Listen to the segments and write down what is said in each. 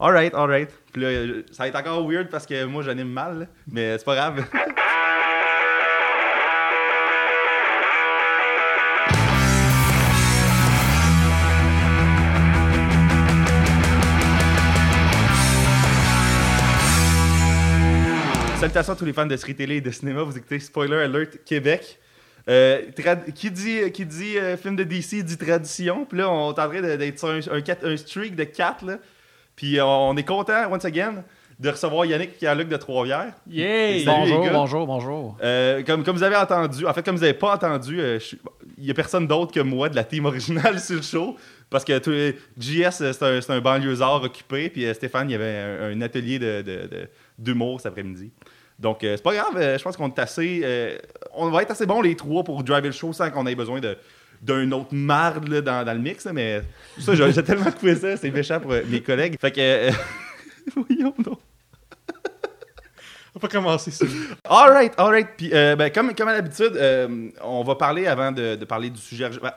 Alright, alright. Puis là, ça va être encore weird parce que moi j'anime mal, mais c'est pas grave. Salutations à tous les fans de séries télé et de cinéma. Vous écoutez Spoiler Alert Québec. Euh, qui dit, qui dit euh, film de DC dit tradition. Puis là, on est en train d'être sur un, un streak de 4. Là. Puis euh, on est content, once again, de recevoir Yannick Pierre-Luc de Trois-Rivières. Les bonjour, bonjour, bonjour. Euh, comme, comme vous avez entendu, en fait, comme vous n'avez pas entendu, euh, il n'y a personne d'autre que moi de la team originale sur le show. Parce que les- JS, euh, c'est un, c'est un banlieusard occupé. Puis euh, Stéphane, il y avait un, un atelier de- de- de- d'humour cet après-midi. Donc, euh, c'est pas grave. euh, je pense qu'on est assez. euh, on va être assez bons les trois pour driver le show sans qu'on ait besoin de d'un autre marde là, dans, dans le mix. là, mais ça, j'ai tellement trouvé ça. C'est méchant pour euh, mes collègues. Fait que. euh, voyons donc. On va pas commencer ça. Alright, alright. Puis, euh, ben, comme, comme à l'habitude, euh, on va parler avant de, de parler du sujet. ben,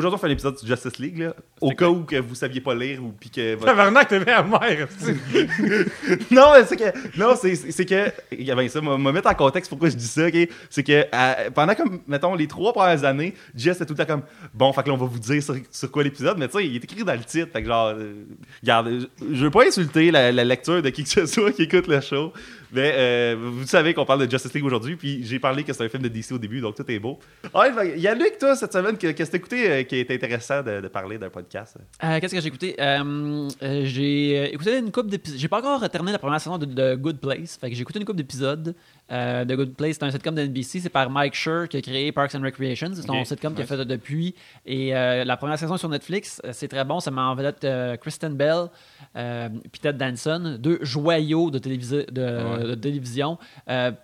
Aujourd'hui, on fait un épisode sur Justice League, là, au cas où que vous saviez pas lire ou puis que votre- Tabarnak, t'es bien mère. non, mais c'est que non, c'est que il y avait ça, m'a mettre en contexte pourquoi je dis ça, OK? C'est que euh, pendant comme mettons les trois premières années, Jess était tout le temps comme bon, fait que là on va vous dire sur, sur quoi l'épisode, mais tu sais, il est écrit dans le titre, fait que genre euh, regarde, je, je veux pas insulter la, la lecture de qui que ce soit qui écoute le show, mais euh, vous savez qu'on parle de Justice League aujourd'hui, puis j'ai parlé que c'est un film de DC au début, donc tout est beau. Ouais, fait que Yannick, toi cette semaine, que- qu'est-ce que t'as écouté euh, qui est intéressant de, parler d'un podcast? Euh, Qu'est-ce que j'ai écouté? Euh, j'ai écouté une couple d'épisodes. J'ai pas encore terminé la première saison de, de Good Place. Fait que j'ai écouté une couple d'épisodes euh, de Good Place. C'est un sitcom de NBC. C'est par Mike Schur qui a créé Parks and Recreation. C'est son sitcom qu'il a nice. fait depuis. Et euh, la première saison sur Netflix. Euh, C'est très bon. Ça m'a en vedette euh, Kristen Bell puis Ted Danson. Deux joyaux de, télévisi- de, Ouais. de télévision.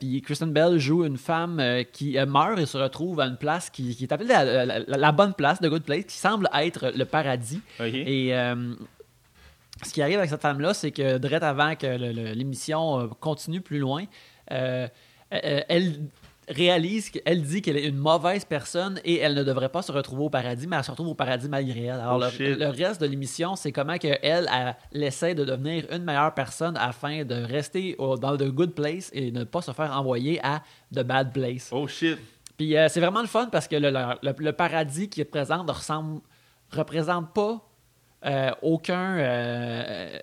Puis Kristen Bell joue une femme qui meurt et se retrouve à une place qui, qui est appelée la, la- la- la bonne place de Good Place, qui semble être le paradis. Et ce qui arrive avec cette femme-là, c'est que direct avant que l'émission continue plus loin, euh, euh, elle réalise qu'elle dit qu'elle est une mauvaise personne et elle ne devrait pas se retrouver au paradis, mais elle se retrouve au paradis malgré elle. Alors, Oh, le, reste de l'émission, c'est comment que elle, essaie de devenir une meilleure personne afin de rester au- dans The Good Place et ne pas se faire envoyer à The Bad Place. Oh shit! Puis euh, c'est vraiment le fun parce que le, le- le- le paradis qui représente ne ressemble, représente pas euh, aucun, euh,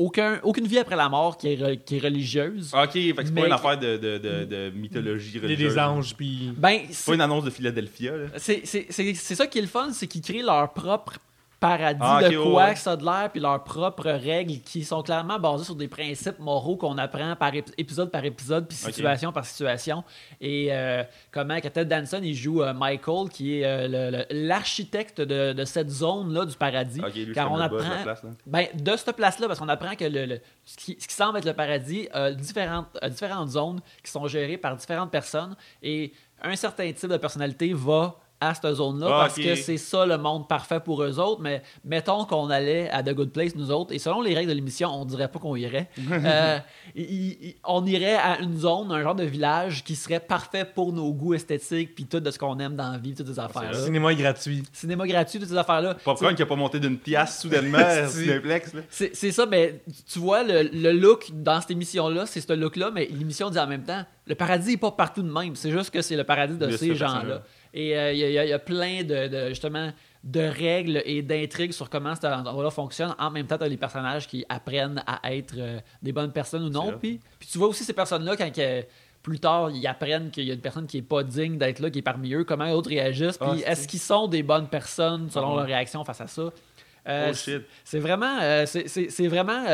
aucun, aucune vie après la mort qui est, re- qui est religieuse. Ok, fait que c'est Mais- pas une affaire de, de, de, de mythologie religieuse. des anges, puis. Ben, C'est pas une annonce de Philadelphia, là. c'est- c'est- c'est- c'est ça qui est le fun, c'est qu'ils créent leur propre paradis Ah, de quoi ouais. que ça a de l'air, puis leurs propres règles qui sont clairement basées sur des principes moraux qu'on apprend par ép- épisode par épisode, puis situation par situation. Et euh, comment que Ted Danson, il joue euh, Michael, qui est euh, l'architecte de, de cette zone-là du paradis. Lui, Car on apprend, place, ben, de cette place-là, parce qu'on apprend que le, le- ce, qui, ce qui semble être le paradis a différentes, a différentes zones qui sont gérées par différentes personnes et un certain type de personnalité va à cette zone-là Ah, parce que c'est ça le monde parfait pour eux autres. Mais mettons qu'on allait à The Good Place, nous autres, et selon les règles de l'émission, on dirait pas qu'on irait. Euh, on irait à une zone, un genre de village qui serait parfait pour nos goûts esthétiques, puis tout de ce qu'on aime dans la vie, toutes ces Le affaires-là. cinéma est gratuit. Cinéma gratuit, toutes ces affaires-là. Popcorn qui a pas monté d'une pièce soudainement. Cineplex, là. C'est c'est ça, mais tu vois, le, le look dans cette émission-là, c'est ce look-là, mais l'émission dit en même temps, le paradis n'est pas partout de même. C'est juste que c'est le paradis de De ces gens-là. Et euh, il y, a- il y a plein de, de- justement, de règles et d'intrigues sur comment cet endroit-là fonctionne. En même temps, tu as les personnages qui apprennent à être euh, des bonnes personnes ou non. Puis, puis tu vois aussi ces personnes-là, quand que, plus tard, ils apprennent qu'il y a une personne qui est pas digne d'être là, qui est parmi eux, comment les autres réagissent. Ah, Puis est-ce qu'ils sont des bonnes personnes selon Mhm. leur réaction face à ça? Euh, Oh c'est vraiment, euh, c'est vraiment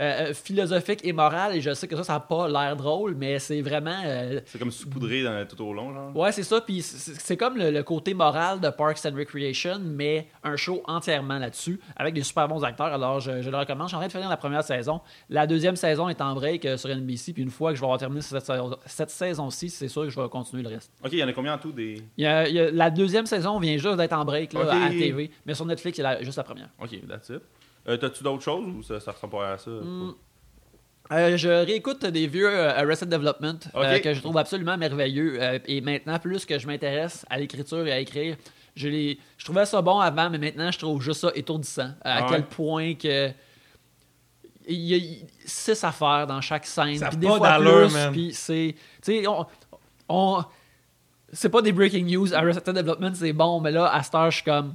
euh, euh, philosophique et moral. Et je sais que ça, ça n'a pas l'air drôle, mais c'est vraiment. euh, C'est comme saupoudré dans, tout au long, genre. ouais, c'est ça. Puis c'est comme le, le côté moral de Parks and Recreation, mais un show entièrement là-dessus, avec des super bons acteurs. Alors, je, je le recommande. Je suis en train de finir la première saison. La deuxième saison est en break sur NBC. Puis une fois que je vais avoir terminé cette, saison- cette saison-ci, c'est sûr que je vais continuer le reste. Ok, il y en a combien en tout des? Il y a- il y a- la deuxième saison vient juste d'être en break là, à TV, mais sur Netflix, c'est la- juste la première. Ok, that's it. Euh, T'as-tu d'autres choses ou ça, ça ressemble pas à ça? Hmm. Euh, je réécoute des vieux euh, Arrested Development que je trouve absolument merveilleux. et maintenant, plus que je m'intéresse à l'écriture et à écrire, je, l'ai- je trouvais ça bon avant, mais maintenant, je trouve juste ça étourdissant. À Ah ouais? quel point que. Il y a six affaires dans chaque scène. Puis des pas fois plus. Puis c'est. Tu sais, on. on- c'est pas des breaking news. Arrested Development, c'est bon, mais là, à Star, je suis comme.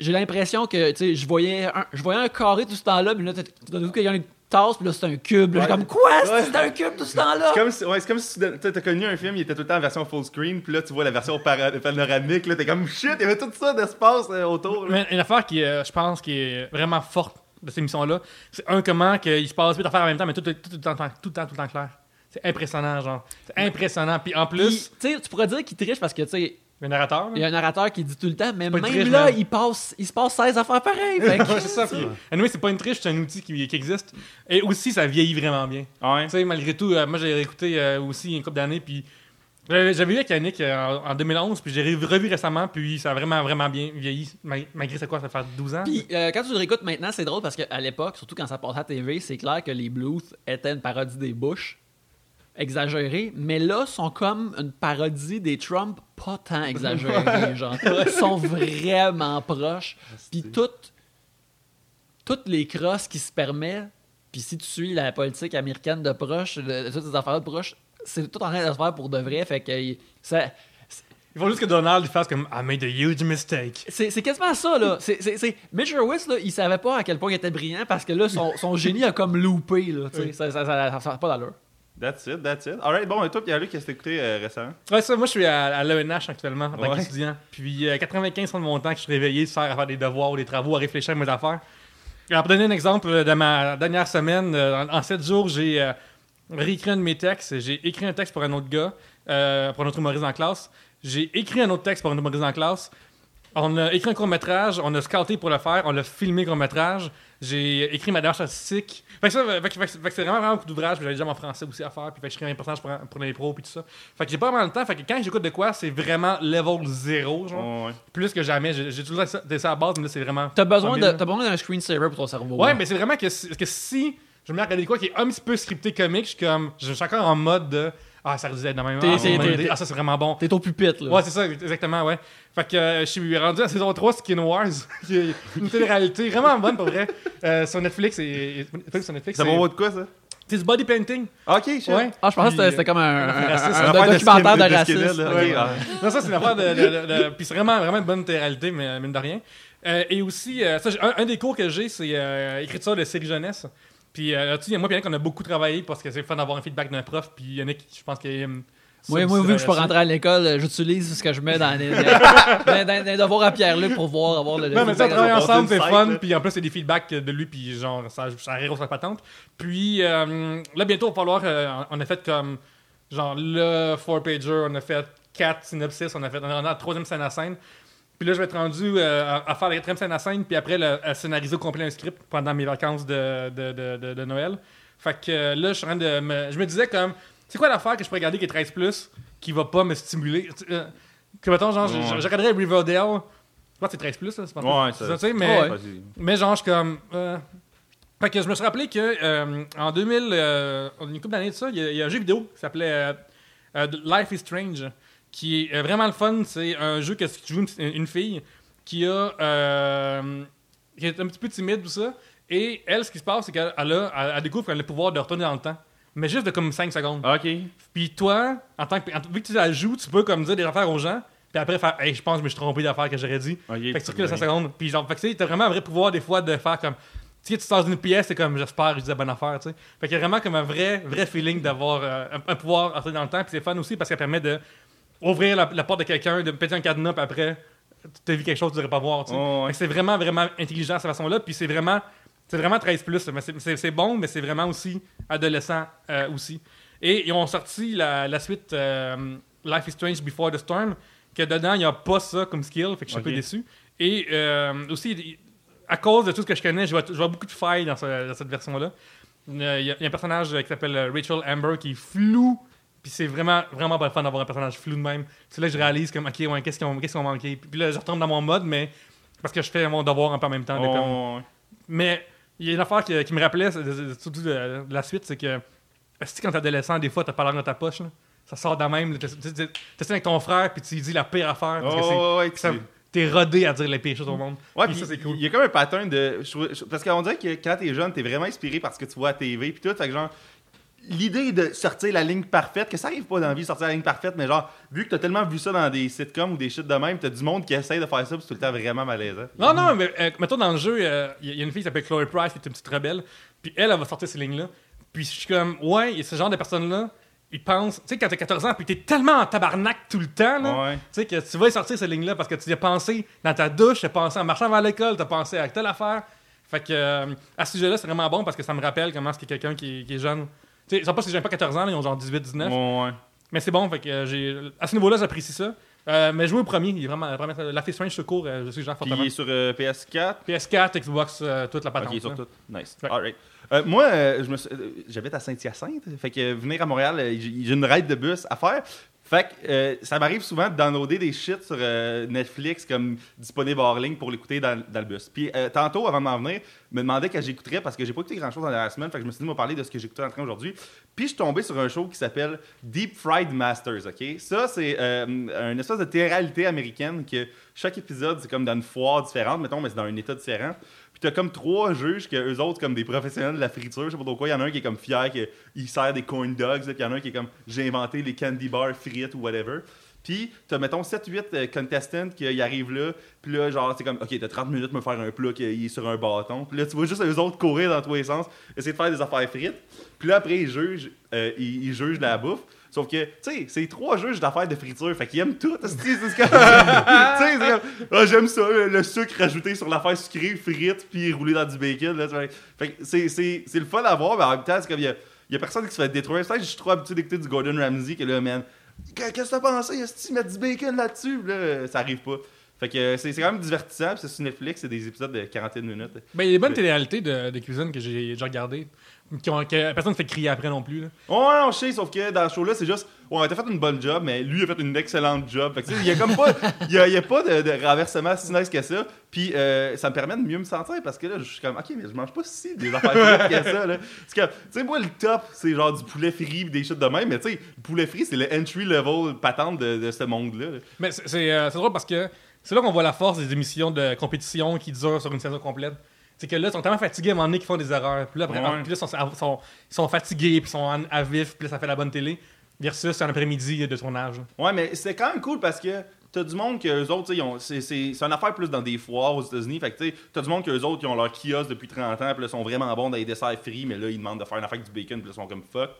J'ai l'impression que, tu sais, je voyais, un, je voyais un carré tout ce temps-là, mais là, tout d'un coup, quelqu'un une tasse, puis là, c'est un cube. Là, Ouais. Comme, quoi? Ouais. C'est un cube tout ce temps-là? C'est comme si, ouais, c'est comme si tu as connu un film, il était tout le temps en version full screen, puis là tu vois la version panoramique, là t'es comme shit, il y avait tout ça d'espace euh, autour. là. Mais une affaire qui, euh, je pense, qui est vraiment forte de cette émission-là, c'est un comment qu'il se passe huit affaires en même temps, mais tout, tout, tout, le temps, tout le temps, tout le temps clair. C'est impressionnant, genre. C'est impressionnant. Puis en plus, tu sais, tu pourrais dire qu'il triche parce que, tu sais, narrateur, il y a un narrateur qui dit tout le temps, mais même triche, là, il, passe, il se passe 16 affaires pareilles. C'est ça. Puis, anyway, c'est pas une triche, c'est un outil qui, qui existe. Et aussi, ça vieillit vraiment bien. Ouais. Tu sais, malgré tout, euh, moi j'ai réécouté euh, aussi une couple d'années, puis j'avais j'avais vu avec Yannick euh, en, en 2011, puis j'ai revu, récemment, puis ça a vraiment, vraiment bien vieilli, mal- malgré c'est quoi, ça fait 12 ans? Puis euh, quand tu le réécoutes maintenant, c'est drôle parce qu'à l'époque, surtout quand ça passait à la TV, c'est clair que les Blues étaient une parodie des Bush, exagérée, mais là, sont comme une parodie des Trump, pas tant exagérés, genre. Ils sont vraiment proches. Puis toutes, toutes les crosses qui se permettent, puis si tu suis la politique américaine de proche, de, toutes ces affaires de proche, c'est tout en train de se faire pour de vrai, fait que ça, Il faut juste que Donald fasse comme I made a huge mistake. C'est c'est quasiment ça, là. C'est, c'est, Mitch Hurwitz, là, il savait pas à quel point il était brillant parce que là, son, son génie a comme loupé, là. sais. Ça, ça, ça, ça a pas d'allure. That's it, that's it. Alright, bon, et toi, Pierre-Luc, qu'est-ce que t'as écouté euh, récemment? Ouais, ça, moi je suis à, à l'ENH actuellement en tant Ouais. qu'étudiant. Puis euh, 95 de mon temps que je suis réveillé, ça sert à faire des devoirs ou des travaux, à réfléchir à mes affaires. Alors, pour donner un exemple euh, de ma dernière semaine, euh, en, en 7 jours, j'ai euh, réécrit un de mes textes. J'ai écrit un texte pour un autre gars, euh, pour un autre humoriste en classe. J'ai écrit un autre texte pour un humoriste en classe. On a écrit un court-métrage, on a scouté pour le faire, on a filmé court-métrage. J'ai écrit ma dernière statistique. Fait que ça, fait que- fait que- fait que c'est vraiment, vraiment beaucoup d'ouvrages. puis J'avais déjà mon français aussi à faire. Puis fait que je crée un personnage pour, pour les pros puis tout ça. Fait que j'ai pas vraiment le temps. Fait que quand j'écoute de quoi, c'est vraiment level zéro, genre. Ouais, ouais. Plus que jamais. J'ai toujours ça, ça à la base, mais là, c'est vraiment. T'as besoin, de, mobile. t'as besoin d'un screensaver pour ton cerveau. Ouais, mais c'est vraiment que, si- que si je me mets à regarder quoi qui est un petit peu scripté comique, je suis comme. Je suis encore en mode de. Ah, ça disait de la même ah. Ah, ça c'est vraiment bon. T'es au pupitre, là. Ouais, c'est ça, exactement, ouais. Fait que euh, je suis rendu à saison 3 Skin Wars, qui est une télé-réalité vraiment bonne pour vrai. Euh, sur Netflix, et, Netflix, sur Netflix, Ça c'est- va au de quoi, ça? c'est du body painting. Ok, shit. Ouais. Ah, je pensais que c'était- comme un, un- un- raciste, un- c'est un affaire de documentaire de de racisme. ah. Non, ça, c'est une affaire de. de- de- de- Puis c'est vraiment, vraiment une bonne réalité, mais mine de rien. Euh, et aussi, euh, ça, j'ai- un, un des cours que j'ai, c'est euh, écriture de série jeunesse. Puis euh, là-dessus, il y a moi et Yannick, on a beaucoup travaillé parce que c'est fun d'avoir un feedback d'un prof. Puis Yannick, je pense qu'il aime. ça Moi, vu que je là-dessus. rentré à l'école, j'utilise ce que je mets dans les, dans, dans- dans les devoirs à Pierre-Luc pour voir avoir le. Non, mais ça, travaille ensemble, c'est fun. Puis en plus, c'est des feedbacks de lui, puis genre, ça, ça rire la patente. Puis euh, là, bientôt, il va falloir. euh, on a fait comme. Genre, le 4-pager, on a fait 4 synopsis, on a fait. On a la troisième scène à scène. Puis là, je vais être rendu euh, à, à faire la quatrième scène à scène, puis après, le- à scénariser au complet un script pendant mes vacances de, de, de, de- de Noël. Fait que euh, là, je suis en train de. Me, je me disais comme. C'est quoi l'affaire que je pourrais regarder qui est 13 plus, qui va pas me stimuler? Tu- euh, que mettons, genre, je- Ouais. je, je regarderais Riverdale. Je crois que c'est 13 plus, là, c'est pas Ouais, c'est ça- ça, tu sais, mais. Ouais. Mais genre, je suis comme. euh, Fait que je me suis rappelé que euh, en 2000, euh, une couple d'années de ça, il y, y a un jeu vidéo qui s'appelait euh, euh, Life is Strange, qui est euh, vraiment le fun. C'est un jeu que tu joues une, une fille qui a. euh, qui est un petit peu timide, tout ça. Et elle, ce qui se passe, c'est qu'elle elle a, elle, elle découvre qu'elle a le pouvoir de retourner dans le temps. Mais juste de comme 5 secondes. Ok. Puis toi, en tant que, en- vu que tu la joues, tu peux comme dire des affaires aux gens. Puis après faire, hey, je pense que je me suis trompé d'affaires que j'aurais dit. Fait que tu recules à 5 secondes. Puis genre, fait que tu sais, t'as vraiment un vrai pouvoir des fois de faire comme. Tu sais, tu sors d'une pièce, c'est comme j'espère je dis la bonne affaire, tu sais. Fait qu'il y a vraiment comme un vrai, vrai feeling d'avoir euh, un, un pouvoir entrer dans le temps. Puis c'est fun aussi parce que ça permet de ouvrir la, la porte de quelqu'un, de péter un cadenas, puis après, tu as vu quelque chose que tu devrais pas voir. Ouais, que c'est vraiment, vraiment intelligent cette façon-là. Puis c'est vraiment. C'est vraiment 13 plus. c'est- bon, mais c'est vraiment aussi adolescent euh, aussi. Et ils ont sorti la, la suite euh, Life is Strange Before the Storm, que dedans, il n'y a pas ça comme skill, fait que je suis un peu déçu. Et euh, aussi, à cause de tout ce que je connais, je vois, je vois beaucoup de failles dans, ce- dans cette version-là. Il y, a, il y a un personnage qui s'appelle Rachel Amber qui est flou. Puis c'est vraiment, vraiment pas le fun d'avoir un personnage flou de même. C'est là que je réalise comme, ok, ouais, qu'est-ce qu'ils ont, qu'est-ce qu'ils ont manqué? Puis là, je retombe dans mon mode, mais parce que je fais mon devoir un peu en même temps. de comme- Ouais, ouais. mais il y a une affaire qui, qui me rappelait, surtout de, de la suite, c'est que que quand t'es adolescent, des fois, t'as pas l'air dans ta poche. là? ça sort de même. T'essaies avec ton frère, puis tu lui dis la pire affaire. Parce que Oh, c'est- ouais, ouais, que tu- t'es rodé à dire les pires choses au monde. Ouais, Puis ça, c'est cool. il y a comme un pattern de. je trouve- je- parce qu'on dirait que quand t'es jeune, t'es vraiment inspiré par ce que tu vois à TV, puis tout. Fait que genre, l'idée de sortir la ligne parfaite, que ça arrive pas dans la vie de sortir la ligne parfaite, mais genre, vu que t'as tellement vu ça dans des sitcoms ou des shit de même, t'as du monde qui essaye de faire ça, puis c'est tout le temps vraiment malaisant. Non, non, mais euh, mettons dans le jeu, euh, il y, a- il y a une fille qui s'appelle Chloe Price, qui est une petite rebelle. Puis elle, elle va sortir ces lignes-là. Puis je suis comme, ouais, il y a ce genre de personnes-là. Ils pensent, tu sais, quand t'as 14 ans, puis t'es tellement en tabarnak tout le temps, là. Ouais. Tu sais, que tu vas y sortir ces lignes-là parce que tu y as pensé dans ta douche, tu as pensé en marchant vers l'école, tu as pensé à telle affaire. Fait que, euh, à ce sujet-là, c'est vraiment bon parce que ça me rappelle comment c'est quelqu'un qui, qui est jeune. Tu sais, ils sont pas si j'ai pas 14 ans, là, ils ont genre 18, 19. Ouais, ouais. Mais c'est bon, fait que euh, j'ai, à ce niveau-là, j'apprécie ça. Euh, mais jouer au premier, il est vraiment, la Life is Strange secours, euh, je suis genre Puis fortement. il est sur euh, PS4. PS4, Xbox, toute la patente. Ok, sur tout. Nice. Ouais. Alright. Moi, j'habite à Saint-Hyacinthe. Fait que venir à Montréal, j'ai une ride de bus à faire. Fait que euh, ça m'arrive souvent de downloader des shit sur euh, Netflix comme disponible hors ligne pour l'écouter dans, le bus. Puis euh, tantôt, avant de m'en venir, me demandais que j'écouterais parce que j'ai pas écouté grand chose dans la semaine. Fait que je me suis dit, moi, parler de ce que j'écoutais en train aujourd'hui. Puis je suis tombé sur un show qui s'appelle Deep Fried Masters. OK? Ça, c'est une espèce de télé-réalité américaine que chaque épisode, c'est comme dans une foire différente, mettons, mais c'est dans un état différent. Puis t'as comme trois juges que eux autres comme des professionnels de la friture, je sais pas trop quoi. Il y en a un qui est comme fier qu'il sert des corn dogs, puis il y en a un qui est comme j'ai inventé les candy bars frites ou whatever. Puis t'as mettons 7-8 euh, contestants qui y arrivent là, puis là genre c'est comme ok t'as 30 minutes me faire un plat qui est sur un bâton. Puis là tu vois juste eux autres courir dans tous les sens, essayer de faire des affaires frites. Puis là après ils jugent, euh, ils, ils jugent la bouffe. Sauf que, tu sais, c'est trois juges d'affaires de friture, fait qu'ils aiment tout. tu sais. Ah, j'aime ça, le, sucre rajouté sur l'affaire sucrée, frite, puis roulé dans du bacon. Là, fait que c'est, le fun à voir, mais en même temps, c'est comme. Il y a, y a personne qui se fait détruire. C'est je suis trop habitué d'écouter du Gordon Ramsay, que là, man. Qu'est-ce que t'as pensé, Esti, mettre du bacon là-dessus? Là, ça arrive pas. Fait que c'est, quand même divertissant, puis c'est sur Netflix, c'est des épisodes de 41 minutes. Ben, il y a des bonnes télé-réalités de, de cuisine que j'ai déjà regardées. Qui ont, que personne ne fait crier après non plus. Là. Oh non, je sais, sauf que dans ce show-là, c'est juste, ouais, t'as fait une bonne job, mais lui a fait une excellente job. Fait que, il y a comme pas, il y a, il y a pas de, de renversement si nice que ça. Puis euh, ça me permet de mieux me sentir parce que là, je suis comme, ok, mais je mange pas si des affaires que ça, là. Parce que, tu sais, moi, le top, c'est genre du poulet frit des shit de même, mais tu sais, le poulet frit, c'est le entry level patente de, de ce monde-là. là. Mais c'est euh, drôle parce que c'est là qu'on voit la force des émissions de compétition qui durent sur une saison complète. C'est que là, ils sont tellement fatigués à un moment donné qu'ils font des erreurs. Puis là, après, Ouais. puis là, ils sont, sont- ils sont fatigués, puis ils sont à vif, puis là, ça fait la bonne télé. Versus un après-midi de tournage. Ouais, mais c'est quand même cool parce que t'as du monde que eux autres, tu sais, ils ont- c'est c'est- c'est une affaire plus dans des foires aux États-Unis. Fait que t'as du monde que eux autres, qui ont leur kiosque depuis 30 ans, puis là, sont vraiment bons dans les desserts frits, mais là, ils demandent de faire une affaire avec du bacon, puis là, ils sont comme fuck.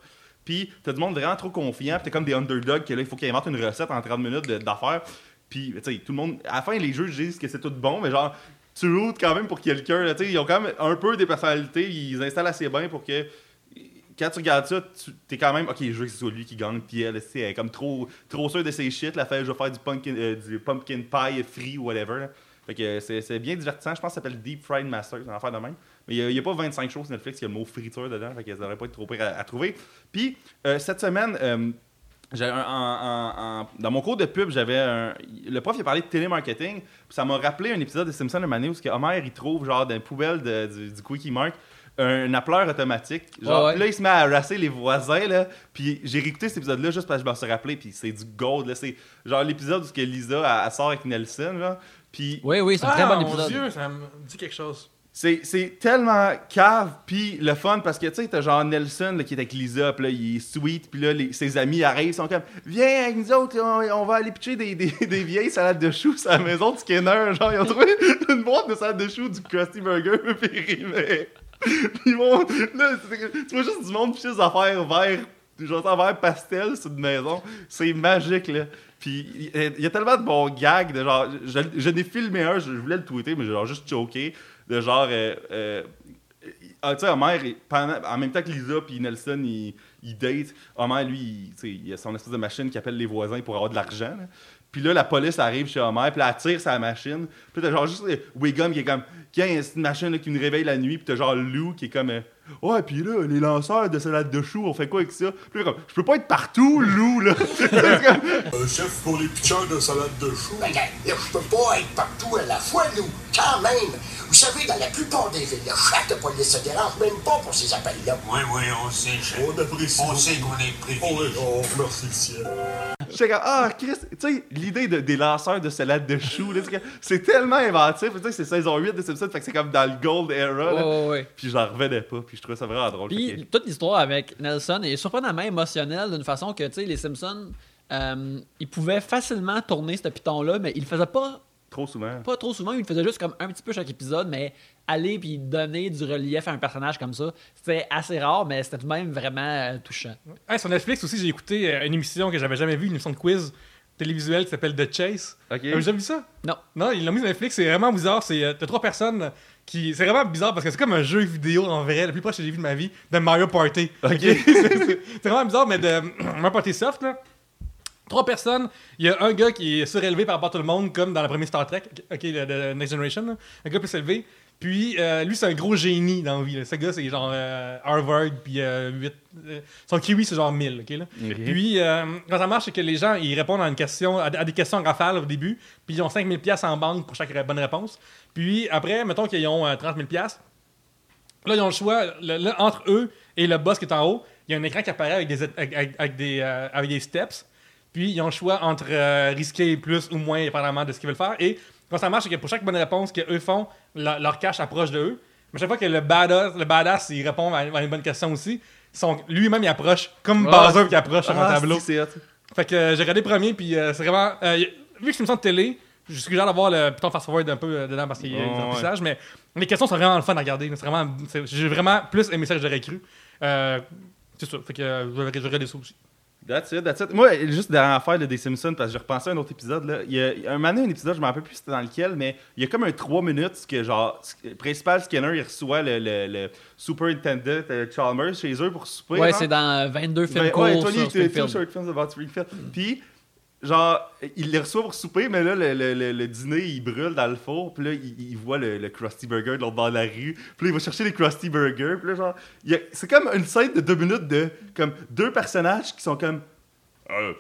Puis t'as du monde vraiment trop confiant, puis t'es comme des underdogs que là, il faut qu'ils inventent une recette en 30 minutes d'affaires. Puis, tu sais, tout le monde. À la fin, les juges disent que c'est tout bon, mais genre, tu routes quand même pour quelqu'un. ils ont quand même un peu des personnalités, ils installent assez bien pour que. Quand tu regardes ça, tu es quand même, ok, je veux que ce soit lui qui gagne, puis elle, elle est comme trop, trop sûre de ses shit, la fait, je vais faire du pumpkin, euh, du pumpkin pie free ou whatever. Fait que c'est bien divertissant, je pense que ça s'appelle Deep Fried Masters, une affaire de même. Mais il n'y a, pas 25 shows sur Netflix, il y a le mot friture dedans, fait que ça devrait pas être trop pire à, à trouver. Puis, euh, cette semaine, euh, un- dans mon cours de pub, j'avais un- le prof il a parlé de télémarketing, puis ça m'a rappelé un épisode de Simpson de Mané où Homer il trouve genre dans une poubelle de- du, du Quickie Mart un appeleur automatique. Genre, Ouais, ouais. puis là, il se met à harasser les voisins, là. Puis j'ai réécouté cet épisode-là juste parce que je m'en suis rappelé, puis c'est du gold, là. C'est genre l'épisode où ce que Lisa, elle, elle sort avec Nelson, genre. Puis Oui, oui, c'est un très bon Ah, mon épisode. Dieu, ça me dit quelque chose. C'est, tellement cave, puis le fun, parce que tu sais, t'as genre Nelson qui est avec Lisa, puis là, il est sweet, puis là, ses amis arrivent, ils sont comme Viens avec nous autres, on, va aller pitcher des, des, des vieilles salades de choux à la maison de Skinner. Genre, ils ont trouvé une boîte de salade de choux du Krusty Burger. Puis ils vont. Là, tu vois juste du monde pitcher des affaires vert, genre vert pastel sur une maison. C'est magique, là. Puis il y a- il y a tellement de bons gags de genre. Je, je n'ai filmé un, je voulais le tweeter, mais j'ai genre juste choqué. De genre. euh, euh, ah, tu sais, Homer, en même temps que Lisa puis Nelson, ils il datent. Homer, lui, il, il a son espèce de machine qui appelle les voisins pour avoir de l'argent. Puis là, la police arrive chez Homer, puis elle tire sa machine. Puis t'as genre juste euh, Wiggum qui est comme, tiens, c'est une machine là, qui nous réveille la nuit. Puis t'as genre Lou qui est comme, euh, ouais, puis là, les lanceurs de salade de choux, on fait quoi avec ça? Puis là, comme, je peux pas être partout, Lou, là. Chef pour les pitchers de salade de choux. Ben, là, je peux pas être partout à la fois, nous. Quand même. Vous savez, dans la plupart des villes, le chat de police se dérange même pas pour ces appels-là. Oui, oui, on sait, chef. On apprécie. On sait qu'on est Oh, oui, privilégié. oh, merci le ciel. J'étais comme, ah, Chris, tu sais, l'idée de- des lanceurs de salade de choux, là, c'est tellement inventif. Tu sais, c'est saison 8 de Simpsons, fait que c'est comme dans le Gold Era. là. Ouais, ouais. Puis j'en revenais pas, puis je trouvais ça vraiment drôle. Puis toute l'histoire avec Nelson est surprenamment émotionnelle d'une façon que, tu sais, les Simpsons, euh, ils pouvaient facilement tourner ce piton-là, mais ils le faisaient pas, Trop souvent. pas trop souvent, ils le faisaient juste comme un petit peu chaque épisode, mais aller puis donner du relief à un personnage comme ça, c'était assez rare, mais c'était tout de même vraiment euh, touchant. Hey, sur Netflix aussi, j'ai écouté euh, une émission que j'avais jamais vue, une émission de quiz télévisuelle qui s'appelle The Chase. Ok. Avez-vous déjà vu ça? Non. Non, ils l'ont mis sur Netflix, c'est vraiment bizarre. C'est euh, t'as trois personnes qui. C'est vraiment bizarre parce que c'est comme un jeu vidéo en vrai, le plus proche que j'ai vu de ma vie, de Mario Party. Ok. c'est c'est- c'est vraiment bizarre, mais de Mario Party Soft, là. Trois personnes, il y a un gars qui est surélevé par rapport à tout le monde, comme dans le premier Star Trek, ok, le, le Next Generation, là. un gars plus élevé. Puis euh, lui, c'est un gros génie dans la vie. là. Ce gars, c'est genre euh, Harvard, puis euh, 8. euh, son kiwi, c'est genre 1000. ok, là. Puis, quand ça marche, c'est que les gens, ils répondent à, une question, à, des questions en rafale au début, puis ils ont 5000 pièces en banque pour chaque bonne réponse. Puis après, mettons qu'ils ont euh, 30 000 pièces. Là, ils ont le choix, le- entre eux et le boss qui est en haut, il y a un écran qui apparaît avec des, avec, des, avec des steps. Puis ils ont le choix entre euh, risquer plus ou moins, dépendamment de ce qu'ils veulent faire. Et quand ça marche, c'est que pour chaque bonne réponse qu'eux font, la- leur cash approche de eux. Mais chaque fois que le badass, le badass il répond à, à une bonne question aussi, lui-même il approche, comme Bowser qui approche sur un Ah, tableau. Fait que euh, j'ai regardé premier, puis euh, c'est vraiment. vu que c'est une émission de télé, je suggère d'avoir le piton fast-forward un peu dedans parce qu'il y a ouais. remplissages, mais les questions sont vraiment le fun à regarder. C'est vraiment. J'ai vraiment plus aimé ça que j'aurais cru. C'est ça. Fait que je vais regarder ça aussi. That's it, that's it. Moi, juste dernière affaire là, des Simpsons, parce que j'ai repensé à un autre épisode. Là. Il, y a, un moment donné, un épisode, je me rappelle plus c'était dans lequel, mais il y a comme un 3 minutes que, genre, le principal Skinner, il reçoit le, le, le superintendent euh, Chalmers chez eux pour souper. Ouais, c'est dans euh, 22 films Ben, courts ouais, sur 22 Springfield. short films about Springfield. Puis, genre, il les reçoit pour souper, mais là, le, le- le- le dîner, il brûle dans le four. Puis là, il, il voit le, le Krusty Burger de l'autre bord de la rue. Puis là, il va chercher les Krusty Burgers. Puis là, genre, c'est comme une scène de deux minutes de comme deux personnages qui sont comme. Euh,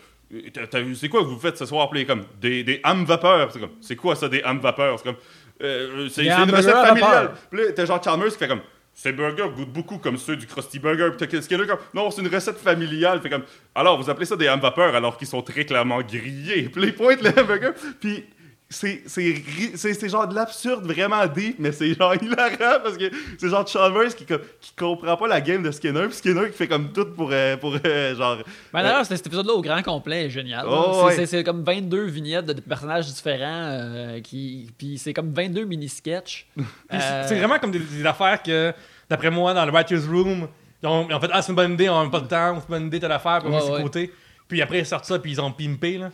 c'est quoi que vous faites ce soir? Puis comme des, des ham vapeur. C'est comme, c'est quoi ça, des ham vapeur? C'est comme, euh, c'est une recette familiale. Puis là, t'as genre Chalmers qui fait comme ces burgers goûtent beaucoup comme ceux du Krusty Burger. Skinner comme non, c'est une recette familiale. Fait comme alors vous appelez ça des ham vapeur alors qu'ils sont très clairement grillés. Puis les pointe le hamburger. Puis c'est genre de l'absurde vraiment deep, mais c'est genre hilarant parce que c'est genre Chalmers qui, qui comprend pas la game de Skinner. Puis Skinner qui fait comme tout pour, euh, pour euh, genre. Ben, D'ailleurs, cet épisode-là au grand complet est génial. Oh, C'est- ouais. comme 22 vignettes de personnages différents, euh, qui, puis c'est comme 22 mini-sketchs. Puis c'est- Euh, C'est vraiment comme des, des affaires que, d'après moi, dans le Writer's Room, ils ont, ils ont fait Ah, c'est une bonne idée, on n'a pas de temps, c'est une bonne idée, telle affaire, puis on Ouais, met sur ouais. le côté. Puis après, ils sortent ça, puis ils ont pimpé. Là.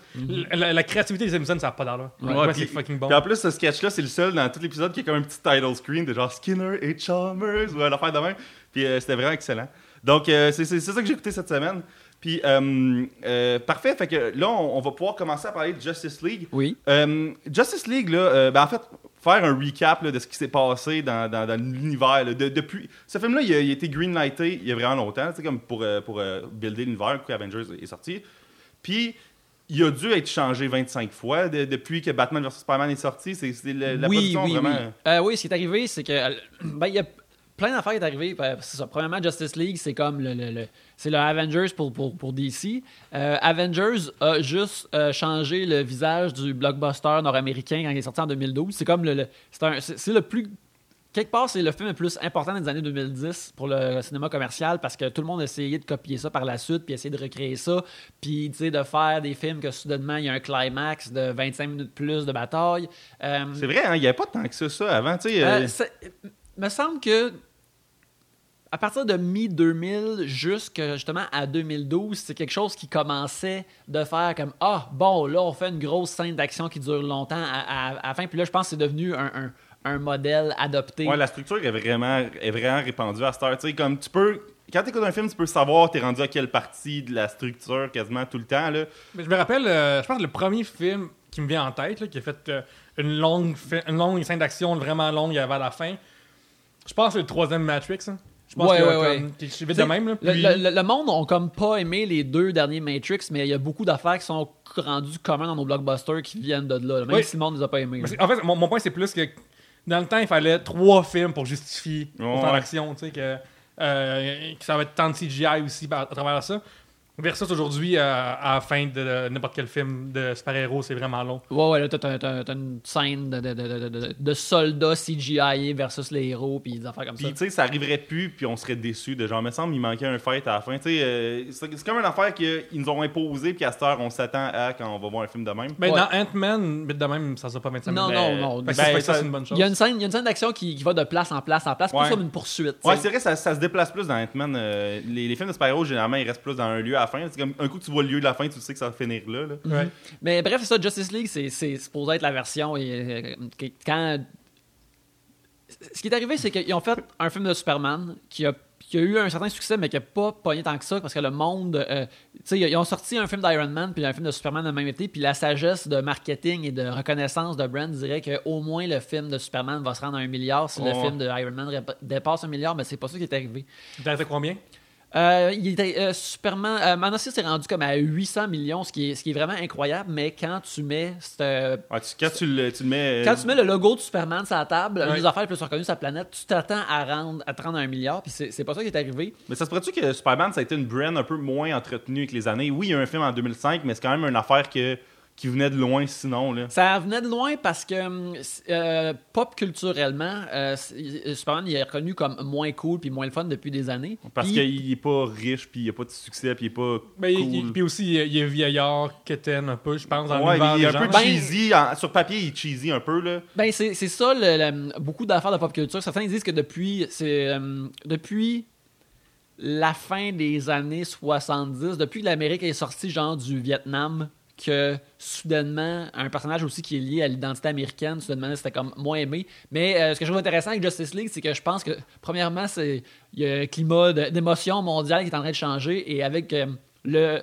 la, la créativité des Simpsons, ça n'a pas d'allure. Ouais, Ouais, c'est fucking bon. Puis en plus, ce sketch-là, c'est le seul dans tout l'épisode qui a comme un petit title screen de genre Skinner et Chalmers ou une affaire de même. Puis euh, c'était vraiment excellent. Donc, euh, c'est ça que j'ai écouté cette semaine. Puis, euh, euh, parfait. Fait que là, on, on va pouvoir commencer à parler de Justice League. Oui. Euh, Justice League, là, euh, ben, en fait, faire un recap là, de ce qui s'est passé dans, dans- dans l'univers. de- depuis... Ce film-là, il, a- il a été greenlighté il y a vraiment longtemps, comme pour, euh, pour euh, builder l'univers que Avengers est sorti. Puis, il a dû être changé 25 fois de- depuis que Batman vs Superman est sorti. C'est la, oui, production oui, vraiment. oui. Euh, oui, ce qui est arrivé, c'est que. euh, Ben, il a plein d'affaires est arrivé. Ben, c'est ça. Premièrement, Justice League, c'est comme le, le- le- c'est le Avengers pour, pour, pour DC. Euh, Avengers a juste euh, changé le visage du blockbuster nord-américain quand il est sorti en 2012. C'est comme le. le- c'est, un- c'est- c'est le plus. Quelque part, c'est le film le plus important des années 2010 pour le cinéma commercial parce que tout le monde a essayé de copier ça par la suite, puis essayer de recréer ça, puis de faire des films que soudainement il y a un climax de 25 minutes plus de bataille. Euh, C'est vrai, hein, il n'y avait pas tant que ça, ça avant. tu sais, euh, euh, me semble que à partir de mi-2000 jusqu'à justement à 2012, c'est quelque chose qui commençait de faire comme Ah, bon, là, on fait une grosse scène d'action qui dure longtemps à, à- à la fin. Puis là, je pense que c'est devenu un, un- un modèle adopté. Ouais, la structure est vraiment, est vraiment répandue à cette heure. Tu sais, comme tu peux. Quand tu écoutes un film, tu peux savoir t'es rendu à quelle partie de la structure quasiment tout le temps. Là. Mais je me rappelle, euh, je pense que le premier film qui me vient en tête, là, qui a fait euh, une, longue, fi- une longue scène d'action vraiment longue avant la fin. Je pense que c'est le troisième Matrix. hein. Je pense Ouais, que ouais, comme, vite de même. Là, Le, puis- le- le- le monde ont comme pas aimé les deux derniers Matrix, mais il y a beaucoup d'affaires qui sont rendues communes dans nos blockbusters qui viennent de là, même Oui. si le monde les a pas aimés. En fait, mon, mon point, c'est plus que dans le temps, il fallait trois films pour justifier Ouais. autant d'action. Tu sais, que, euh, que ça va être tant de CGI aussi à travers ça. Versus aujourd'hui, euh, à la fin de, de n'importe quel film de super-héros, c'est vraiment long. Ouais, ouais, là, t'as, t'as- t'as- une scène de, de, de, de, de- de soldats CGI versus les héros, puis des affaires comme Puis, ça. tu sais, ça arriverait plus, puis on serait déçus de genre, me semble, il manquait un fight à la fin. Tu sais, euh, c'est c'est comme une affaire qu'ils nous ont imposé, puis à cette heure, on s'attend à quand on va voir un film de même. Ben, Ouais. Dans Ant-Man, de même, ça sera pas 25 Non, minutes. non, ben, non. Que Ben, ça, ça- c'est une bonne chose. Il y a une scène, il y a une scène d'action qui, qui va de place en place en place, Ouais. plus comme une poursuite. Ouais, c'est vrai, ça, ça se déplace plus dans Ant-Man. euh, les, les films de super-héros, généralement, ils restent plus dans un lieu à la fin. C'est comme un coup que tu vois le lieu de la fin, tu sais que ça va finir là. là. Ouais. Mais bref, c'est ça, Justice League, c'est, c'est supposé être la version. Et, euh, quand. Ce qui est arrivé, c'est qu'ils ont fait un film de Superman qui a, qui a eu un certain succès, mais qui n'a pas pogné tant que ça, parce que le monde. euh, tu sais, ils ont sorti un film d'Iron Man, puis un film de Superman le même été, puis la sagesse de marketing et de reconnaissance de brand dirait qu'au moins le film de Superman va se rendre à un milliard si le film de Iron Man dépasse un milliard, mais c'est pas ça qui est arrivé. Il combien? Euh, il était, euh, Superman, euh, Man of Steel s'est rendu comme à 800 millions, ce qui est, ce qui est vraiment incroyable, mais quand tu mets cette, euh, Ouais, tu- quand tu le, tu mets. euh, quand tu mets le logo de Superman sur la table, une des affaires les plus reconnues sur la planète, tu t'attends à rendre à te rendre à un milliard, puis c'est c'est pas ça qui est arrivé. Mais ça se pourrait-tu que Superman, ça a été une brand un peu moins entretenue avec les années? Oui, il y a eu un film en 2005, mais c'est quand même une affaire que, qui venait de loin sinon. Là. Ça venait de loin parce que hum, euh, pop culturellement, euh, Superman il est reconnu comme moins cool puis moins le fun depuis des années. Parce qu'il est pas riche, puis il a pas de succès, puis il est pas Ben, cool. il- il- Puis aussi, il est- il est vieillard, quétaine un peu, je pense, dans ouais, il est un peu. Ben- cheesy. en- sur papier, il est cheesy un peu. Là. Ben, c'est c'est ça, le- le- beaucoup d'affaires de pop culture. Certains disent que depuis, c'est, euh, depuis la fin des années 70, depuis que l'Amérique est sortie genre du Vietnam, que soudainement, un personnage aussi qui est lié à l'identité américaine, soudainement, c'était comme moins aimé. Mais euh, ce que je trouve intéressant avec Justice League, c'est que je pense que, premièrement, c'est il y a un climat d'émotion mondiale qui est en train de changer et avec euh, le.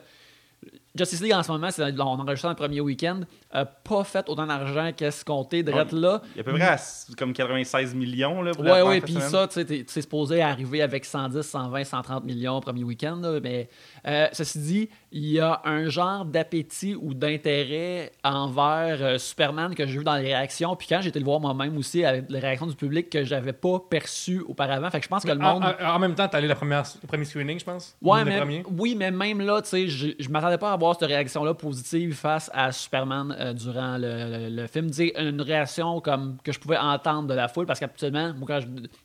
Justice League en ce moment, c'est, on enregistre dans le premier week-end, a pas fait autant d'argent qu'escompté de Ouais. là. Il est à peu près à comme 96 millions. Là, pour Ouais, puis ça, tu sais, supposé arriver avec 110, 120, 130 millions au premier week-end. là, Mais euh, ceci dit, il y a un genre d'appétit ou d'intérêt envers euh, Superman que j'ai vu dans les réactions. Puis quand j'ai été le voir moi-même aussi, avec les réactions du public que j'avais pas perçues auparavant. Fait que je pense que le En, monde. en- en même temps, t'es allé la première, le premier screening, je pense? Ouais, mais, premier? oui, mais même là, tu sais, je, je m'attendais pas à avoir cette réaction-là positive face à Superman euh, durant le, le- le film. Sais, une réaction comme que je pouvais entendre de la foule, parce qu'habituellement,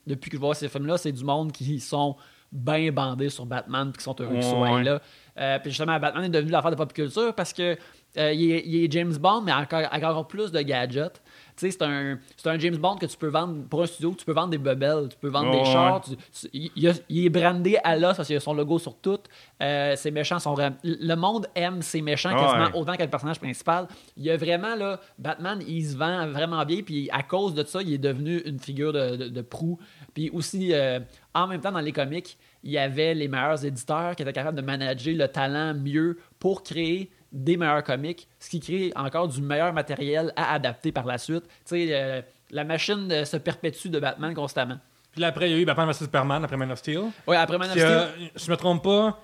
depuis que je vois ces films-là, c'est du monde qui sont bien bandés sur Batman puis qui sont heureux qu'il soit Ouais. là. Euh, puis justement, Batman est devenu l'affaire de pop culture parce que euh, il, est, il est James Bond, mais encore, avec encore plus de gadgets. Tu sais, c'est un, un James Bond que tu peux vendre pour un studio, tu peux vendre des bebelles, tu peux vendre des ouais. chars, tu- tu- il, il a- il est brandé à l'os parce qu'il a son logo sur tout. Euh, ses méchants sont vraiment. Le monde aime ses méchants quasiment ouais. autant que le personnage principal. Il y a vraiment, là, Batman, il se vend vraiment bien, puis à cause de ça, il est devenu une figure de, de, de proue. Puis aussi, euh, en même temps, dans les comics, il y avait les meilleurs éditeurs qui étaient capables de manager le talent mieux pour créer des meilleurs comics, ce qui crée encore du meilleur matériel à adapter par la suite. Tu sais, euh, la machine euh, se perpétue de Batman constamment. Puis là, après, il y a eu Batman vs Superman après Man of Steel. Ouais, après Man of Puis, Steel, euh, je me trompe pas,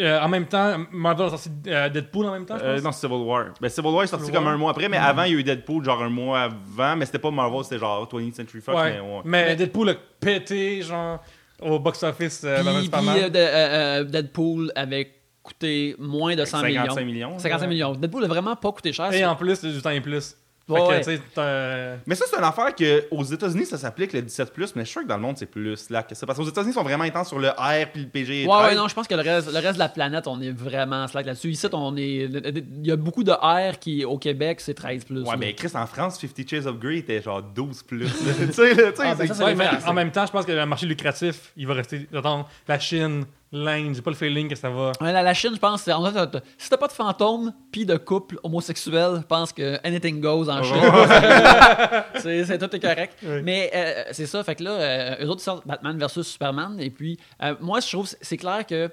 euh, en même temps, Marvel a sorti euh, Deadpool en même temps, je Euh, non, Civil War. Ben, Civil War est sorti Civil comme War. un mois après, mais avant, il y a eu Deadpool, genre un mois avant, mais c'était pas Marvel, c'était genre 20th Century Fox. ouais. Mais, ouais. Mais Deadpool a pété, genre, au box-office euh, Batman vs Puis, Superman. puis, euh, de- euh, euh, Deadpool avait coûté moins de 100 55 millions. millions. 55 ouais. millions. Deadpool a vraiment pas coûté cher. Et en plus, du temps et plus. Fait Ouais, que, Mais ça, c'est une affaire que aux États-Unis, ça s'applique le 17, mais je suis sûr que dans le monde, c'est plus là que ça. Parce qu'aux États-Unis, ils sont vraiment intenses sur le R puis le PG. Ouais, ouais, non, je pense que le reste, le reste de la planète, on est vraiment slack là-dessus. Ici, on est. Il y a beaucoup de R qui, au Québec, c'est 13 plus. Ouais, là. mais Chris, en France, 50 Shades of Grey était genre 12 plus. là. tu sais, Ah, ben en même temps, je pense que le marché lucratif, il va rester. Attends, la Chine, l'Inde, j'ai pas le feeling que ça va. Ouais, la, la Chine, je pense, en fait, si t'as pas de fantôme puis de couple homosexuel, je pense que anything goes en Chine. c'est tout est correct. Oui. Mais euh, c'est ça, fait que là, euh, eux autres sortent Batman versus Superman. Et puis, euh, moi, je trouve c'est clair que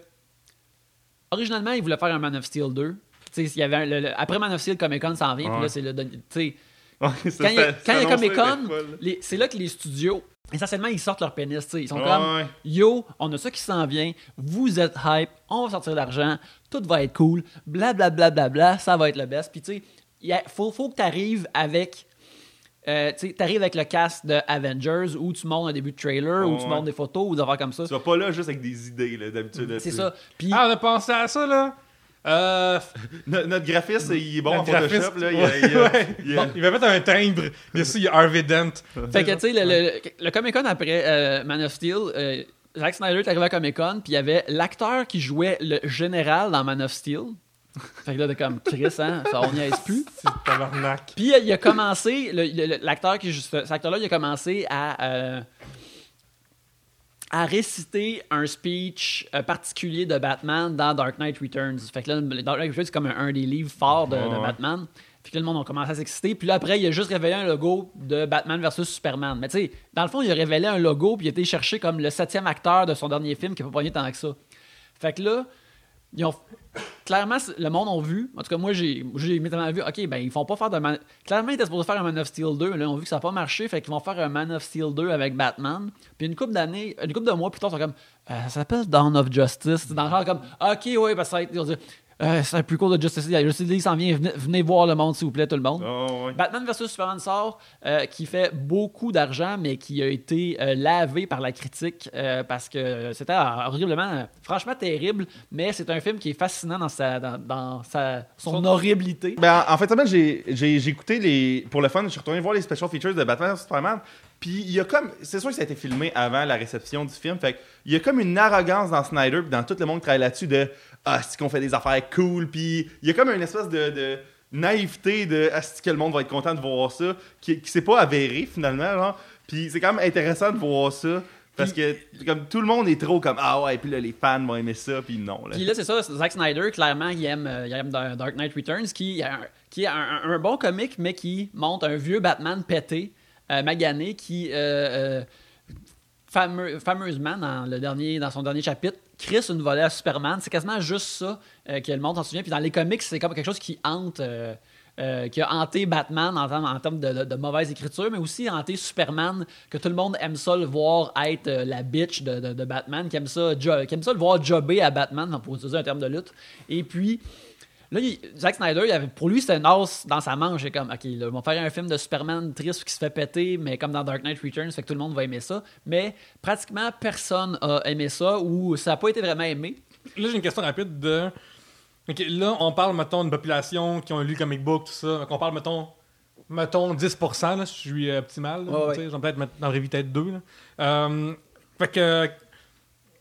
originalement, ils voulaient faire un Man of Steel 2. tu sais, il y avait un- le- le- après Man of Steel, Comic Con s'en vient, puis là, c'est le. quand il y a, Comic Con, c'est là que les studios, essentiellement, ils sortent leur pénis. tu sais. Ils sont Ouais, comme. Yo, on a ça qui s'en vient, vous êtes hype, on va sortir de l'argent, tout va être cool, blablabla, bla, bla, bla, ça va être le best. Puis tu sais, faut, faut que tu arrives avec. Euh, tu sais, t'arrives avec le cast de Avengers où tu montres un début de trailer, où Ouais, tu ouais. montres des photos ou des affaires comme ça. Tu vas pas là juste avec des idées, là, d'habitude. C'est tu- ça. Puis Ah, on a pensé à ça, là. Euh, No- notre graphiste, il est bon notre en Photoshop. graphiste- Là, il, a- il a- Ouais. il a- Bon, il va mettre un timbre. Dessus, il y a Harvey Dent. Fait que, tu sais, le, le, le Comic Con après euh, Man of Steel, euh, Zack Snyder est arrivé à Comic Con, puis il y avait l'acteur qui jouait le général dans Man of Steel. Fait que là, t'es comme Chris, hein, ça on n'y aise plus. C'est tabarnak. Puis il a commencé, le- le- le- l'acteur qui cet acteur-là, il a commencé à, euh, à réciter un speech euh, particulier de Batman dans Dark Knight Returns. Fait que là, Dark Knight Returns, c'est comme un, un des livres forts de. Batman. Fait que là, le monde a commencé à s'exciter. Puis là, après, il a juste révélé un logo de Batman versus Superman. Mais tu sais, dans le fond, il a révélé un logo, puis il a été cherché comme le septième acteur de son dernier film qui n'a pas pogné tant que ça. Fait que là, ils ont clairement le monde ont vu. En tout cas moi j'ai immédiatement vu ok ben ils font pas faire de Man... clairement ils étaient supposés faire un Man of Steel 2 mais là ils ont vu que ça n'a pas marché fait qu'ils vont faire un Man of Steel 2 avec Batman. Puis une couple d'années une couple de mois plus tard ils sont comme euh, ça s'appelle Dawn of Justice. C'est dans le genre comme ok ouais parce que ça va être- euh, c'est un plus court de Justice League Justice League s'en vient venez, venez voir le monde s'il vous plaît tout le monde Oh. Batman vs Superman sort, euh, qui fait beaucoup d'argent, mais qui a été euh, lavé par la critique euh, parce que c'était horriblement, euh, franchement terrible, mais c'est un film qui est fascinant dans, sa, dans, dans sa, son Son- horribilité. Ben, en en fait, semaine, j'ai j'ai- j'ai écouté les. Pour le fun, je suis retourné voir les special features de Batman vs Superman. Puis il y a comme. C'est sûr que ça a été filmé avant la réception du film. Fait il y a comme une arrogance dans Snyder, puis dans tout le monde qui travaille là-dessus de. Ah, c'est qu'on fait des affaires cool. Puis il y a comme une espèce de. de naïveté de ah, c'est que le monde va être content de voir ça qui, qui s'est pas avéré finalement genre. puis c'est quand même intéressant de voir ça parce que comme tout le monde est trop comme ah ouais puis là les fans vont aimer ça puis non là. Puis là, c'est ça, Zack Snyder, clairement, il aime, euh, il aime Dar- Dark Knight Returns, qui, est un- qui est un, un- un bon comique, mais qui montre un vieux Batman pété, euh, magané, qui, euh, euh, fameux- fameusement, dans, le dernier, dans son dernier chapitre, Chris une volée à Superman. C'est quasiment juste ça euh, que le monde s'en souvient. Puis dans les comics, c'est comme quelque chose qui hante. euh, euh, qui a hanté Batman en termes, de, mauvaise écriture, mais aussi hanté Superman, que tout le monde aime ça le voir être euh, la bitch de, Batman, qui aime, ça, qui aime ça le voir jobber à Batman, pour utiliser un terme de lutte. Et puis, Là, il- Zack Snyder, il avait, pour lui, c'était un os dans sa manche. C'est comme, OK, là, ils vont faire un film de Superman triste qui se fait péter, mais comme dans Dark Knight Returns, fait que tout le monde va aimer ça. Mais pratiquement personne a aimé ça ou ça n'a pas été vraiment aimé. Là, j'ai une question rapide de. Ok, là, on parle, mettons, d'une population qui ont lu le comic book, tout ça. Donc, on parle, mettons, mettons 10%, là, si je suis euh, optimal. là, ouais. J'en peut-être vie, peut-être 2. Là. Euh, fait que.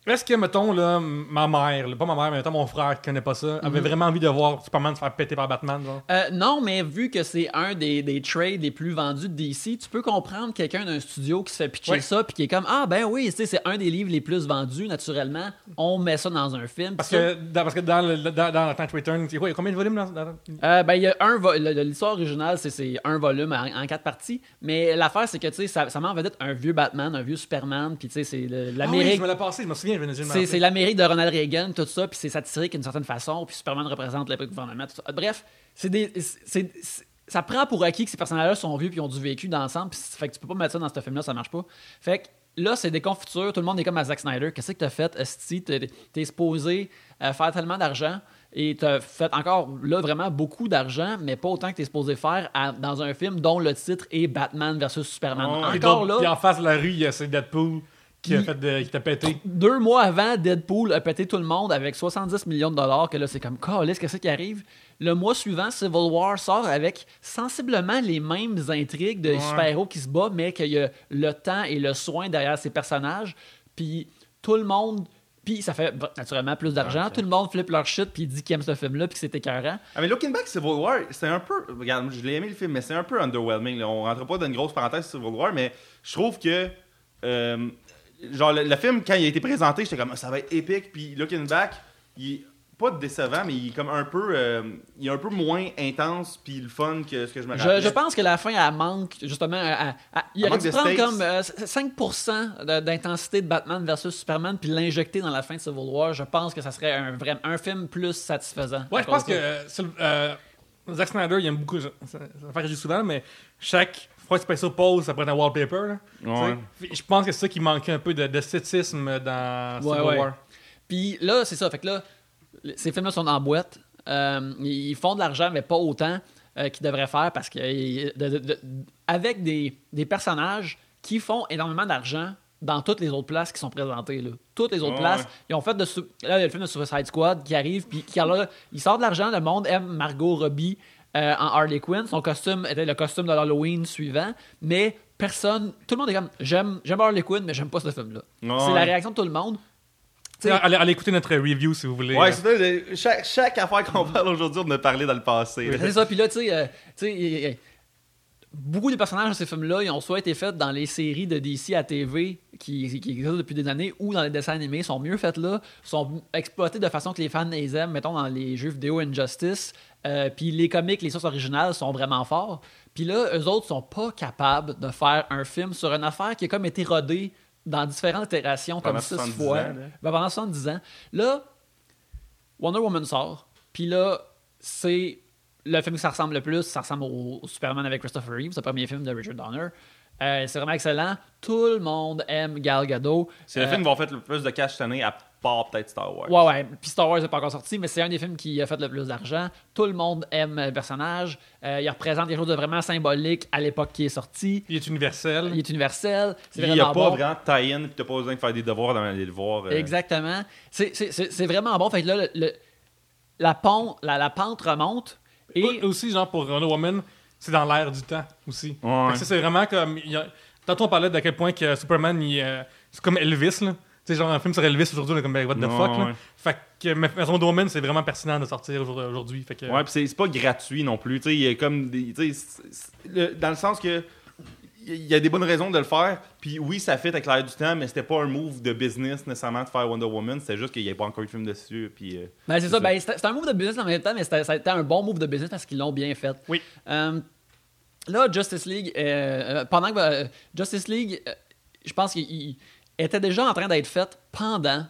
Est-ce que, mettons, là, ma mère, là, pas ma mère, mais mettons mon frère qui connaît pas ça, avait vraiment envie de voir Superman se faire péter par Batman, genre? Euh, non, mais vu que c'est un des, des trades les plus vendus de DC, tu peux comprendre quelqu'un d'un studio qui se fait pitcher ça puis qui est comme Ah, ben oui, c'est un des livres les plus vendus, naturellement. On met ça dans un film. Parce que, dans, parce que dans, le, dans, Return, il y a combien de volumes dans, dans- Euh, ben, il y a un l'histoire originale, c'est- un volume en, en quatre parties. Mais l'affaire, c'est que tu sais, ça, ça met en vedette un vieux Batman, un vieux Superman, puis tu sais, c'est Ah oui, l'Amérique. je me l'ai passé, je me souviens, c'est c'est l'Amérique de Ronald Reagan, tout ça, puis c'est satirique d'une certaine façon, puis Superman représente le gouvernement, tout ça. Bref, c'est des. c'est- c'est- ça prend pour acquis que ces personnages-là sont vieux puis ont du vécu d'ensemble, puis fait que tu peux pas mettre ça dans ce film-là, ça marche pas. Fait que là, c'est des confitures, tout le monde est comme à Zack Snyder. Qu'est-ce que t'as fait, Esti? T'es supposé euh, faire tellement d'argent et t'as fait encore là vraiment beaucoup d'argent, mais pas autant que t'es supposé faire à- dans un film dont le titre est Batman versus Superman. Oh, encore donc- là. Puis en face de la rue, il y a Deadpool qui a fait de, qui t'a pété? Deux mois avant, Deadpool a pété tout le monde avec 70 millions de dollars, que là, c'est comme, qu'est-ce que c'est qui arrive? Le mois suivant, Civil War sort avec sensiblement les mêmes intrigues de Ouais. super-héros qui se battent, mais qu'il y a le temps et le soin derrière ces personnages. Puis tout le monde... Puis ça fait naturellement plus d'argent. Tout le monde flippe leur shit puis dit qu'ils aiment ce film-là puis que c'est écœurant. Ah, mais Looking Back, Civil War, c'est un peu. Regarde, moi, je l'ai aimé le film, mais c'est un peu underwhelming. là. On rentre pas dans une grosse parenthèse sur Civil War, mais je trouve que. euh, genre, le, le film, quand il a été présenté, j'étais comme, Ah, ça va être épique. Puis Looking Back, il- pas décevant, mais il est comme un peu, euh, il est un peu moins intense puis le fun que ce que je me Je, rappelle. je pense que la fin, elle manque justement. à- à- il Elle aurait dû prendre stakes. comme euh, 5% de- d'intensité de Batman versus Superman puis l'injecter dans la fin de Civil War. Je pense que ça serait un, vrai, un film plus satisfaisant. Ouais, je pense que ça. euh, euh, Zack Snyder, il aime beaucoup. Ça, ça fait réagir souvent, mais chaque fois qu'il se sur pause, ça prend un wallpaper. là, tu Ouais. sais. Je pense que c'est ça qui manquait un peu de- d'esthétisme dans Civil ouais. War. Puis là, c'est ça. Fait que là, ces films-là sont en boîte. Euh, ils font de l'argent, mais pas autant euh, qu'ils devraient faire parce que euh, de- de- de- avec des, des personnages qui font énormément d'argent dans toutes les autres places qui sont présentées. Là. Toutes les autres places. ouais. Ils ont fait de. Là, il y a le film de Suicide Squad qui arrive, puis qui, alors, il sort de l'argent. Le monde aime Margot Robbie euh, en Harley Quinn. Son costume était le costume de l'Halloween suivant, mais personne. Tout le monde est comme j'aime j'aime Harley Quinn, mais j'aime pas ce film-là. Ouais. C'est la réaction de tout le monde. T'sais, Allez, allez écouter notre review si vous voulez. Ouais, c'est chaque, chaque affaire qu'on parle aujourd'hui, on a parlé dans le passé. C'est ça, puis là, tu sais, euh, tu beaucoup des personnages de ces films-là, ils ont soit été faits dans les séries de DC à TV qui, qui existent depuis des années ou dans les dessins animés, sont mieux faits là, sont exploités de façon que les fans les aiment, mettons dans les jeux vidéo Injustice, euh, puis les comics, les sources originales sont vraiment forts. Puis là, eux autres sont pas capables de faire un film sur une affaire qui a comme été rodée dans différentes itérations, comme six 70 fois. ans. Ben, pendant 70 ans. Là, Wonder Woman sort, puis là, c'est le film que ça ressemble le plus, ça ressemble au, Superman avec Christopher Reeve, le premier film de Richard Donner. Euh, c'est vraiment excellent. Tout le monde aime Gal Gadot. C'est le Euh, film qui va faire le plus de cash cette année, à part peut-être Star Wars. Ouais, ouais. Puis Star Wars n'est pas encore sorti, mais c'est un des films qui a fait le plus d'argent. Tout le monde aime le personnage. Euh, il représente quelque chose de vraiment symbolique à l'époque qui est sorti. Il est universel. Il est universel. C'est Il n'y a pas bon. vraiment de tie-in, puis t'as pas besoin de faire des devoirs dans aller le voir. euh. Exactement. C'est- C'est c'est- c'est vraiment bon. Fait que là, le- le- la, pont, la, la pente remonte. Et Et aussi, genre, pour Wonder Woman, c'est dans l'air du temps aussi. Ouais. Ça, c'est vraiment comme. a- Tantôt, on parlait de quel point que Superman, il, euh, c'est comme Elvis, là. Tu sais, genre, un film sur Elvis aujourd'hui, on est comme, ben, what the Ouais, fuck, là. ouais. Fait que, mais mais Wonder Woman, c'est vraiment pertinent de sortir aujourd- aujourd'hui. Fait que. Ouais, puis c'est- c'est pas gratuit non plus. Tu sais, il y a comme des. tu sais, c'est- c'est- le- dans le sens que. Il y a des bonnes raisons de le faire. Puis oui, ça fait avec l'air du temps, mais c'était pas un move de business nécessairement de faire Wonder Woman. C'était juste qu'il n'y avait pas encore eu de film dessus. Puis, euh, Ben, c'est ça. Ben, c'était un move de business en même temps, mais c'était ça a été un bon move de business parce qu'ils l'ont bien fait. Oui. Euh, là, Justice League, euh, pendant que Justice League, je pense qu'il il était déjà en train d'être fait pendant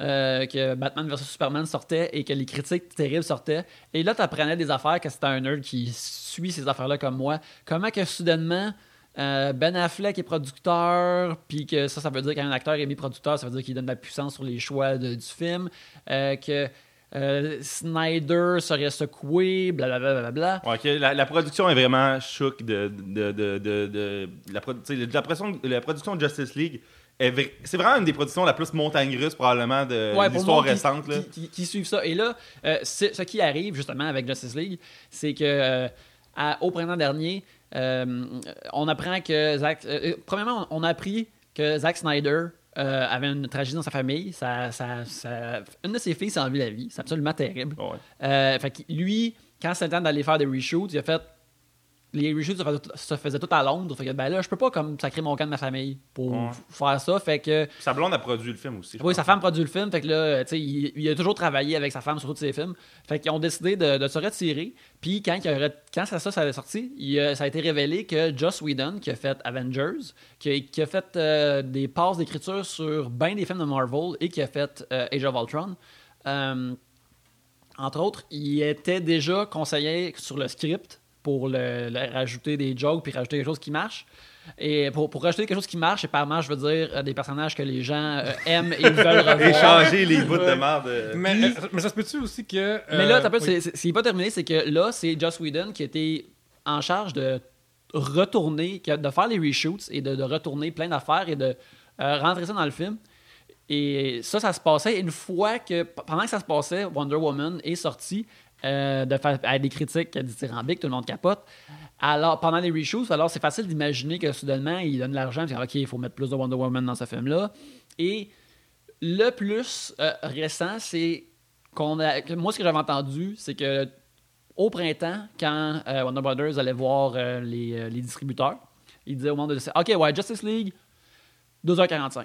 euh, que Batman vs Superman sortait et que les critiques terribles sortaient. Et là, tu apprenais des affaires que c'était un nerd qui suit ces affaires-là comme moi. Comment que soudainement. Euh, ben Affleck est producteur, puis que ça, ça veut dire qu'un acteur est mis producteur, ça veut dire qu'il donne de la puissance sur les choix de- du film, euh, que euh, Snyder serait secoué, blablabla. Bla, bla, bla. ouais, la, la production est vraiment choc de, de, de, de, de- la, production- la production de Justice League. C'est vraiment une des productions la plus montagne russe probablement de Ouais, l'histoire qui- récente. là. Qui, qui- qui suivent ça. Et là, ce qui arrive justement avec Justice League, c'est que à- au printemps dernier, euh, on apprend que Zack. euh, euh, premièrement, on on a appris que Zack Snyder euh, avait une tragédie dans sa famille. Ça, ça- ça- une de ses filles s'est enlevée la vie. C'est absolument terrible. Ouais. Fait que lui, quand c'est le temps d'aller faire des reshoots, il a fait. Les reshoots se faisaient, tout- à Londres. Fait que ben là, je peux pas comme sacrer mon camp de ma famille pour Ouais. faire ça. Fait que. Sa blonde a produit le film aussi. Oui, sa femme produit le film, fait que là, tu sais, il, il a toujours travaillé avec sa femme sur tous ses films. Fait qu'ils ont décidé de, de se retirer. Puis quand, a quand ça, ça, ça a sorti, il a- ça a été révélé que Joss Whedon, qui a fait Avengers, qui a, qui a fait euh, des passes d'écriture sur bien des films de Marvel et qui a fait euh, Age of Ultron, euh, entre autres, il était déjà conseillé sur le script pour le, le- rajouter des jokes puis rajouter quelque chose qui marche. Et pour, pour rajouter quelque chose qui marche, et par marche, je veux dire euh, des personnages que les gens euh, aiment et veulent revoir. Échanger les bouts de merde. euh, Mais, Puis- mais ça se peut-tu aussi que. Mais là, t'as pas- oui. c'est- c'est- ce qui n'est pas terminé, c'est que là, c'est Joss Whedon qui était en charge de retourner, de faire les reshoots et de, de retourner plein d'affaires et de euh, rentrer ça dans le film. Et ça, ça se passait une fois que, pendant que ça se passait, Wonder Woman est sorti euh, de faire des critiques dithyrambiques, tout le monde capote. Alors, pendant les reshoots, alors c'est facile d'imaginer que soudainement, il donne de l'argent, puis OK, il faut mettre plus de Wonder Woman dans ce film-là. Et le plus euh, récent, c'est qu'on a. moi, ce que j'avais entendu, c'est que au printemps, quand euh, Warner Brothers allait voir les, distributeurs, ils disaient au monde de OK, ouais, Justice League, 2h45.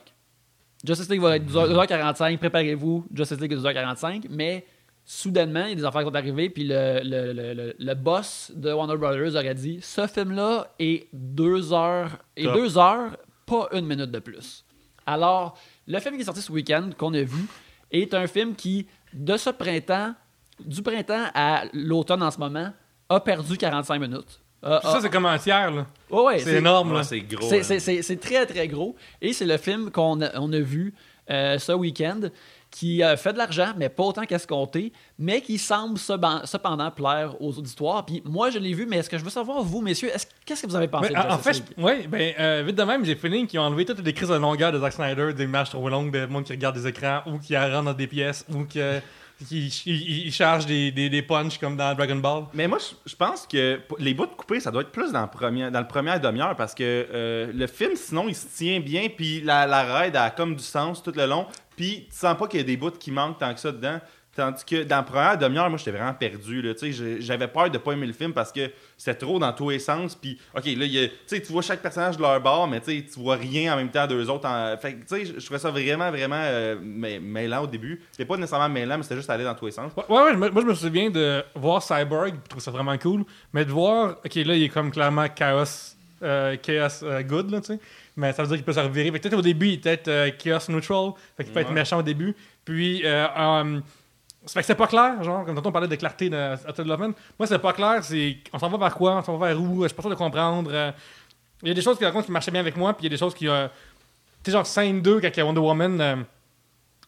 Justice League va être 2h- 2h45, préparez-vous, Justice League est 2h45, mais soudainement, il y a des affaires qui sont arrivées, puis le, le, le, le- le boss de Warner Brothers aurait dit ce film-là est deux heures, et Top. deux heures, pas une minute de plus. Alors, le film qui est sorti ce week-end, qu'on a vu, est un film qui, de ce printemps, du printemps à l'automne en ce moment, a perdu 45 minutes. A- Ça, c'est comme un tiers, là. Ouais, ouais, c'est énorme, là. C'est gros. c'est- hein. c'est- C'est c'est très, très gros. Et c'est le film qu'on a, on a vu euh, ce week-end qui a fait de l'argent, mais pas autant qu'escompté, mais qui semble cependant plaire aux auditoires. Puis moi, je l'ai vu, mais est-ce que je veux savoir, vous, messieurs, est-ce- qu'est-ce que vous avez pensé Mais, de en, en fait, ouais, ben, euh, vite de même, j'ai fini qu'ils ont enlevé toutes les crises de longueur de Zack Snyder, des images trop longues de monde qui regarde des écrans, ou qui rentre dans des pièces, ou qui, charge des, des, des punches comme dans Dragon Ball. Mais moi, je, pense que les bouts coupés, ça doit être plus dans le premier, dans le premier demi-heure parce que euh, le film, sinon, il se tient bien, puis la, la raid a comme du sens tout le long, puis tu sens pas qu'il y a des bouts qui manquent tant que ça dedans. Tandis que dans la première demi-heure, moi, j'étais vraiment perdu. J'avais peur de pas aimer le film parce que c'était trop dans tous les sens. Puis, OK, là, tu vois chaque personnage de leur bord, mais tu vois rien en même temps d'eux autres. En... Fait tu sais, je- trouvais ça vraiment, vraiment euh, mê- mêlant au début. C'était pas nécessairement mêlant, mais c'était juste aller dans tous les sens. Ouais, ouais, moi je me souviens de voir Cyborg, je trouve ça vraiment cool, mais de voir, ok, là, il est comme clairement Chaos, euh, chaos euh, Good, tu sais, mais ça veut dire qu'il peut se revirer. Fait que peut-être au début, il est peut-être euh, Chaos Neutral, fait qu'il peut être Ouais. méchant au début, puis, euh, um, ça fait que c'est pas clair, genre, comme tantôt on parlait de clarté de Hotel Development. Moi, c'est pas clair, c'est on s'en va vers quoi, on s'en va vers où, je suis pas sûr de comprendre. euh, Il y a des choses qui racontent qui marchaient bien avec moi, puis il y a des choses qui. euh, tu sais, genre scène 2, quand Wonder Woman euh,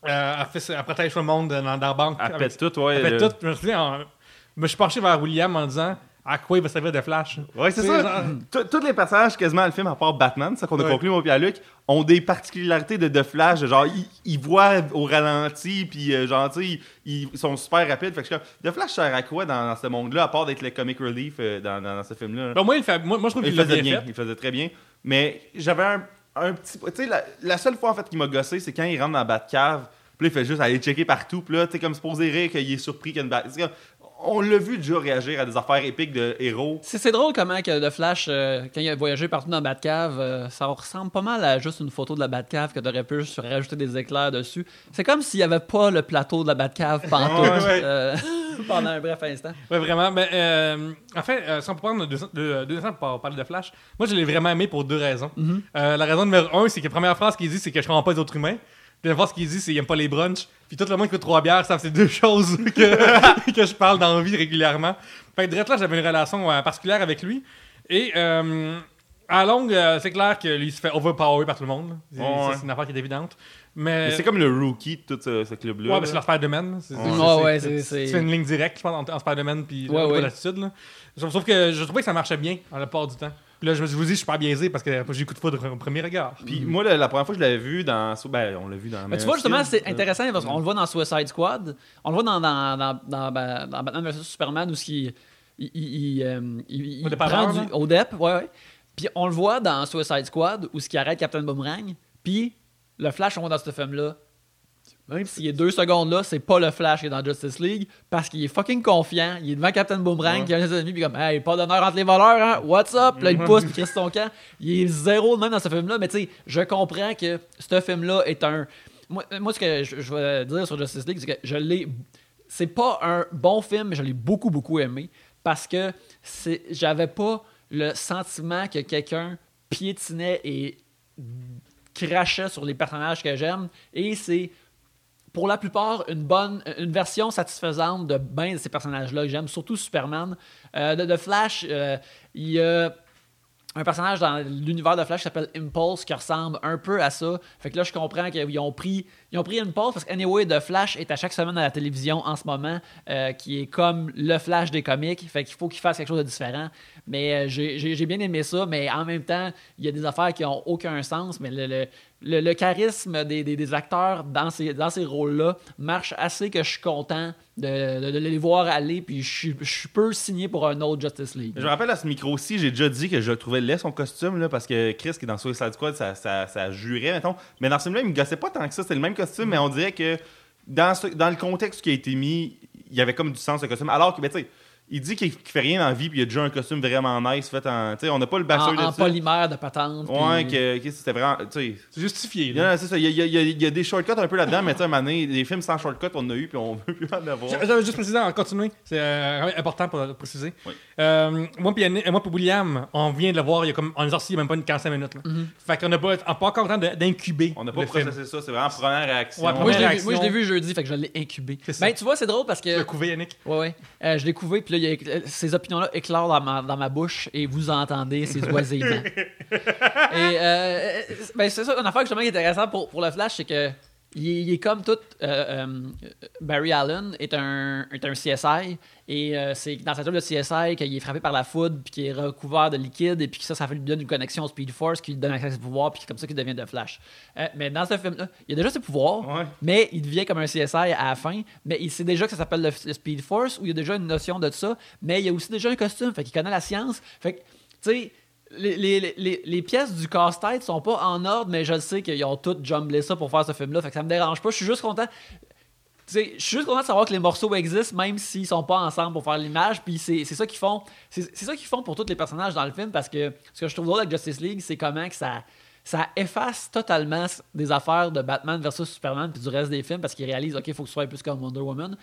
euh, a, fait, a protège le monde dans, dans la banque. Elle avec- pète tout, ouais. elle fait le- tout. Je me souviens, en- je me suis penché vers William en disant à quoi il va servir de Flash? Ouais, c'est ça. genre- Tous- les personnages quasiment le film, à part Batman, ça qu'on a Ouais. conclu, moi et Luc, ont des particularités de, de Flash. Genre, ils, ils voient au ralenti, puis euh, genre, tu sais, ils, ils sont super rapides. Fait que je suis comme, de Flash sert à quoi dans, dans ce monde-là, à part d'être le comic relief euh, dans, dans, dans ce film-là? Ben, moi, il fait, moi, moi, je trouve il qu'il faisait bien bien, fait. il faisait très bien. Mais j'avais un, un petit. Tu sais, la, la seule fois en fait qui m'a gossé, c'est quand il rentre dans la Batcave, puis là, il fait juste aller checker partout, puis là, tu sais, comme supposé rire qu'il est surpris qu'il y a une bat. On l'a vu déjà réagir à des affaires épiques de héros. C'est c'est drôle comment que The Flash, euh, quand il a voyagé partout dans la Batcave, euh, ça ressemble pas mal à juste une photo de la Batcave que t'aurais pu juste rajouter des éclairs dessus. C'est comme s'il n'y avait pas le plateau de la Batcave Ouais, ouais. euh, pendant un bref instant. Ouais, vraiment. Euh, en fait, euh, si on peut prendre deux, instants pour parler de Flash, moi, je l'ai vraiment aimé pour deux raisons. Euh, la raison numéro un, c'est que la première phrase qu'il dit, c'est que je comprends pas les autres humains. La phrase qu'il dit, c'est qu'il aime pas les brunchs. Puis tout le monde qui coûte trois bières, ça c'est deux choses que, que je parle dans la vie régulièrement. Fait que direct là, j'avais une relation euh, particulière avec lui. Et euh, à longue, euh, c'est clair que lui il se fait overpower par tout le monde. C'est- Ouais. ça, c'est une affaire qui est évidente. Mais, Mais c'est comme le rookie de tout ce, ce club-là. Ouais, là. mais c'est leur Spider-Man. C'est- Ouais. c'est- Ouais, ouais, c'est- c'est- c'est- c'est- Tu fais une ligne directe, je pense, entre- entre Spider-Man puis Ouais, ouais. l'attitude. là. Sauf sauf que je trouvais que ça marchait bien à la part du temps. Puis là, je me suis dit, je suis pas biaisé parce que j'ai eu coup de foudre au premier regard. Puis moi, la, la première fois que je l'avais vu dans. Ben, on l'a vu dans. Mais tu vois, justement, c'est intéressant parce qu'on le voit dans Suicide Squad, on le voit dans, dans, dans, dans, dans- dans Batman vs Superman où il, il, il, il, euh, il- il prend du, au dep, ouais, ouais. Puis on le voit dans Suicide Squad où ce qui arrête Captain Boomerang, puis le Flash on voit dans ce film-là. Même s'il est deux secondes là, c'est pas le Flash qui est dans Justice League parce qu'il est fucking confiant. Il est devant Captain Boomerang, qui a ses ennemis, puis comme, hey, pas d'honneur entre les voleurs, hein? What's up? Là, il pousse, puis il crisse son camp. Il est zéro de même dans ce film-là, mais tu sais, je comprends que ce film-là est un. Moi, moi, ce que je, je vais dire sur Justice League, c'est que je l'ai. C'est pas un bon film, mais je l'ai beaucoup, beaucoup aimé parce que c'est- j'avais pas le sentiment que quelqu'un piétinait et crachait sur les personnages que j'aime. Et c'est pour la plupart une bonne une version satisfaisante de ben de ces personnages là que j'aime surtout Superman Euh, de, de Flash euh, il y a un personnage dans l'univers de Flash qui s'appelle Impulse qui ressemble un peu à ça. Fait que là, je comprends qu'ils ont pris, ils ont pris Impulse parce que anyway, The Flash est à chaque semaine à la télévision en ce moment, euh, qui est comme le Flash des comics. Fait qu'il faut qu'il fasse quelque chose de différent. Mais euh, j'ai bien aimé ça, mais en même temps, il y a des affaires qui ont aucun sens. Mais le, le, le- le charisme des, des- des acteurs dans ces, dans ces rôles-là marche assez que je suis content de, de- les voir aller. Puis je, suis- je peux signer pour un autre Justice League. Je me rappelle à ce micro-ci, j'ai déjà dit que je trouvais laid son costume, là, parce que Chris, qui est dans Suicide Squad, ça, ça, ça jurait, mettons. Mais dans ce film-là, il me gossait pas tant que ça. C'était le même costume, mais on dirait que dans, ce- dans le contexte qui a été mis, il y avait comme du sens, ce costume. Alors que, ben, tu sais, il dit qu'il fait rien dans la vie, puis il a déjà un costume vraiment nice fait en. Tu sais, on n'a pas le En, bachelor en de ça. polymère de patente. Ouais, puis- que, que c'était vraiment. Tu sais. C'est justifié. il y là. a- c'est ça, il y, a, il y a- il y a des shortcuts un peu là-dedans, mais tu sais, à un moment donné, des films sans shortcut, on en a eu, puis on veut plus en avoir. J'avais juste précisé en continuer, c'est euh, important pour le préciser. Oui. Euh, moi puis moi puis William, on vient de le voir, il y a comme, on est sorti il y a même pas une 45 minutes. Là. Fait qu'on n'a pas, pas encore le temps d'incuber. On n'a pas le film. processé ça, c'est vraiment première réaction. Ouais, Moi, je l'ai vu- réaction. moi, je l'ai vu jeudi, fait que je l'ai incubé. Ben, tu vois, c'est drôle parce Tu l'as que. couvé, Yannick? Ouais, ouais. Euh, je l'ai couvé, puis là, il ces opinions-là éclairent dans ma, dans ma bouche et vous entendez ces oisillements. et euh, ben, c'est ça, une affaire justement qui est intéressante pour, pour le Flash, c'est que il est, il est comme tout. euh, euh, Barry Allen est un, est un CSI et euh, c'est dans sa job de CSI qu'il est frappé par la foudre puis qu'il est recouvert de liquide et puis que ça, ça lui donne une connexion au Speed Force qui lui donne accès à ses pouvoirs puis c'est comme ça qu'il devient de Flash. Mais dans ce film-là, il a déjà ses pouvoirs, Ouais. mais il devient comme un CSI à la fin. Mais il sait déjà que ça s'appelle le, le Speed Force, où il y a déjà une notion de ça. Mais il y a aussi déjà un costume, fait qu'il connaît la science. Fait que, tu sais, les, pièces du casse-tête sont pas en ordre, mais je sais qu'ils ont toutes jumblé ça pour faire ce film-là. Fait que ça me dérange pas. Je suis juste content. Je suis juste content de savoir que les morceaux existent, même s'ils sont pas ensemble pour faire l'image. Puis c'est ça qu'ils font. C'est ça font pour tous les personnages dans le film, parce que ce que je trouve drôle avec Justice League, c'est comment ça efface totalement des affaires de Batman versus Superman puis du reste des films parce qu'ils réalisent ok il faut que ce soit plus comme Wonder Woman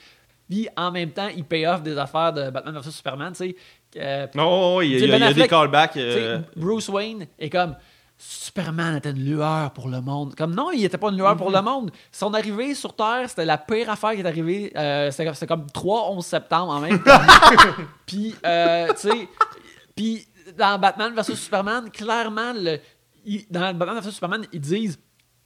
puis en même temps ils pay off des affaires de Batman versus Superman tu sais euh, Non, il y a, y des callbacks. euh, Bruce Wayne est comme Superman était une lueur pour le monde. Comme non, il était pas une lueur pour le monde. Son arrivée sur Terre, c'était la pire affaire qui est arrivée. Euh, c'était comme 3 11 septembre en même temps. Puis, euh, tu sais, puis dans Batman vs Superman, clairement, le, il- dans Batman vs Superman, ils disent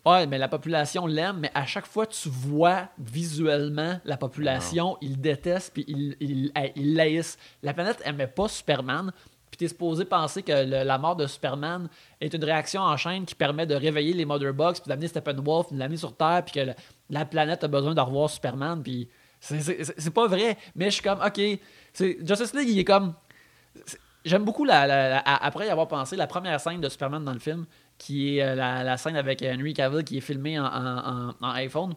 Ouais, mais la population l'aime, mais à chaque fois tu vois visuellement la population, ils détestent puis ils, ils, ils l'haïssent. La planète aimait pas Superman, puis t'es supposé penser que le- la mort de Superman est une réaction en chaîne qui permet de réveiller les Mother Bugs, puis d'amener Steppenwolf, de l'amener sur Terre, puis que le- la planète a besoin de revoir Superman, puis c'est- pas vrai. Mais je suis comme, ok, c'est- Justice League, il est comme. J'aime beaucoup, la, la- après y avoir pensé, la première scène de Superman dans le film, qui est euh, la, scène avec Henry Cavill qui est filmée en, iPhone.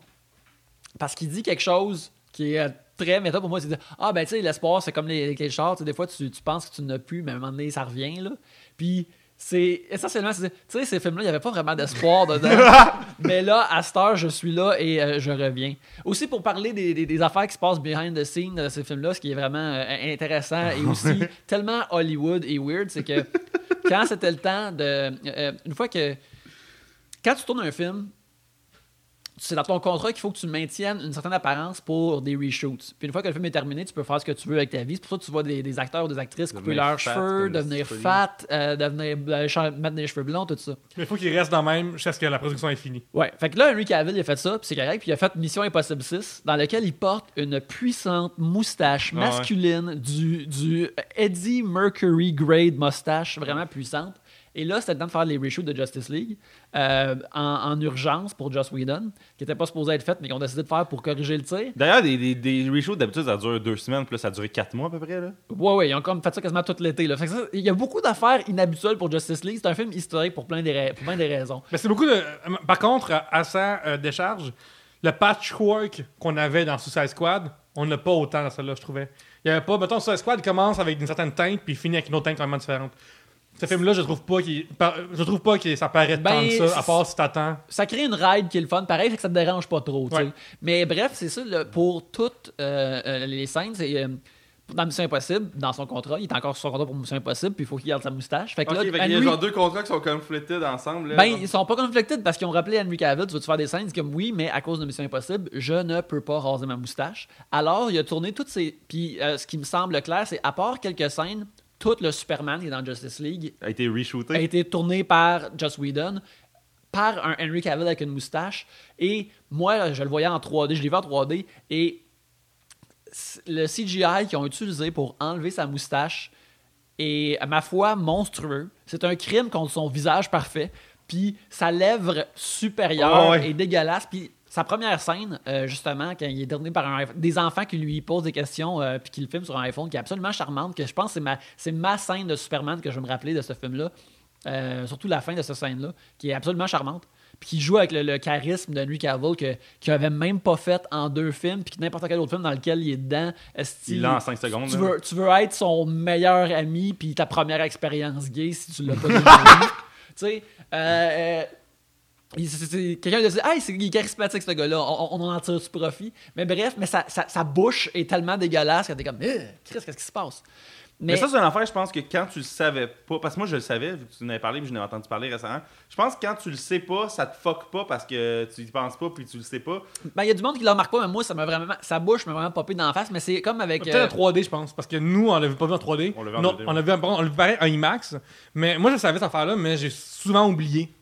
Parce qu'il dit quelque chose qui est euh, très méta pour moi. C'est de Ah, ben, tu sais, l'espoir, c'est comme les, les chars. Des fois, tu, tu penses que tu n'as plus, mais à un moment donné, ça revient. Là. Puis, c'est essentiellement, tu sais, ces films-là, il n'y avait pas vraiment d'espoir dedans. mais là, à cette heure, je suis là et euh, je reviens. Aussi, pour parler des, des- des affaires qui se passent behind the scenes de ces films-là, ce qui est vraiment euh, intéressant et aussi tellement Hollywood et weird, c'est que quand c'était le temps de. euh, une fois que. Quand tu tournes un film, c'est dans ton contrat qu'il faut que tu maintiennes une certaine apparence pour des reshoots. Puis une fois que le film est terminé, tu peux faire ce que tu veux avec ta vie. C'est pour ça que tu vois des, des acteurs ou des actrices couper Devenir leurs fat cheveux, devenir fat, euh, devenir, euh, mettre des cheveux blonds, tout ça. Mais il faut qu'il reste dans le même jusqu'à ce que la production est finie. Ouais, fait que là, Henry Cavill, il a fait ça, puis c'est correct, puis il a fait Mission Impossible 6, dans lequel il porte une puissante moustache Ah ouais. masculine du, du Eddie Mercury grade moustache, vraiment puissante. Et là, c'était le temps de faire les reshoots de Justice League euh, en, en urgence pour Joss Whedon, qui n'était pas supposé être fait, mais qu'ils ont décidé de faire pour corriger le tir. D'ailleurs, des, des, des reshoots, d'habitude, ça dure deux semaines, puis là, ça a duré quatre mois à peu près. Là. Ouais, ouais, ils ont comme fait ça quasiment tout l'été. Il y a beaucoup d'affaires inhabituelles pour Justice League. C'est un film historique pour plein des, ra- pour plein des raisons. Mais c'est beaucoup de. Par contre, à- sa euh, décharge, le patchwork qu'on avait dans Suicide Squad, on n'a pas autant dans celle-là, je trouvais. Il y avait pas. Mettons, Suicide Squad commence avec une certaine teinte, puis finit avec une autre teinte complètement différente. Ce film-là, je trouve pas qu'il. Je trouve pas que ça paraît Ben, tant de ça, à part si t'attends. ça crée une ride qui est le fun. Pareil, fait que ça te dérange pas trop. tu sais. Ouais. Mais bref, c'est ça. là, pour toutes euh, euh, les scènes, c'est. euh, dans Mission Impossible, dans son contrat, il est encore sur son contrat pour Mission Impossible, puis il faut qu'il garde sa moustache. Fait que là, fait qu'il y a genre deux contrats qui sont conflicted ensemble. Là, ben, genre. ils sont pas conflicted parce qu'ils ont rappelé Henry Cavill, tu veux-tu faire des scènes? C'est comme oui, mais à cause de Mission Impossible, je ne peux pas raser ma moustache. Alors, il a tourné toutes ces. Puis, euh, ce qui me semble clair, c'est à part quelques scènes, tout le Superman qui est dans Justice League a été reshooté. a été tourné par Joss Whedon, par un Henry Cavill avec une moustache. Et moi, je le voyais en 3D, je l'ai vu en 3D. Et le CGI qu'ils ont utilisé pour enlever sa moustache est, à ma foi, monstrueux. C'est un crime contre son visage parfait. Puis sa lèvre supérieure Oh, ouais. est dégueulasse. Puis sa première scène, euh, justement, quand il est tourné par un iPhone- des enfants qui lui posent des questions, euh, puis qui le filment sur un iPhone, qui est absolument charmante, que je pense que c'est ma, c'est ma scène de Superman que je vais me rappeler de ce film-là. Euh, surtout la fin de cette scène-là, qui est absolument charmante. puis qui joue avec le, le charisme de Henry Cavill que qu'il avait même pas fait en deux films, puis que n'importe quel autre film dans lequel il est dedans, est-ce Il l'a en 5 secondes. tu veux, tu veux être son meilleur ami puis ta première expérience gay si tu l'as pas déjà. Tu sais, quelqu'un de dire hey, c'est, il est charismatique ce gars-là, on, on en tire du profit. Mais bref, mais sa, sa, sa bouche est tellement dégueulasse que t'es comme, Eh, Chris, qu'est-ce qui se passe? Mais, ça, c'est une affaire, je pense que quand tu le savais pas, parce que moi je le savais, vu que tu en avais parlé, puis je n'ai entendu parler récemment, je pense que quand tu le sais pas, ça te fuck pas parce que tu y penses pas, puis tu le sais pas. Ben, il y a du monde qui le remarque pas, mais moi, ça m'a vraiment, sa bouche m'a vraiment popé dans la face, mais c'est comme avec. Peut-être euh, en 3D, je pense, parce que nous, on l'avait pas vu en 3D. On l'a vu en Non, 2D, on l'a vu, en- on pareil en IMAX. Mais moi, je savais cette affaire-là, mais j'ai souvent oublié.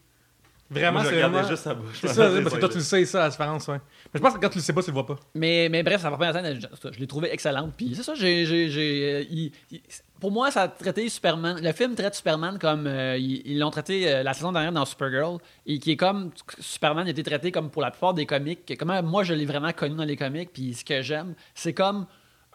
Vraiment, c'est vraiment... juste sa bouche. C'est ça, parce que toi, tu le sais, ça, la différence, ouais. Mais je pense que quand tu le sais pas, tu le vois pas. Mais, mais bref, sa première scène, je, je l'ai trouvée excellente. Puis c'est ça, j'ai. euh, il- il- pour moi, ça a traité Superman. Le film traite Superman comme. euh, ils l'ont traité euh, la saison dernière dans Supergirl. Et qui est comme. Superman a été traité comme pour la plupart des comics. Comment moi, je l'ai vraiment connu dans les comics. Puis ce que j'aime, c'est comme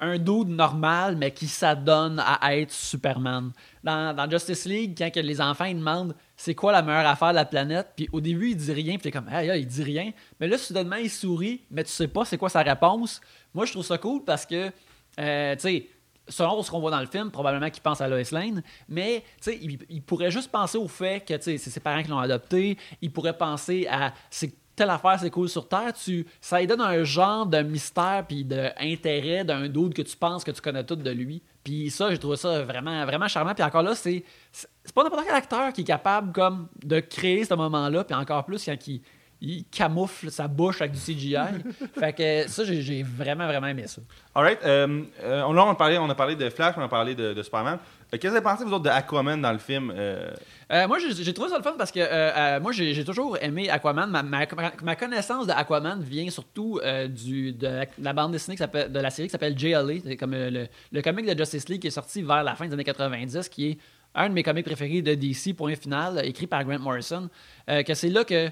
un dude normal, mais qui s'adonne à être Superman. Dans, Justice League, quand les enfants ils demandent c'est quoi la meilleure affaire de la planète, puis au début il dit rien, puis t'es comme hey, il dit rien, mais là soudainement il sourit, mais tu sais pas c'est quoi sa réponse. Moi je trouve ça cool parce que euh, tu sais selon ce qu'on voit dans le film, probablement qu'il pense à Lois Lane, mais il, il pourrait juste penser au fait que c'est ses parents qui l'ont adopté, il pourrait penser à c'est telle affaire c'est cool sur Terre, tu, ça lui donne un genre de mystère puis d'intérêt d'un doute que tu penses que tu connais tout de lui. Puis ça, j'ai trouvé ça vraiment, vraiment charmant. Puis encore là, c'est c'est pas n'importe quel acteur qui est capable comme de créer ce moment-là, puis encore plus quand il, il camoufle sa bouche avec du CGI. fait que ça, j'ai j'ai vraiment, vraiment aimé ça. Alright, euh, euh, on, là, on a, parlé, on a parlé de Flash, on a parlé de, de Superman. Euh, Qu'est-ce que vous avez pensé, de Aquaman dans le film euh, Euh, moi, j'ai trouvé ça le fun parce que moi, j'ai toujours aimé Aquaman. Ma, ma- ma connaissance de Aquaman vient surtout du, de, la, de la bande dessinée de la série qui s'appelle JLA. C'est comme le, le comic de Justice League qui est sorti vers la fin des années 90, qui est un de mes comics préférés de DC, point final, écrit par Grant Morrison. C'est là que.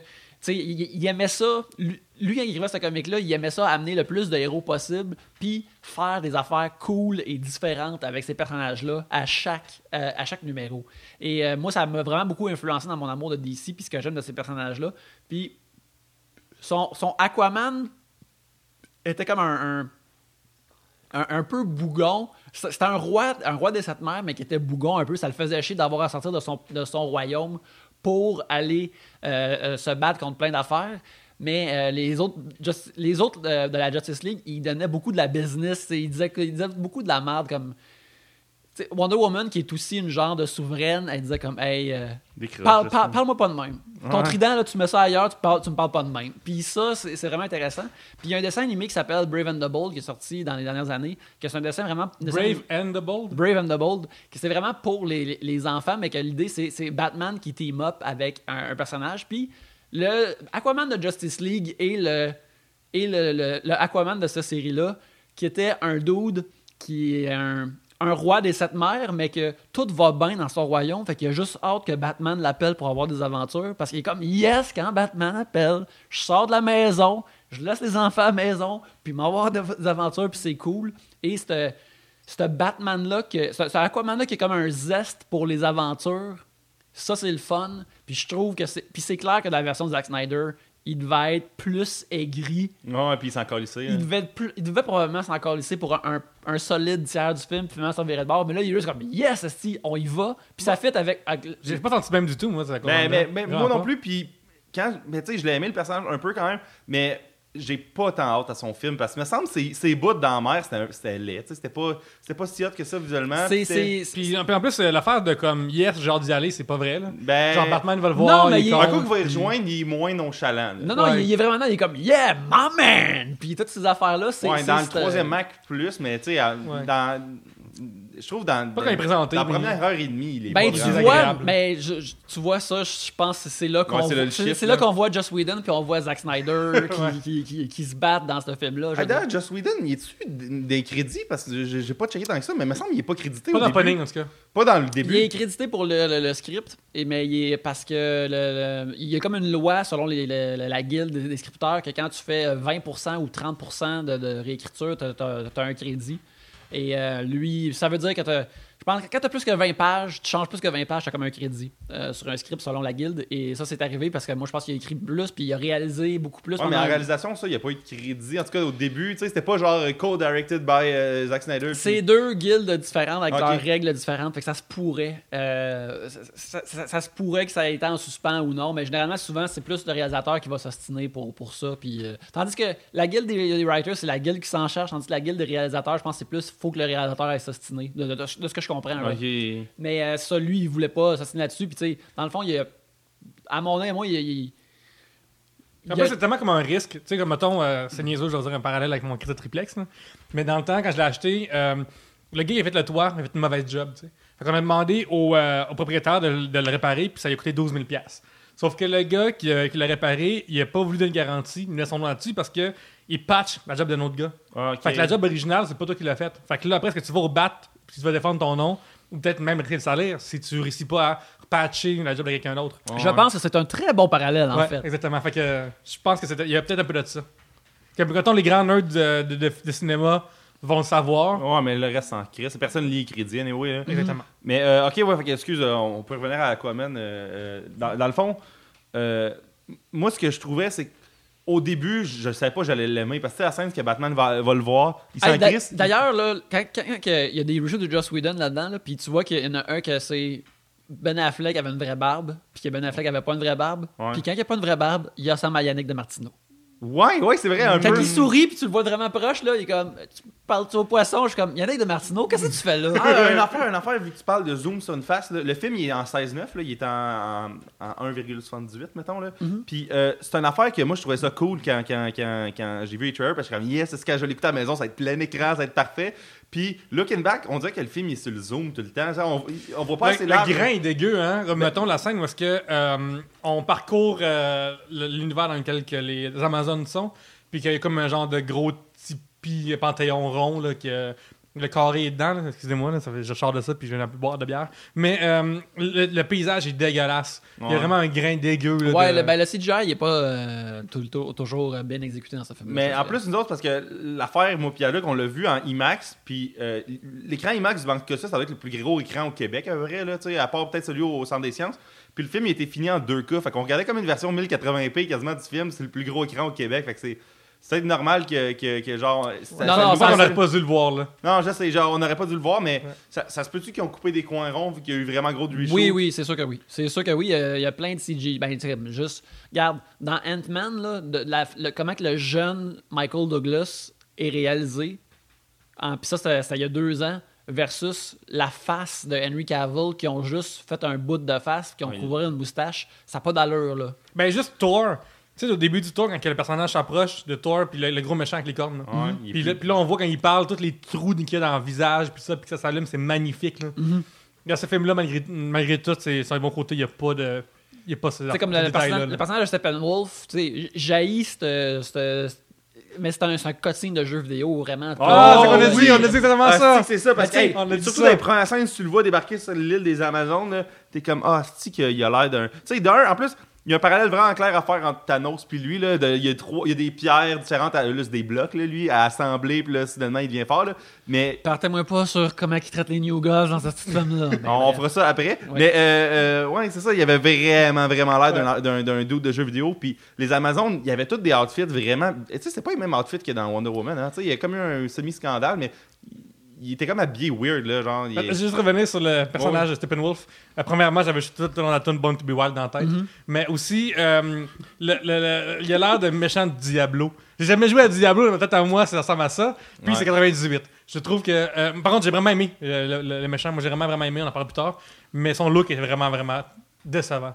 Il, il aimait ça. Lui, quand il écrivait ce comic-là, il aimait ça amener le plus de héros possible, puis faire des affaires cool et différentes avec ces personnages-là à chaque, euh, à chaque numéro. Et euh, moi, ça m'a vraiment beaucoup influencé dans mon amour de DC, puis ce que j'aime de ces personnages-là. Puis son, Aquaman était comme un, un, un- un peu bougon. C'était un roi, un roi des sept mers, mais qui était bougon un peu. Ça le faisait chier d'avoir à sortir de son, de son royaume pour aller euh, euh, se battre contre plein d'affaires. Mais euh, les autres, de la Justice League, ils donnaient beaucoup de la business. Ils disaient, disaient beaucoup de la merde comme. Wonder Woman, qui est aussi une genre de souveraine, elle disait comme Hey, euh, parle, parle- parle-moi pas de même. Ton trident, là, tu mets ça ailleurs, tu, parles, tu me parles pas de même. Puis ça, c'est vraiment intéressant. Puis il y a un dessin animé qui s'appelle Brave and the Bold qui est sorti dans les dernières années, que c'est un dessin vraiment. dessin Brave and the Bold? Brave and the Bold, que c'est vraiment pour les, les- les enfants, mais que l'idée, c'est c'est Batman qui team up avec un, un personnage. Puis le Aquaman de Justice League et le, et le, le- le Aquaman de cette série-là, qui était un dude qui est un, un roi des sept mers, mais que tout va bien dans son royaume. Fait qu'il a juste hâte que Batman l'appelle pour avoir des aventures. Parce qu'il est comme, yes, quand Batman appelle, je sors de la maison, je laisse les enfants à la maison, puis m'avoir des aventures, puis c'est cool. Et ce Batman-là, ce Aquaman-là qui est comme un zeste pour les aventures, ça c'est le fun. Puis je trouve que c'est. Puis c'est clair que dans la version de Zack Snyder, il devait être plus aigri. Ouais, puis il s'en calissait. Il hein. devait, être plus- il devait probablement s'en coller pour un, un, un solide tiers du film, puis finalement s'en virer de bord. Mais là, il est juste comme Yes, esti, on y va. Puis ça fit avec. avec- J'ai pas senti même du tout, moi, ça Mais, mais, mais moi non plus, puis quand. Mais tu sais, je l'ai aimé le personnage un peu quand même, mais j'ai pas tant hâte à son film parce que me semble que ses, bouts dans la mer, c'était c'était laid. C'était pas, c'était pas si hot que ça visuellement. Puis en puis en plus, euh, l'affaire de comme yes, genre d'y aller, c'est pas vrai. Là. Ben, Genre Batman va le voir. Non, mais il est Un coup qu'il va y rejoindre, il est moins nonchalant. là. Non, non, Ouais. il, il est vraiment là, il est comme Yeah, my man! Puis toutes ces affaires-là, c'est. Ouais, c'est- dans le euh, troisième Mac plus, mais tu sais, Ouais. dans. Je trouve dans, Pas quand il est présenté, dans la mais- première heure et demie, il est Ben, pas tu vois, agréable. mais je- je- tu vois ça, je pense que c'est là qu'on Ouais, c'est là c'est- là là. qu'on voit Joss Whedon puis on voit Zack Snyder qui, Ouais. qui, qui- qui se battent dans ce film-là. Je- Ah, D'ailleurs, Joss Whedon, il est-tu des crédits? Parce que j'ai j'ai pas checké tant que ça, mais il me semble qu'il est pas crédité Pas au dans début. En tout cas. Pas dans le il début. est crédité pour le, le- le script, et, mais il est parce que le- le- il y a comme une loi selon les- le- le- la guilde des, scripteurs que quand tu fais 20% ou 30% de, de réécriture, tu as, un crédit. Et euh, lui, ça veut dire que quand t'as plus que 20 pages, tu changes plus que 20 pages, t'as comme un crédit euh, sur un script selon la guilde. Et ça, c'est arrivé parce que moi, je pense qu'il a écrit plus, puis il a réalisé beaucoup plus. Ouais, mais en réalisation, ça, il n'y a pas eu de crédit. En tout cas, au début, tu sais, c'était pas genre co-directed by euh, Zack Snyder. puis- C'est deux guildes différentes avec Ok. leurs règles différentes, fait que ça se pourrait. euh, ça, ça- ça- ça se pourrait que ça ait été en suspens ou non, mais généralement, souvent, c'est plus le réalisateur qui va s'ostiner pour, pour ça. Puis, euh, tandis que la guilde des, des writers, c'est la guilde qui s'en cherche, tandis que la guilde des réalisateurs, je pense que c'est plus faut que le réalisateur aille s'ostiner, de, de- de- de ce que je comprends. Là. Mais euh, ça, lui, il voulait pas s'ostiner là-dessus. Puis, tu sais, dans le fond, il a, à mon avis, moi, il, il- Après, c'est tellement comme un risque. Tu sais, comme mettons, euh, c'est niaiseux, je vais dire un parallèle avec mon crit triplex. là. Mais dans le temps, quand je l'ai acheté, euh, le gars, il a fait le toit, il a fait une mauvaise job. tu sais. Fait qu'on a demandé au, euh, au propriétaire de, de le réparer, puis ça lui a coûté 12 000 Sauf que le gars qui, qui l'a réparé, il a pas voulu donner de garantie, il met son nom là-dessus parce que il patch la job d'un autre gars. Ah. Fait que la job originale, c'est pas toi qui l'as faite. Fait que là, après, est-ce que tu vas au bat, puis tu vas défendre ton nom, ou peut-être même retirer le salaire si tu réussis pas à patcher la job de quelqu'un d'autre. je pense que c'est un très bon parallèle, en Ouais, fait. exactement. Fait que je pense que c'est il y a peut-être un peu de ça. Que, mettons, les grands nerds de, de- de- de cinéma vont le savoir. Ouais, mais le reste en crise. Personne lit les crédits, anyway. là. Exactement. Mais, euh, ok, ouais, fait que, excuse, euh, on peut revenir à Aquaman. euh, euh, dans, dans le fond, euh, moi, ce que je trouvais, c'est qu'au début, je ne savais pas que j'allais l'aimer. Parce que la scène que Batman va, va le voir, il s'en crisse. D'ailleurs, là, quand, quand- quand il y a des reshoots de Joss Whedon là-dedans, là, puis tu vois qu'il y en a un que c'est Ben Affleck avait une vraie barbe, puis que Ben Affleck avait pas une vraie barbe. Puis quand il n'y a pas une vraie barbe, il y a Sam Yannick de Martino. Ouais, ouais, c'est vrai, un Quand peu. il sourit, puis tu le vois vraiment proche, là, il est comme Tu parles-tu au poisson? Je suis comme Yannick de Martino, qu'est-ce que tu fais là? Ah, une affaire, une affaire, vu que tu parles de zoom sur une face, là, le film il est en 16-9, là, il est en, en, en 1,78, mettons. Là. Puis euh, c'est une affaire que moi je trouvais ça cool quand, quand, quand, quand j'ai vu les trailers, parce que je suis comme, yes, c'est ce que je vais l'écouter à la maison, ça va être plein écran, ça va être parfait. Puis looking back, on dirait que le film il est sur le zoom tout le temps. On, on voit pas Le, assez le large. grain est dégueu, hein. Remettons la scène où est-ce que euh, on parcourt euh, l'univers dans lequel que les Amazones sont, puis qu'il y a comme un genre de gros tipi panthéon rond là, que le carré est dedans. là. Excusez-moi, là, je sors de ça puis je viens un peu boire de bière. Mais euh, le, le paysage est dégueulasse. Il y a vraiment un grain dégueu. là, Ouais, de- le, ben, le CGI, il est pas euh, tout toujours euh, bien exécuté dans ce film. Mais en plus, nous autres, parce que l'affaire, moi, on l'a vu en IMAX, puis euh, l'écran IMAX du Banque que ça, ça va être le plus gros écran au Québec, à vrai, là, tu sais, à part peut-être celui au Centre des Sciences. Puis le film, il était fini en 2K, fait qu'on regardait comme une version 1080p quasiment du film, c'est le plus gros écran au Québec, fait que c'est. C'est normal que, que, que genre. ça- Non, ça non, on n'aurait pas dû le voir là. Non, je sais, genre, on n'aurait pas dû le voir, mais ça, ça se peut-tu qu'ils ont coupé des coins ronds vu qu'il y a eu vraiment gros de? Oui, oui, c'est sûr que oui. C'est sûr que oui. euh, Il y a plein de CG. Ben, tu sais, juste, regarde, dans Ant-Man, là, de la- le- comment que le jeune Michael Douglas est réalisé, en- puis ça, c'était c'était il y a deux ans, versus la face de Henry Cavill qui ont juste fait un bout de face, qui ont Oui. couvert une moustache. Ça n'a pas d'allure, là. Ben juste Thor. Tu sais, au début du tour, quand le personnage s'approche de Thor, puis le, le gros méchant avec les cornes. là. Ouais, Puis, là, on voit quand il parle, tous les trous qu'il y a dans le visage, puis ça, puis que ça s'allume, c'est magnifique. Là. Dans ce film-là, malgré, malgré tout, c'est sur un bon côté, il n'y a pas de. Il y a pas ce C'est comme le, le personnage, le personnage de Steppenwolf, tu sais, jaillit mais c'est un, un cutscene de jeu vidéo, vraiment. Ah, c'est Oh, qu'on a oui. dit, on a dit exactement Ah, ça. c'est- ça, parce que on a dit surtout ça. dans les premières scènes, si tu le vois débarquer sur l'île des Amazones, t'es comme, ah, c'est qu'il a l'air d'un. Tu sais, d'un, en plus, il y a un parallèle vraiment clair à faire entre Thanos puis lui. Là, de- il, y a trois, il y a des pierres différentes, à, là, c'est des blocs, là, lui, à assembler, puis là, soudainement, il devient fort. Là. Mais Partez-moi pas sur comment ils traitent les New Gods dans cette petite. Mais on fera ça après. Mais euh, euh, ouais, c'est ça. Il y avait vraiment, vraiment l'air d'un- d'un, d'un dude de jeu vidéo. Puis les Amazones, il y avait tous des outfits vraiment. Tu sais, c'est pas les mêmes outfits que dans Wonder Woman. Hein. Tu sais, Il y a comme eu un semi-scandale, mais il était comme habillé weird. Là, genre, il- vais juste revenir sur le personnage de Steppenwolf. Euh, premièrement, j'avais juste tout dans la tune Born to be Wild dans la tête. Mais aussi, euh, le, le- le- il a l'air de méchant Diablo. J'ai jamais joué à Diablo, mais peut-être à moi, ça ressemble à ça. Puis Ouais. c'est 98. Je trouve que. euh, par contre, j'ai vraiment aimé le, le- le méchant. Moi, j'ai vraiment, vraiment aimé. On en parle plus tard. Mais son look est vraiment, vraiment décevant.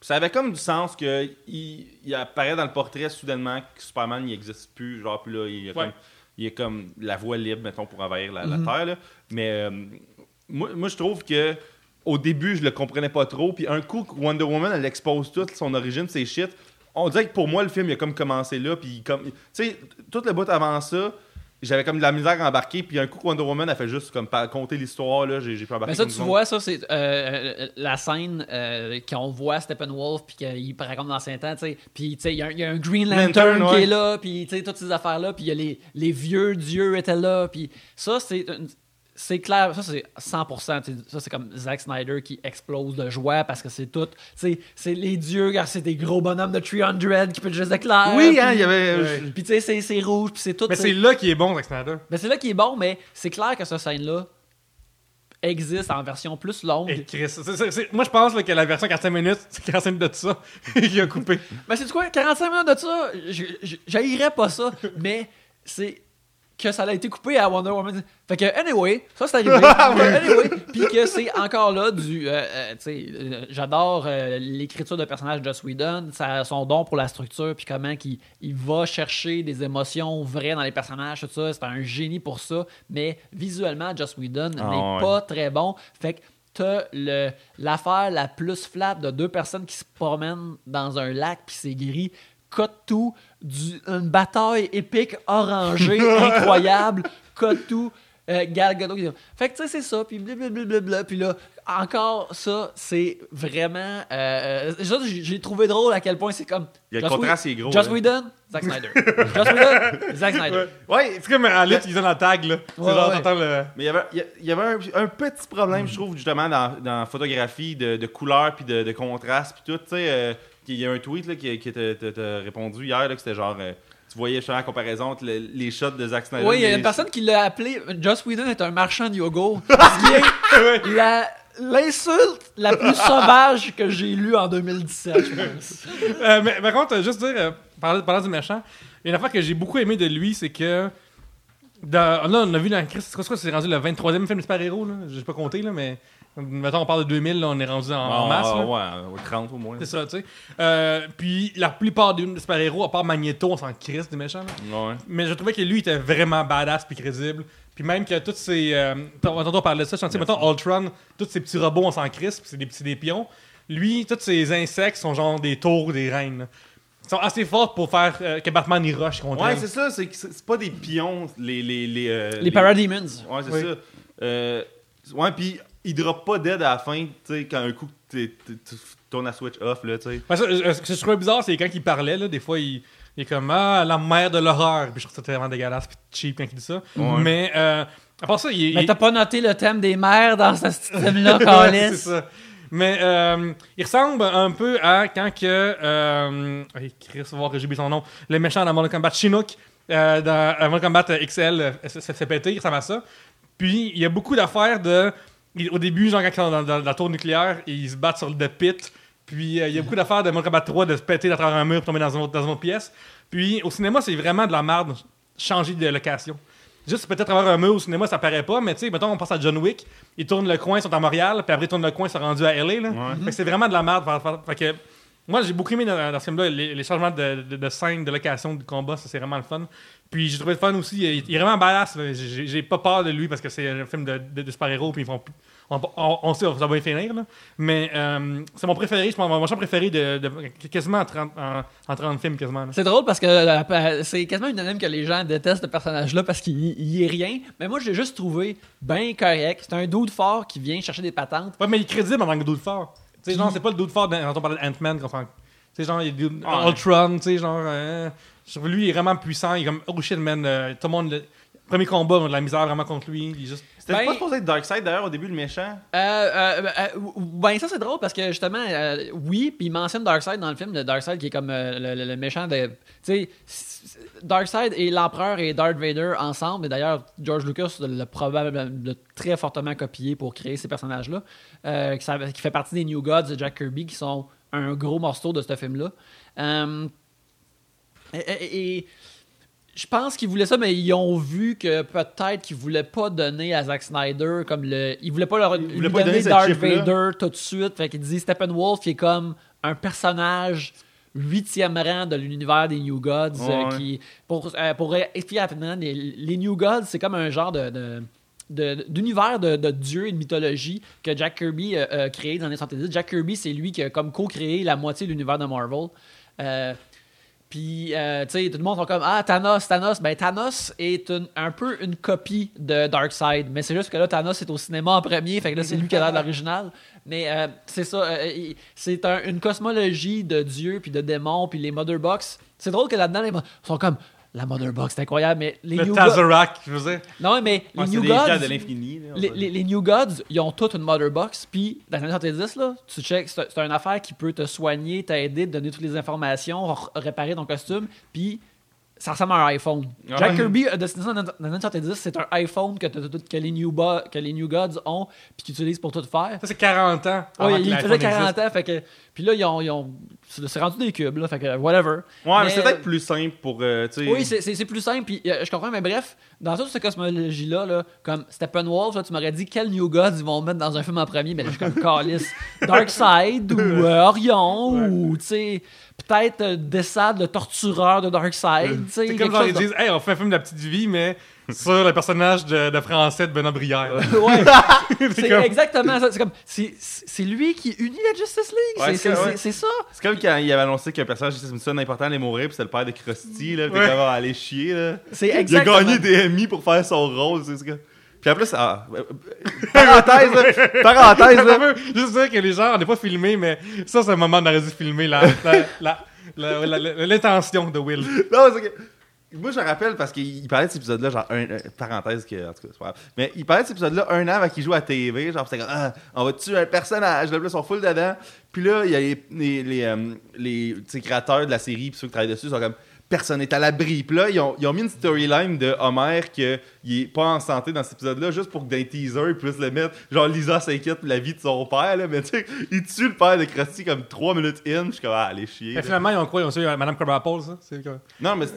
Ça avait comme du sens que il, il apparaît dans le portrait soudainement que Superman n'existe plus, genre puis là il Ouais. comme il est comme la voie libre mettons pour envahir la, la terre là. Mais euh, moi, moi je trouve que au début je le comprenais pas trop puis un coup Wonder Woman elle expose toute son origine ses shit, on dirait que pour moi le film il a comme commencé là puis comme tu sais tout le bout avant ça j'avais comme de la misère à embarquer puis un coup Wonder Woman a fait juste comme compter l'histoire là j'ai j'ai pu embarquer Mais ça, tu vois, ça, c'est euh, la scène euh, qu'on voit Steppenwolf, puis qu'il raconte dans l'ancien temps, tu sais. Puis, il y, a un- il y a un Green Lantern, Lantern, qui ouais. est là, puis, tu sais, toutes ces affaires-là, puis il y a les, les vieux dieux étaient là, puis ça, c'est une- c'est clair, ça c'est 100%, tu sais, ça c'est comme Zack Snyder qui explose de joie parce que c'est tout, c'est les dieux, car c'est des gros bonhommes de 300 qui peut juste éclairer. Oui, hein, il y avait. Ouais. Puis tu sais, c'est- rouge, puis c'est tout. Mais c'est là qui est bon, Zack Snyder. Ben, c'est là qui est bon, mais c'est clair que cette scène-là existe en version plus longue. Et Chris, moi je pense là, que la version 45 minutes, c'est 45 minutes de ça qu'il a coupé. Mais c'est quoi, 45 minutes de ça, j'haïrais pas ça, mais c'est que ça a été coupé à Wonder Woman. Fait que, anyway, ça c'est arrivé. anyway, puis que c'est encore là du. euh, euh, tu sais, euh, j'adore l'écriture de personnage de Joss Whedon, ça, son don pour la structure, puis comment qu'il il va chercher des émotions vraies dans les personnages, tout ça. C'est un génie pour ça, mais visuellement, Joss Whedon Ah, n'est ouais. pas très bon. Fait que t'as le- l'affaire la plus flat de deux personnes qui se promènent dans un lac puis c'est gris. Cut tout, du, une bataille épique orangée incroyable. Tout, euh, Gal Gadot Fait que tu sais, c'est ça, puis blablabla. Puis là, encore ça, c'est vraiment. euh, euh, j'ai trouvé drôle à quel point c'est comme. Il y a le contraste, c'est gros, Joss là. Whedon, Zack Snyder. Joss Whedon, Zack Snyder. Ouais, c'est comme à lutte, ils ont la tag là. C'est Ouais, genre, ouais. t'entends le. Mais il y avait, il y a- il y avait un, un petit problème, je trouve, justement, dans, dans la photographie de, de couleur puis de, de contraste puis tout. Tu sais, euh, il y a un tweet là, qui, qui t'a- répondu hier, là, que c'était genre. euh, tu voyais justement en comparaison entre le- les shots de Zack Snyder. Oui, il y a les- une personne qui l'a appelé Joss Whedon est un marchand de yoga. Ce qui est la- l'insulte la plus sauvage que j'ai lue en 2017, je pense. Euh, mais par contre, juste dire, euh, parlant, parlant du méchant, il y a une affaire que j'ai beaucoup aimé de lui, c'est que. Dans, là, on a vu dans Chris, c'est quoi, c'est rendu le 23e film de super-héros, là? J'ai pas compté, là, mais. Mettons, on parle de 2000, là, on est rendu en, en Ah, masse. là. ouais, ouais, 30 au moins. C'est ça, tu sais. Euh, puis la plupart des super-héros, à part Magneto, on s'en crisse des méchants. là. Ouais. Mais je trouvais que lui était vraiment badass puis crédible. Puis même que toutes ces. Euh, on parlait de ça, je sais, mettons Ultron, tous ces petits robots, on s'en crisse, puis c'est des petits des pions. Lui, tous ces insectes sont genre des tours, des reines. Ils sont assez forts pour faire euh, que Batman y rush contre Ouais, c'est ça, c'est que c'est pas des pions, les. Les, les, euh, Les Parademons. Ouais, c'est Oui. ça. Euh, ouais, puis il drop pas d'aide à la fin, tu sais, quand un coup tu tournes la switch off, là, tu sais. Ouais, ça, euh, ce que je trouvais bizarre, c'est quand il parlait, là, des fois, il, il est comme Ah, la mère de l'horreur. Puis je trouve ça vraiment dégueulasse puis cheap quand il dit ça. Ouais. Mais euh, à part ça, il, Mais il- t'as pas noté le thème des mères dans ce système-là, c'est Calis. ça. Mais euh, il ressemble un peu à quand que. Euh, Chris, voir que j'ai oublié son nom. Le méchant dans Mortal Kombat Chinook, euh, dans euh, Mortal Kombat XL, euh, s'est pété, il ressemble à ça. Puis il y a beaucoup d'affaires de. Il- Au début, genre quand ils sont dans, dans la tour nucléaire, ils se battent sur le pit. Puis euh, il y a beaucoup d'affaires de Mortal Kombat 3 de se péter à travers un mur pour tomber dans une autre, dans une autre pièce. Puis au cinéma, c'est vraiment de la merde changer de location. Juste peut-être à travers un mur au cinéma, ça paraît pas, mais tu sais, mettons, on pense à John Wick, ils tournent le coin, ils sont à Montréal, puis après ils tournent le coin, ils sont rendus à LA. Là. Fait que c'est vraiment de la merde. Fait- que moi, j'ai beaucoup aimé dans, dans ce film-là les, les changements de, de, de scène, de location, du combat, ça c'est vraiment le fun. Puis j'ai trouvé le fun aussi, il, il est vraiment badass. J'ai j'ai pas peur de lui parce que c'est un film de, de, de super-héros, puis ils font. On, on, on sait, ça va bien finir, là. Mais euh, c'est mon préféré, c'est mon, mon champ préféré de, de- quasiment en 30, en, en 30 films, quasiment. là. C'est drôle parce que euh, c'est quasiment unanime que les gens détestent ce personnage-là parce qu'il il est rien. Mais moi, j'ai juste trouvé bien correct. C'est un dude fort qui vient chercher des patentes. Ouais, mais il est crédible en tant que dude fort. Tu sais, genre, c'est pas le dude fort quand on parlait d'Ant-Man. Tu sais, genre, il. Ultron, tu sais, genre. euh, je lui, il est vraiment puissant. Il est comme, oh shit, man. euh, tout le monde. le- Premier combat, on a de la misère vraiment contre lui. Il est juste. C'était Ben- pas supposé être Darkseid d'ailleurs au début, le méchant? Euh, euh, euh, ben ça c'est drôle parce que justement euh, oui puis il mentionne Darkseid dans le film de Darkseid qui est comme euh, le, le- le méchant de tu sais Darkseid et l'empereur et Darth Vader ensemble et d'ailleurs George Lucas l'a probablement l'a très fortement copié pour créer ces personnages là qui, qui fait partie des New Gods de Jack Kirby qui sont un gros morceau de ce film là et, et- et je pense qu'ils voulaient ça, mais ils ont vu que peut-être qu'ils voulaient pas donner à Zack Snyder comme le. Ils voulaient pas leur lui voulaient pas donner donner Darth. Vader tout de suite. Fait qu'ils disaient Steppenwolf qui est comme un personnage huitième rang de l'univers des New Gods. euh, qui, pour, euh, pour expliquer rapidement, les, les New Gods, c'est comme un genre de. d'univers de, de dieux et de mythologie que Jack Kirby euh, a créé dans les années 70. Jack Kirby, c'est lui qui a comme co-créé la moitié de l'univers de Marvel. Euh, puis, euh, tu sais, tout le monde sont comme Ah, Thanos, Thanos. Ben, Thanos est une- un peu une copie de Darkseid. Mais c'est juste que là, Thanos est au cinéma en premier. Fait que là, c'est lui qui a l'original. Mais euh, c'est ça. euh, c'est un- une cosmologie de dieux, puis de démons, puis les Mother Box. C'est drôle que là-dedans, les mo- sont comme La Mother Box, c'est incroyable, mais les Le New Gods. Tazerac, je veux dire. Non, mais les Ouais, New Gods. de Les, les- les New Gods, ils ont toutes une Mother Box, puis dans les années 70, là, tu check, c'est une affaire qui peut te soigner, t'aider, te donner toutes les informations, réparer ton costume, puis ça ressemble à un iPhone. Ouais. Jack Kirby les années 70, c'est un iPhone que, que, les New Bo- que les New Gods ont, puis qu'ils utilisent pour tout faire. Ça, c'est 40 ans. Ouais, que il faisait 40 existe. ans, fait que. Puis là, ils ont. ils ont- c'est rendu des cubes, là, fait que whatever. Ouais, mais, c'est peut-être plus simple pour. euh, Oui, c'est- plus simple, puis euh, je comprends, mais bref, dans toute cette cosmologie-là, là, comme Steppenwolf, là, tu m'aurais dit quel New Gods ils vont mettre dans un film en premier, mais là, je suis comme Callis, Darkseid ou euh, Orion, ou tu sais, peut-être euh, Dessad, le tortureur de Darkseid, tu sais. C'est comme genre, ils disent, hey, on fait un film de la petite vie, mais sur le personnage de, de français de Benoît Brière. Ouais, c'est comme- exactement ça. C'est comme, c'est c'est lui qui unit la Justice League, Ouais, c'est c'est- c'est- ouais. c'est- c'est ça. C'est comme quand il avait annoncé qu'un personnage de Simpson important allait mourir, puis c'était le père de Krusty, là. Puis Ouais. aller chier, là. C'est Il a gagné des Emmy pour faire son rôle, c'est ce que. Puis en plus, ah, euh, parenthèse, là, parenthèse, là. juste dire que les gens, on n'est pas filmé, mais ça, c'est un moment où on aurait dû filmer la- la- la- la- la- la- l'intention de Will. Non, c'est que. Moi, je me rappelle parce qu'il il parlait de cet épisode-là, genre, un, euh, parenthèse, que, en tout cas, c'est pas grave. Mais il parlait de cet épisode-là un an avant qu'il joue à TV. Genre, c'était comme, ah, on va tuer un personnage. Là, ils sont full dedans. Puis là, il y a les, les, les, euh, les, tu sais, créateurs de la série, puis ceux qui travaillent dessus, sont comme, personne n'est à l'abri. Puis là, ils ont, ils ont mis une storyline de Homer qu'il est pas en santé dans cet épisode-là, juste pour que dans les teasers, ils puissent le mettre. Genre, Lisa s'inquiète pour la vie de son père, là. Mais tu sais, il tue le père de Krusty comme 3 minutes in. Je suis comme, ah, allez chier. Mais finalement, ils ont quoi? Ils ont tué Madame Crabapple, ça? C'est Non, mais c'est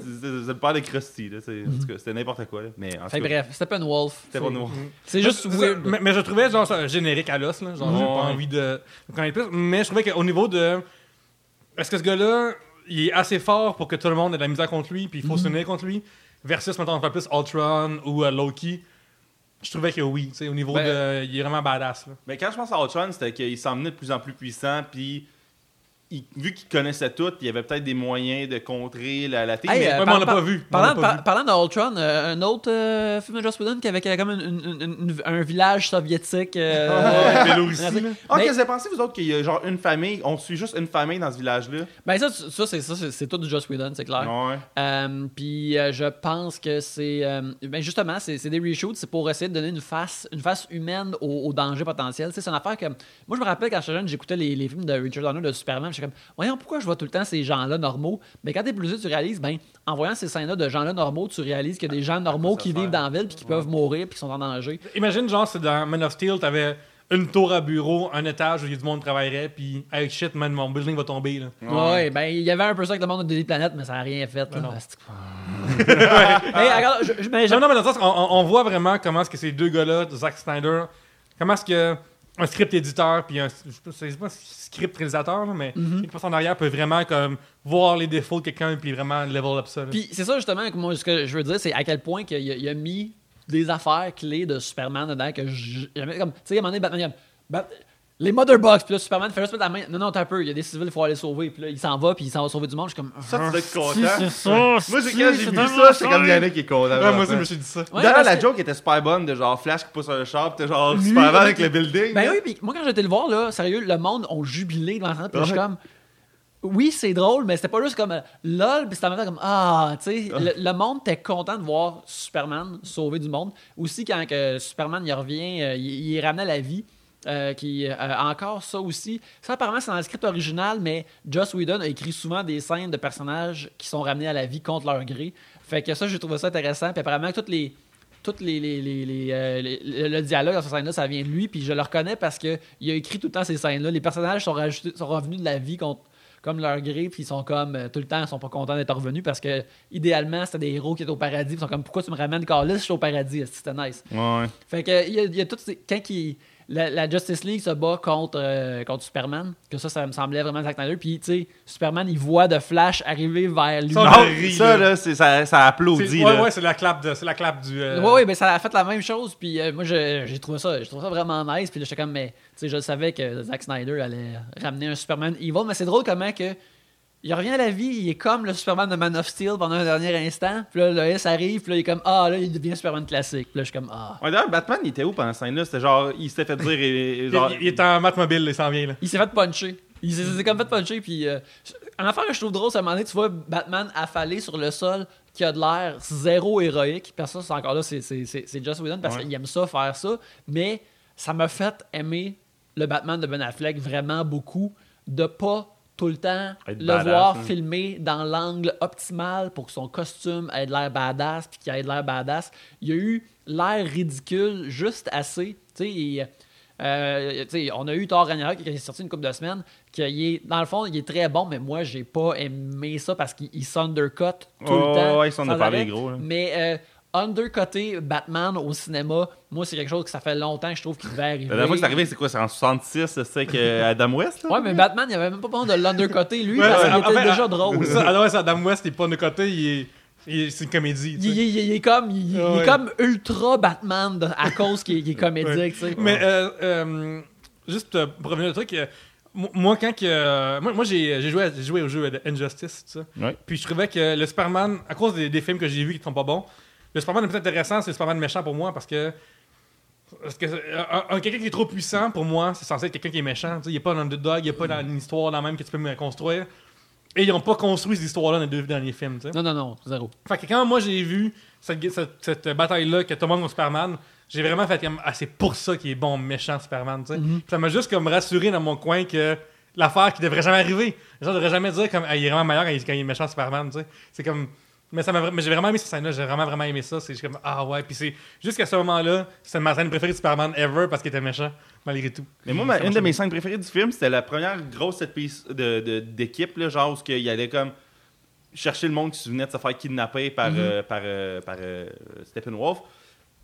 le père de Krusty, là. c'est- En tout cas, c'était n'importe quoi, là. Mais en Fait tout que cas, bref, Steppenwolf. c'était pas. C'est juste C'est weird. Mais, mais je trouvais genre ça, générique à l'os, là. Genre, j'ai Ouais. pas envie de de. Mais je trouvais qu'au niveau de. Est-ce que ce gars-là, il est assez fort pour que tout le monde ait de la misère contre lui, puis il faut se tenir contre lui, versus, maintenant, on plus Ultron ou euh, Loki Je trouvais que oui, tu sais, au niveau Ben- de. Il est vraiment badass, là. Mais quand je pense à Ultron, c'était qu'il s'emmenait de plus en plus puissant, puis il- vu qu'il connaissait tout, il y avait peut-être des moyens de contrer la, la team. Hey, mais- euh, mais on l'a pas vu. Parlant, l'a pas par- vu. parlant de Ultron, euh, un autre euh, film de Joss Whedon qui avait comme une- une- une- une- un village soviétique. euh, euh. Ah, mais- qu'est-ce que vous avez pensé, vous autres, qu'il y a genre une famille, on suit juste une famille dans ce village-là? Ben ça, ça c'est ça, c'est- c'est tout du Joss Whedon, c'est clair. Ouais. Euh, Puis euh, je pense que c'est. euh, ben justement, c'est c'est des reshoots, c'est pour essayer de donner une face, une face humaine au, au danger potentiel. C'est une affaire que. Moi, je me rappelle quand j'étais jeune, j'écoutais les, les films de Richard Donner de Superman. J'étais comme, voyons, pourquoi je vois tout le temps ces gens-là normaux? Mais quand t'es plus vieux, tu réalises, ben, en voyant ces scènes-là de gens-là normaux, tu réalises qu'il y a des gens normaux ça qui faire. vivent dans la ville puis qui peuvent mourir puis qui sont en danger. Imagine, genre, c'est dans Man of Steel, t'avais une tour à bureau, un étage où il y a du monde qui travaillerait, puis hey shit, man, mon building va tomber, là. Ouais, ben il y avait un peu ça avec le monde de des planètes, mais ça n'a rien fait. là. non. Asti- Hey, regarde, je- je- mais Non, non, mais dans le sens, on voit vraiment comment est-ce que ces deux gars-là, Zack Snyder, comment est-ce que un script éditeur puis un je sais pas, script réalisateur là, mais Mhm. une personne en arrière peut vraiment comme voir les défauts de quelqu'un puis vraiment level up ça. Puis c'est ça justement que moi ce que je veux dire, c'est à quel point qu'il a, il a mis des affaires clés de Superman dedans que je- jamais comme tu sais à un moment donné Batman il y a- Bat- les Mother Box puis là Superman fait juste mettre la main non non t'as un peu il y a des civils il faut aller sauver puis là il s'en va puis il s'en va sauver du monde je suis comme Ça, tu dois être content. c'est ça Moi, j'ai- quand j'ai vu ça, j'étais comme Yannick qui est content. Ouais, moi aussi, je me suis dit ça. Ouais, D'ailleurs, la que- joke était super bonne de genre Flash qui pousse un char, pis t'es genre Superman avec avec le building. Ben là. oui, puis moi quand j'étais le voir, là, sérieux, le monde ont jubilé devant ça, puis je suis comme. Oui, c'est drôle, mais c'était pas juste comme euh, lol, puis c'était en même temps comme ah, tu sais, le, le monde était content de voir Superman sauver du monde. Aussi quand que Superman il revient, euh, il, il est ramené à la vie. Euh, qui euh, encore ça aussi. Ça apparemment c'est dans le script original, mais Joss Whedon a écrit souvent des scènes de personnages qui sont ramenés à la vie contre leur gré. Fait que ça j'ai trouvé ça intéressant. Puis apparemment toutes les toutes les, les, les- les, euh, le dialogue dans cette scène-là, ça vient de lui, puis je le reconnais parce que il a écrit tout le temps ces scènes-là. Les personnages sont, rajoutés, sont revenus de la vie contre, comme leur gré, puis ils sont comme euh, tout le temps, ils sont pas contents d'être revenus parce que idéalement, c'était des héros qui étaient au paradis, ils sont comme pourquoi tu me ramènes Carlis, je suis au paradis, c'était nice. Ouais. Fait que il y a, il y a toutes ces- quand il- la, la Justice League se bat contre, euh, contre Superman, que ça, ça me semblait vraiment Zack Snyder, puis tu sais, Superman, il voit de Flash arriver vers lui. Ça, Non, rit, ça, là. ça, ça applaudit. Là. ouais, ouais, c'est la clap de, c'est la clap du. euh, Ouais, ouais, ben ça a fait la même chose. Puis euh, moi, je- j'ai trouvé ça, j'ai trouvé ça vraiment nice. Puis là, j'étais comme, mais tu sais, je savais que Zack Snyder allait ramener un Superman evil. Mais c'est drôle comment que il revient à la vie, il est comme le Superman de Man of Steel pendant un dernier instant. Puis là, le S arrive, puis là, il est comme, ah, là, il devient Superman classique. Puis là, je suis comme, ah. Ouais, d'ailleurs, Batman, il était où pendant cette scène-là? C'était genre, il s'était fait dire. et- et Il, genre, il- il est en Batmobile, il s'en vient là. Il s'est fait puncher. Il s'est comme fait puncher. Puis euh, un affaire que je trouve drôle, c'est à un moment donné, tu vois Batman affalé sur le sol, qui a de l'air zéro héroïque. Parce que ça, c'est encore là, c'est- c'est c'est- c'est Joss Whedon parce Ouais. qu'il aime ça, faire ça. Mais ça m'a fait aimer le Batman de Ben Affleck vraiment beaucoup. De pas tout le temps Être le badass, voir hein. filmé dans l'angle optimal pour que son costume ait de l'air badass puis qu'il ait de l'air badass. Il a eu l'air ridicule juste assez. Tu sais, il- euh, on a eu Thor Ragnarok qui est sorti une couple de semaines. Qui est, dans le fond, il est très bon, mais moi, j'ai pas aimé ça parce qu'il il s'undercut tout Oh, le temps. ouais, il s'en a parlé gros. Mais euh, undercutter Batman au cinéma, moi, c'est quelque chose que ça fait longtemps que je trouve qu'il devait arriver. La dernière fois que c'est arrivé, c'est quoi C'est en 66, c'est avec euh, Adam West là? Ouais, mais Batman, il avait même pas besoin de l'undercutter, lui, Ouais, parce qu'il en était fait, déjà en- drôle. Ça, ouais, c'est Adam West, il est pas de côté, il est, est- c'est une comédie. tu Il, sais. il- il est comme, il, il Ah est comme ultra Batman de- à cause qu'il qu'il est comédique, Ouais. tu sais. Mais euh, euh, juste pour revenir au truc, euh, mo- moi quand que moi, moi, j'ai j'ai joué, joué au jeu Injustice, tout ça. Ouais. Puis je trouvais que le Superman, à cause des, des films que j'ai vus qui sont pas bons, le Superman le plus intéressant, c'est le Superman méchant pour moi parce que parce que un, un- quelqu'un qui est trop puissant pour moi, c'est censé être quelqu'un qui est méchant. Tu sais, Il n'y a pas un underdog, il n'y a pas dans une histoire dans même que tu peux me construire. Et ils n'ont pas construit cette histoire-là dans les deux derniers films. tu sais. Non, non, non, zéro. Fait que quand moi j'ai vu cette, cette, cette bataille-là, que le monde contre Superman, j'ai vraiment fait comme, ah, c'est pour ça qu'il est bon méchant Superman, sais. Ça m'a juste comme rassuré dans mon coin que l'affaire qui devrait jamais arriver. Les gens devraient jamais dire comme, ah, il est vraiment meilleur quand il, quand il est méchant Superman. C'est comme, mais ça m'a vra- mais j'ai vraiment aimé cette scène-là, j'ai vraiment vraiment aimé ça. C'est comme, ah ouais, puis c'est jusqu'à ce moment-là, c'est ma scène préférée de Superman ever parce qu'il était méchant, malgré tout. Mais moi, ma- une de mes scènes préférées du film, c'était la première grosse set piece de- de- d'équipe, là, genre où il allait comme chercher le monde qui se venait de se faire kidnapper par, Mhm. euh, par, euh, par euh, Steppenwolf.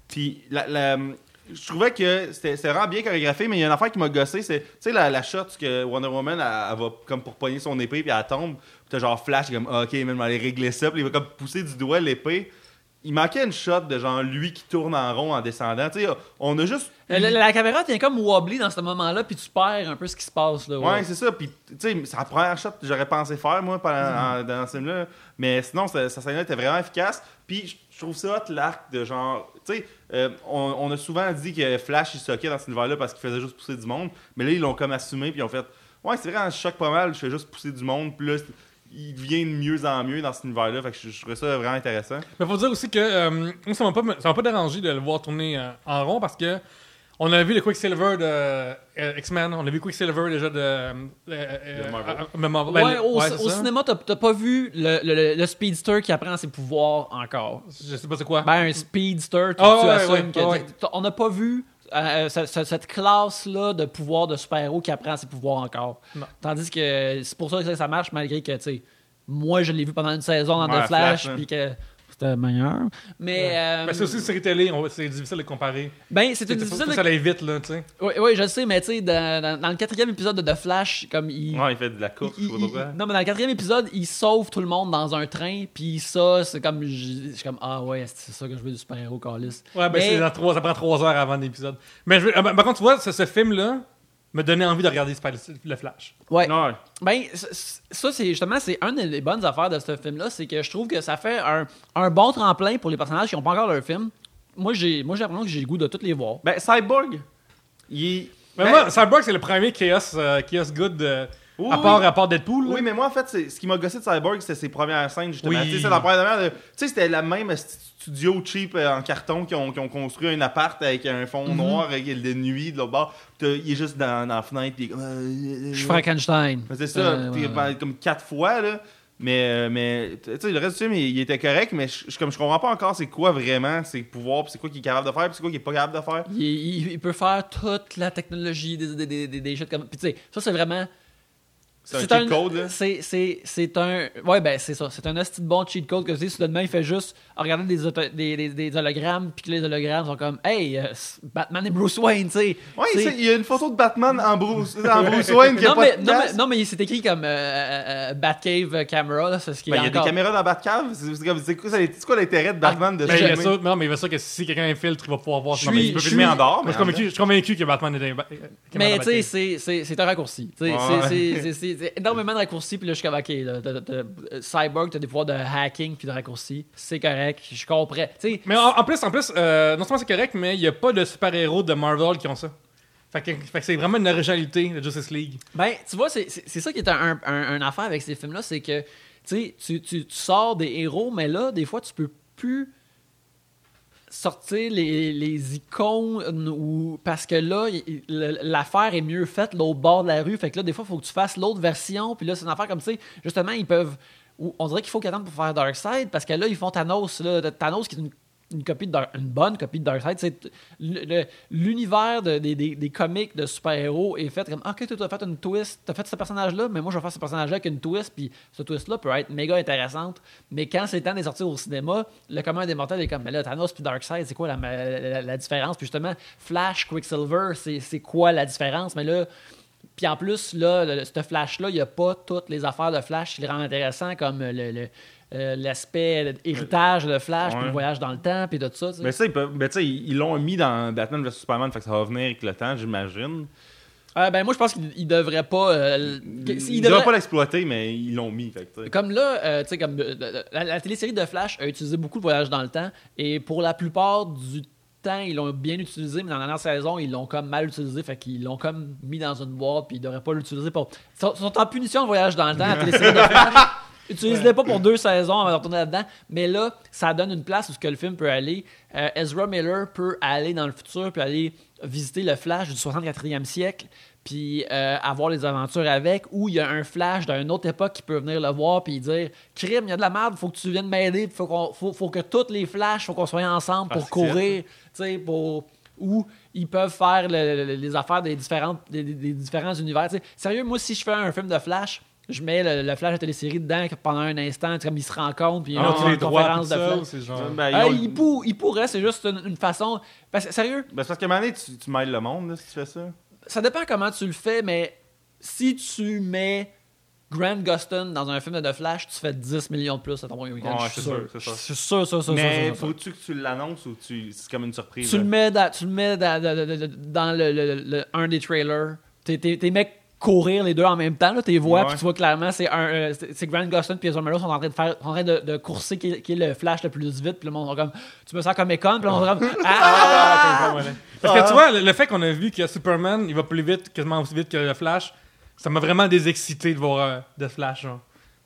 Puis la, la- je trouvais que c'était vraiment bien chorégraphié, mais il y a une affaire qui m'a gossé, c'est, tu sais, la, la shot que Wonder Woman, elle, elle va comme pour pogner son épée, puis elle tombe, puis t'as genre Flash, comme, Ah, ok, même, aller régler ça, puis il va comme pousser du doigt l'épée. Il manquait une shot de genre lui qui tourne en rond en descendant. Tu sais, on a juste. La, la- la caméra tient comme wobbly dans ce moment-là, puis tu perds un peu ce qui se passe. Là, Ouais, c'est ça. Puis, tu sais, c'est la première shot que j'aurais pensé faire, moi, pendant, en- dans ce film-là. Mais sinon, ça- sa scène-là était vraiment efficace. Puis, je- trouve ça hot, l'arc de genre. Tu sais, euh, on, on a souvent dit que Flash, il soquait dans cet univers-là parce qu'il faisait juste pousser du monde. Mais là, ils l'ont comme assumé, puis ils ont fait. Ouais, c'est vrai, je choque pas mal, je fais juste pousser du monde. Puis là, il devient de mieux en mieux dans cet univers-là. Fait que je, je trouvais ça vraiment intéressant. Mais faut dire aussi que euh, moi, ça m'a pas, ça m'a pas dérangé de le voir tourner euh, en rond parce que on a vu le Quicksilver de euh, X-Men, on a vu Quicksilver déjà de, euh, euh, De Marvel. Ben, Ouais, le- au, ouais, au cinéma, t'as pas vu le, le- le speedster qui apprend ses pouvoirs encore. Je sais pas c'est quoi. Ben, un speedster, tu, tu ouais, assumes ouais, que. ouais. t'as- On n'a pas vu euh, ce- ce- cette classe-là de pouvoir de super-héros qui apprend ses pouvoirs encore. Non. Tandis que c'est pour ça que ça marche, malgré que, tu sais, moi, je l'ai vu pendant une saison dans Ouais, The Flash, puis que c'était meilleur. Mais. euh, Ben, c'est aussi une série télé, on va- c'est difficile de comparer. ben, c'est difficile que de- ça aille vite là, tu sais. Oui, oui, je le sais, mais tu sais, dans, dans- dans le quatrième épisode de The Flash, comme il. Ouais, il fait de la course, il- je sais pas il- pourquoi. non, mais dans le quatrième épisode, il sauve tout le monde dans un train, puis ça, c'est comme. Je suis comme, ah ouais, c'est ça que je veux du super-héros, Carlis. Ouais, ben Mais- c'est dans trois, ça prend trois heures avant l'épisode. Mais je veux- ah, ben, par contre, tu vois, ce, ce film-là me donnait envie de regarder le Flash. Ouais. Non, ouais. Ben, ça, c'est justement, c'est une des bonnes affaires de ce film-là, c'est que je trouve que ça fait un, un bon tremplin pour les personnages qui n'ont pas encore leur film. Moi, j'ai moi j'ai l'impression que j'ai le goût de tous les voir. Ben, Cyborg, il. Mais Ben, moi, Cyborg, c'est le premier Chaos, euh, Chaos Good euh, Oui, à, part, oui. à part Deadpool. là. Oui, mais moi, en fait, c'est- ce qui m'a gossé de Cyborg, c'était ses premières scènes, justement. Oui. Tu sais, c'est la première demi-heure de- Tu sais, c'était la même studio cheap euh, en carton qui ont, qui ont construit un appart avec un fond Mhm. noir avec de nuit de l'autre bord. Il est juste dans, dans la fenêtre. Puis, Je suis Frankenstein. c'est ça, Euh, ouais, comme quatre fois, là. Mais, euh, mais tu sais, le reste du film, il, il était correct, mais je, comme je comprends pas encore c'est quoi vraiment ses pouvoirs, c'est quoi qu'il est capable de faire, c'est quoi qu'il est pas capable de faire. Il, il- il peut faire toute la technologie des, des, des, des, des. Puis tu sais, ça, c'est vraiment. C'est un cheat code, là. C'est, c'est, c'est un. Ouais, ben, c'est ça. C'est un esti de bon cheat code que tu sais, soudainement, il fait juste regarder des, auto- des, des, des hologrammes, puis que les hologrammes sont comme, hey, euh, Batman et Bruce Wayne, tu sais. Ouais, il y a une photo de Batman en Bruce, en Bruce Wayne qui a non, pas mais, de non, mais, non, mais c'est écrit comme euh, euh, Batcave Camera, là, c'est ce qui Ben, il y a des caméras dans Batcave. C'est c'est comme- c'est quoi, c'est quoi l'intérêt de Batman de Ben, a filmer? ça, non, mais il y a ça que si quelqu'un infiltre, il va pouvoir voir. Je Non, mais suis- il peut filmer suis- en dehors, Moi, mais je suis convaincu, en je suis convaincu que Batman est dans Mais tu sais, c'est- c'est c'est un raccourci. Tu sais, Ouais. c'est- énormément de raccourcis. Puis là, je suis comme, ok, là, t'as- t'as- t'as- Cyborg, t'as des pouvoirs de hacking puis de raccourcis. C'est correct, je comprends. Tu sais, Mais en, en plus, en plus euh, non seulement c'est correct, mais il n'y a pas de super-héros de Marvel qui ont ça. Fait que, fait que c'est vraiment une originalité de Justice League. ben, tu vois, c'est c'est- c'est ça qui est un, un, un affaire avec ces films-là, c'est que, tu sais, tu, tu, tu sors des héros, mais là, des fois, tu peux plus sortir les, les icônes ou parce que là l'affaire est mieux faite l'autre bord de la rue. Fait que là des fois il faut que tu fasses l'autre version. Puis là c'est une affaire comme ça justement ils peuvent on dirait qu'il faut qu'ils attendent pour faire Darkseid parce que là ils font Thanos là, Thanos qui est une, une copie une bonne copie de Darkseid. L'univers de- des, des, des comics de super-héros est fait comme ok tu as fait une twist t'as fait ce personnage là mais moi je vais faire ce personnage là avec une twist puis ce twist là peut être méga intéressante. Mais quand c'est temps de sortir au cinéma le commun des mortels est comme mais là Thanos puis Darkseid c'est quoi la, la, la différence? Puis justement Flash Quicksilver c'est c'est quoi la différence? Mais là puis en plus, là, le- ce Flash-là, il n'y a pas toutes les affaires de Flash qui le rendent intéressant, comme le- le- euh, l'aspect héritage de Flash, puis Ouais. le voyage dans le temps, puis tout ça. Mais ça, ils, peuvent- tu sais, ils l'ont mis dans Batman vs Superman, fait que ça va venir avec le temps, j'imagine. Euh, ben, moi, je pense qu'il ne devrait pas. euh, Ils devraient pas l'exploiter, mais ils l'ont mis. Fait. Comme là, euh, tu sais, comme la, la télésérie de Flash a utilisé beaucoup le voyage dans le temps, et pour la plupart du temps, ils l'ont bien utilisé, mais dans la dernière saison, ils l'ont comme mal utilisé, fait qu'ils l'ont comme mis dans une boîte, puis ils devraient pas l'utiliser pour. Ils sont, sont en punition de voyage dans le temps, la télésérie de Flash. Utilisez-les pas pour deux saisons avant de retourner là-dedans, mais là, ça donne une place où ce que le film peut aller. Euh, Ezra Miller peut aller dans le futur, puis aller visiter le Flash du 64e siècle, puis euh, avoir les aventures avec, ou il y a un Flash d'une autre époque qui peut venir le voir, puis dire Crime, il y a de la merde, faut que tu viennes m'aider, faut, qu'on- faut, faut que tous les Flashs, faut qu'on soit ensemble pour Parce courir, tu sais, pour. Ou ils peuvent faire le- le- les affaires des, différentes, des, différents univers. Sérieux, moi, si je fais un film de Flash, je mets le, le Flash de télésérie dedans pendant un instant, tu sais, comme ils se rencontrent, puis il y a Ah, une, tu les une droits, conférence de ça, Flash. genre... Ben, ils Euh, il, pour- il pourrait, c'est juste une, une façon. Parce sérieux, Ben, c'est parce qu'à un moment donné, tu, tu mêles le monde là, si tu fais ça. ça dépend comment tu le fais, mais si tu mets Grant Gustin dans un film de The Flash, tu fais 10 millions de plus à ton premier week-end. Ouais, je suis sûr. sûr. Je suis sûr, sûr, sûr, mais faut-tu que tu l'annonces ou tu... c'est comme une surprise? Tu le mets dans, tu le mets dans, dans- dans- dans le, le- le- un des trailers. T'es, t'es, t'es mecs courir les deux en même temps, là, t'es vois, puis tu vois clairement, c'est, un, euh, c'est, Grant Gustin puis Ezra Miller sont en train de faire, sont en train de, de courser qui est, qui est le flash le plus vite, puis le monde sont comme, tu me sens comme Econ, puis le monde sont comme, ah! Parce que tu vois, le, le fait qu'on a vu que Superman, il va plus vite, quasiment aussi vite que le Flash, ça m'a vraiment désexcité de voir euh, de Flash. genre.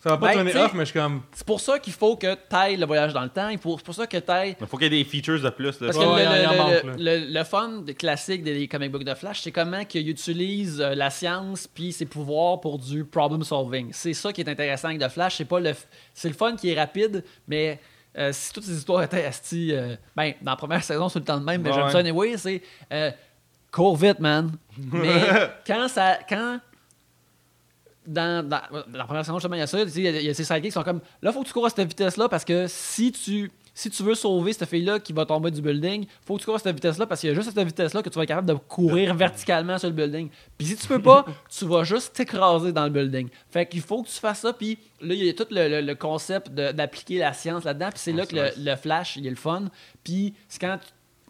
Ça va pas Ben, tourner off, mais je suis comme. C'est pour ça qu'il faut que t'ailles le voyage dans le temps, il faut- c'est pour ça que t'ailles Il faut qu'il y ait des features de plus. Là. Parce Ouais, que ouais, le, il y en le- manque, le- là. le- le fun classique des comic books de Flash, c'est comment qu'il utilise euh, la science puis ses pouvoirs pour du problem solving. C'est ça qui est intéressant avec The Flash. C'est pas le, f- c'est le fun qui est rapide, mais euh, si toutes ces histoires étaient asti, euh, ben dans la première saison c'est le temps de même, mais Ouais, j'aime ça anyway. C'est euh, cours vite, man. Mais quand ça, quand dans, dans, dans la première saison, justement, il y a ça. Il y, a- il y a ces sidekicks qui sont comme là, faut que tu cours à cette vitesse-là parce que si tu, si tu veux sauver cette fille-là qui va tomber du building, faut que tu cours à cette vitesse-là parce qu'il y a juste à cette vitesse-là que tu vas être capable de courir verticalement sur le building. Puis si tu peux pas, tu vas juste t'écraser dans le building. Fait qu'il faut que tu fasses ça. Puis là, il y a tout le, le- le concept d'appliquer la science là-dedans. Puis c'est là que le, le flash, il est le fun. Puis c'est quand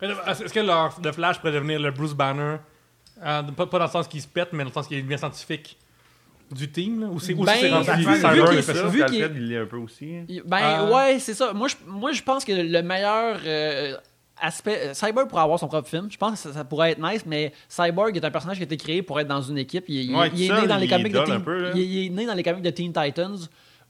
tu- Est-ce que leur, le Flash pourrait devenir le Bruce Banner? Euh, pas, pas dans le sens qu'il se pète, mais dans le sens qu'il est bien scientifique du team là, Ou c'est Ben, c'est rendu vu- ça? vu Alfred, il l'est un peu aussi. hein. Ben Euh, ouais, c'est ça. Moi je, moi, je pense que le meilleur euh, aspect. Cyborg pourrait avoir son propre film. Je pense que ça, ça pourrait être nice, mais Cyborg est un personnage qui a été créé pour être dans une équipe. Il, il- Ouais, il est né dans les comics de Teen, peu, là. il, il est né dans les comics de Teen Titans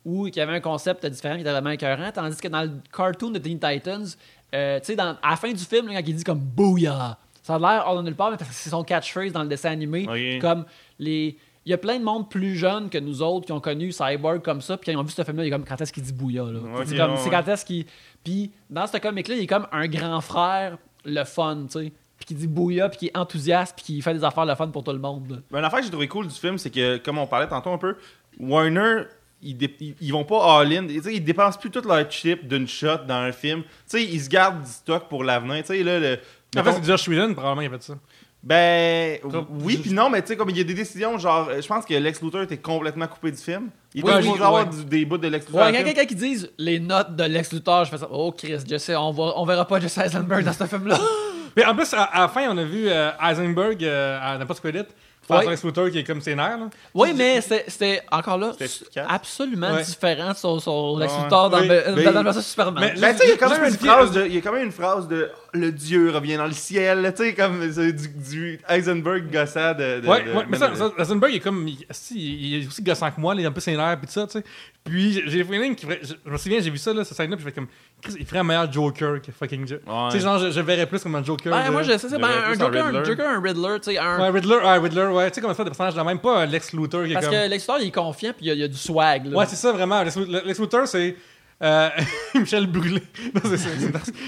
où il y avait un concept différent qui était vraiment écœurant. Tandis que dans le cartoon de Teen Titans, euh, tu sais, dans- à la fin du film, là, quand il dit comme Booyah, ça a l'air hors de nulle part, mais c'est son catchphrase dans le dessin animé. Comme les. Il y a plein de monde plus jeune que nous autres qui ont connu Cyborg comme ça, puis quand ils ont vu ce film-là, il est comme quand est-ce qu'il dit bouilla là? C'est comme ouais, c'est ouais. quand est-ce qu'il. Puis dans ce comic-là, il est comme un grand frère, le fun, tu sais. Puis qui dit bouilla, puis qui est enthousiaste, puis qui fait des affaires le fun pour tout le monde. là. Ben, l'affaire que j'ai trouvé cool du film, c'est que, comme on parlait tantôt un peu, Warner, ils, dé- ils- vont pas all-in. Tu sais, Ils dépensent plus tout leur chip d'une shot dans un film. Tu sais, ils se gardent du stock pour l'avenir. Tu sais, là, le. En fait, c'est Josh Whedon, probablement, qui a fait ça. Ben, Toi, oui, puis non, mais tu sais, comme il y a des décisions, genre, euh, je pense que Lex Luthor était complètement coupé du film. Il Oui, ouais. avoir du- des bouts de Lex Luthor. Ouais, dans le quand film. quelqu'un qui dise les notes de Lex Luthor, je fais ça. Oh Chris, je sais, on, va, on verra pas Jesse Eisenberg dans ce film-là. Mais en plus, à, à la fin, on a vu euh, Heisenberg euh, à n'importe Credit faire Ouais. son Lex Luthor qui est comme ses nerfs. Là. oui, mais c'était- c'était encore là C'était efficace. absolument Ouais. différent de son, son Lex Ouais. Luthor dans, Oui, le- mais- dans, dans le version Superman. mais- Ben, tu sais, il y a quand Juste même une spécifier- phrase de. Il y a quand même une phrase de. Le dieu revient dans le ciel, tu sais, comme du, du Heisenberg gossant de. de- Ouais, de- ouais, mais ça, ça, Rosenberg, il est comme. Il, si, il est aussi gossant que moi, il est un peu sénère, puis tout ça, tu sais. Puis j'ai- feeling ferait- Je, je me souviens, j'ai vu ça, là, cette scène-là, puis je fais comme. Chris, il ferait un meilleur Joker que fucking. Jo- Ouais. Tu sais, genre, je, verrais plus comme un Joker. Ben, de- moi, je sais, c'est ben, un c'est un Joker, un Riddler. Joker, un Riddler, tu sais, un. Ouais, Riddler, ouais, Riddler, ouais. Tu sais, comment faire des personnages de même, pas un Lex Luthor qui est Parce comme. que Lex Luthor, il est confiant, puis il y a, il y a du swag, là. Ouais, c'est ça, vraiment. Lex, Lex Luthor, c'est. Euh, Michel Brûlé.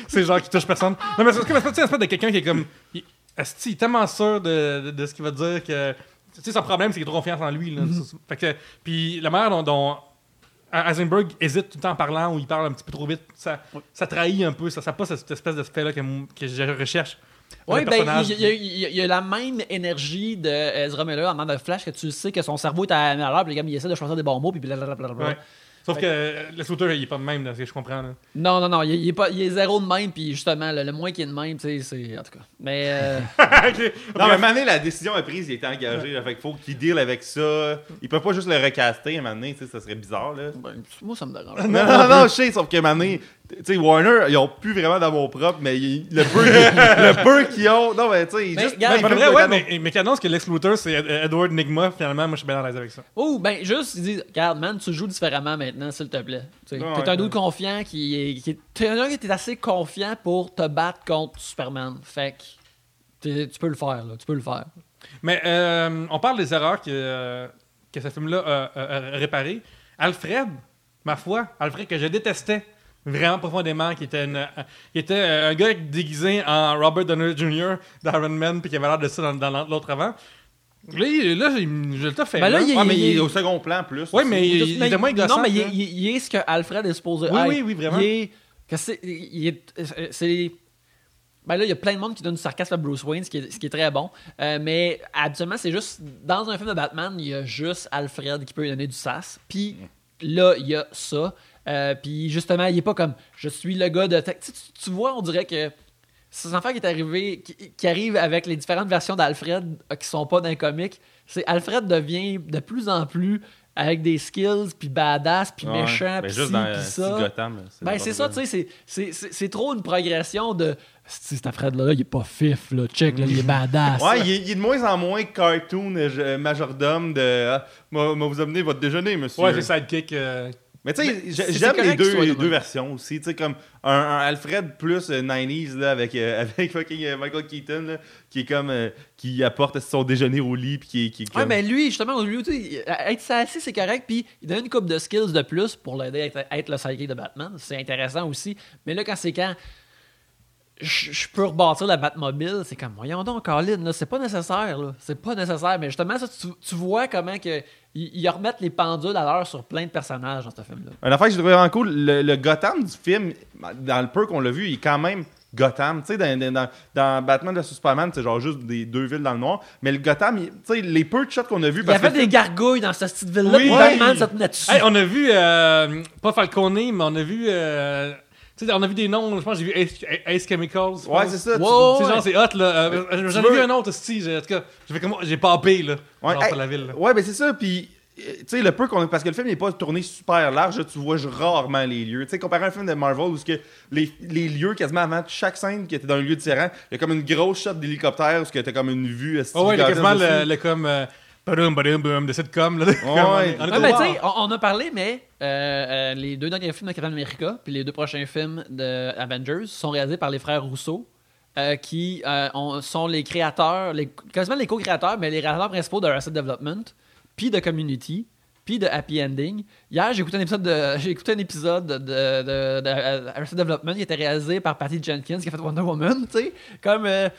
C'est- genre qui touche personne. Non, mais c'est comme une espèce de quelqu'un qui est comme. Il, asti, il est tellement sûr de, de, de ce qu'il va dire que. Tu sais, son problème, c'est qu'il a trop confiance en lui. Là. Fait que, puis la manière dont, dont Heisenberg hésite tout le temps en parlant ou il parle un petit peu trop vite, ça, ça trahit un peu. Ça n'a pas cette espèce d'aspect-là que, que je recherche. Oui, ben, il y, a- il y a- il y a la même énergie de Ezra Miller en que Flash que tu sais que son cerveau est à l'heure, puis comme il essaie de choisir des bons mots, puis blablabla. Ouais. Sauf que le Luthor, il est pas de même, là, ce que je comprends. Là. Non, non, non, il, il est, pas, il est zéro de même, puis justement, le, le moins qu'il est de même, tu sais, c'est. En tout cas. Mais. euh. Non, mais à un moment donné, la décision est prise, il était engagé. là, fait qu'il faut qu'il deal avec ça. Il peut pas juste le recaster à un moment donné, tu sais, ça serait bizarre. Là. ben, moi, ça me dérange. Non, non, non, je sais, sauf qu'à un moment donné, tu sais, Warner, ils ont plus vraiment d'amour propre, mais ils- le peu, le peu qu'ils ont. Non, mais tu sais, Mais juste. ben, ils vrai, ouais, mais, mais qui annonce que Lex Luthor, c'est Ed- Edward Nigma, finalement, moi, je suis bien à l'aise avec ça. Oh, ben, juste, il dit, regarde, man, tu joues différemment maintenant, s'il te plaît. Tu sais, Ouais, t'es ouais, un doute ouais. confiant qui est. Qui est t'es un qui est assez confiant pour te battre contre Superman. Fait que. Tu peux le faire, là. Tu peux le faire. Mais euh, on parle des erreurs que, euh, que ce film-là a, a- a réparées. Alfred, ma foi, Alfred que je détestais vraiment profondément, qui était, une- qui était euh, un gars déguisé en Robert Downey Jr. d'Iron Man, puis qui avait l'air de ça dans, dans l'autre avant. Là, il- là il- je le fait. Ben là, il- Ouais, mais il- il est au second plan plus. Ouais, aussi. mais il, il était moins gossant. Non, mais il, est- il- il est ce que Alfred est supposé Oui, être. oui, oui, vraiment. Il est. il c'est. Ben là, il y a plein de monde qui donne du sarcasme à Bruce Wayne, ce qui est, ce qui est très bon. Euh, mais habituellement, c'est juste. Dans un film de Batman, il y a juste Alfred qui peut lui donner du sas. Puis là, il y a ça. Euh, puis justement, il est pas comme. Je suis le gars de. Tu, sais, tu- tu vois, on dirait que. C'est un enfant qui est arrivé, qui, qui arrive avec les différentes versions d'Alfred euh, qui sont pas dans les comics. C'est Alfred devient de plus en plus avec des skills, puis badass, puis Ouais, méchant, puis juste ci, dans puis ça. Gotham. Ben, c'est ça, tu sais, c'est- c'est- c'est c'est trop une progression de. Si cet Alfred-là, là, il est pas fif, là, check, là, il est badass. Ouais, il est, il est de moins en moins cartoon euh, je- majordome de ah, moi, vous amener votre déjeuner, monsieur. Ouais, c'est sidekick. euh, Mais tu sais, j'aime les deux, de les deux versions aussi. Tu sais, comme un, un Alfred plus euh, 90s là, avec, euh, avec fucking euh, Michael Keaton, là, qui est comme. euh, qui apporte son déjeuner au lit, puis qui est. Qui est Ouais, comme- mais lui, justement, lui, être assis, c'est correct, puis il donne une coupe de skills de plus pour l'aider à être, à être le sidekick de Batman. C'est intéressant aussi. Mais là, quand c'est quand je je peux rebâtir la Batmobile, c'est comme, voyons donc, Colin, là, c'est pas nécessaire, là. C'est pas nécessaire. Mais justement, ça, tu, tu vois comment que ils, ils remettent les pendules à l'heure sur plein de personnages dans ce film-là. Une affaire que j'ai trouvé vraiment cool, le, le Gotham du film, dans le peu qu'on l'a vu, il est quand même Gotham. Tu sais, dans, dans- dans, dans Batman vs Superman, c'est genre juste des deux villes dans le noir. Mais le Gotham, tu sais, les peu de shots qu'on a vus. Il y avait des film- gargouilles dans cette petite ville-là, Oui. Batman se tenait dessus. Hey, on a vu, euh, pas Falcone, mais on a vu, euh, tu sais, on a vu des noms, je pense que j'ai vu Ace, Ace Chemicals. Ouais, c'est ça. tu- Wow. C'est genre, c'est hot, là. Euh, J'en ai veux- vu un autre, aussi. En tout cas, j'ai fait comme- j'ai papé, là. Ouais, genre, hey, pas la ville, là. Ouais, ben c'est ça. Puis, euh, tu sais, le peu qu'on a. Parce que le film n'est pas tourné super large, tu vois rarement les lieux. Tu sais, comparé à un film de Marvel où ce que les, les lieux, quasiment avant chaque scène qui était dans un lieu différent, il y a comme une grosse shot d'hélicoptère où ce que t'as comme une vue. Oh, ouais, il y a quasiment le comme. Euh, badum, badum, badum, de sitcom, là. Comme on mais tu sais, on, a parlé, mais euh, euh, les deux derniers films de Captain America puis les deux prochains films de Avengers sont réalisés par les frères Rousseau, euh, qui ont- sont les créateurs, les, quasiment les co-créateurs, mais les créateurs principaux de Arrested Development, puis de Community, puis de Happy Ending. Hier, j'ai écouté un épisode de, j'ai écouté un épisode de, de, de- de, Arrested Development qui était réalisé par Patty Jenkins, qui a fait Wonder Woman, tu sais, comme euh,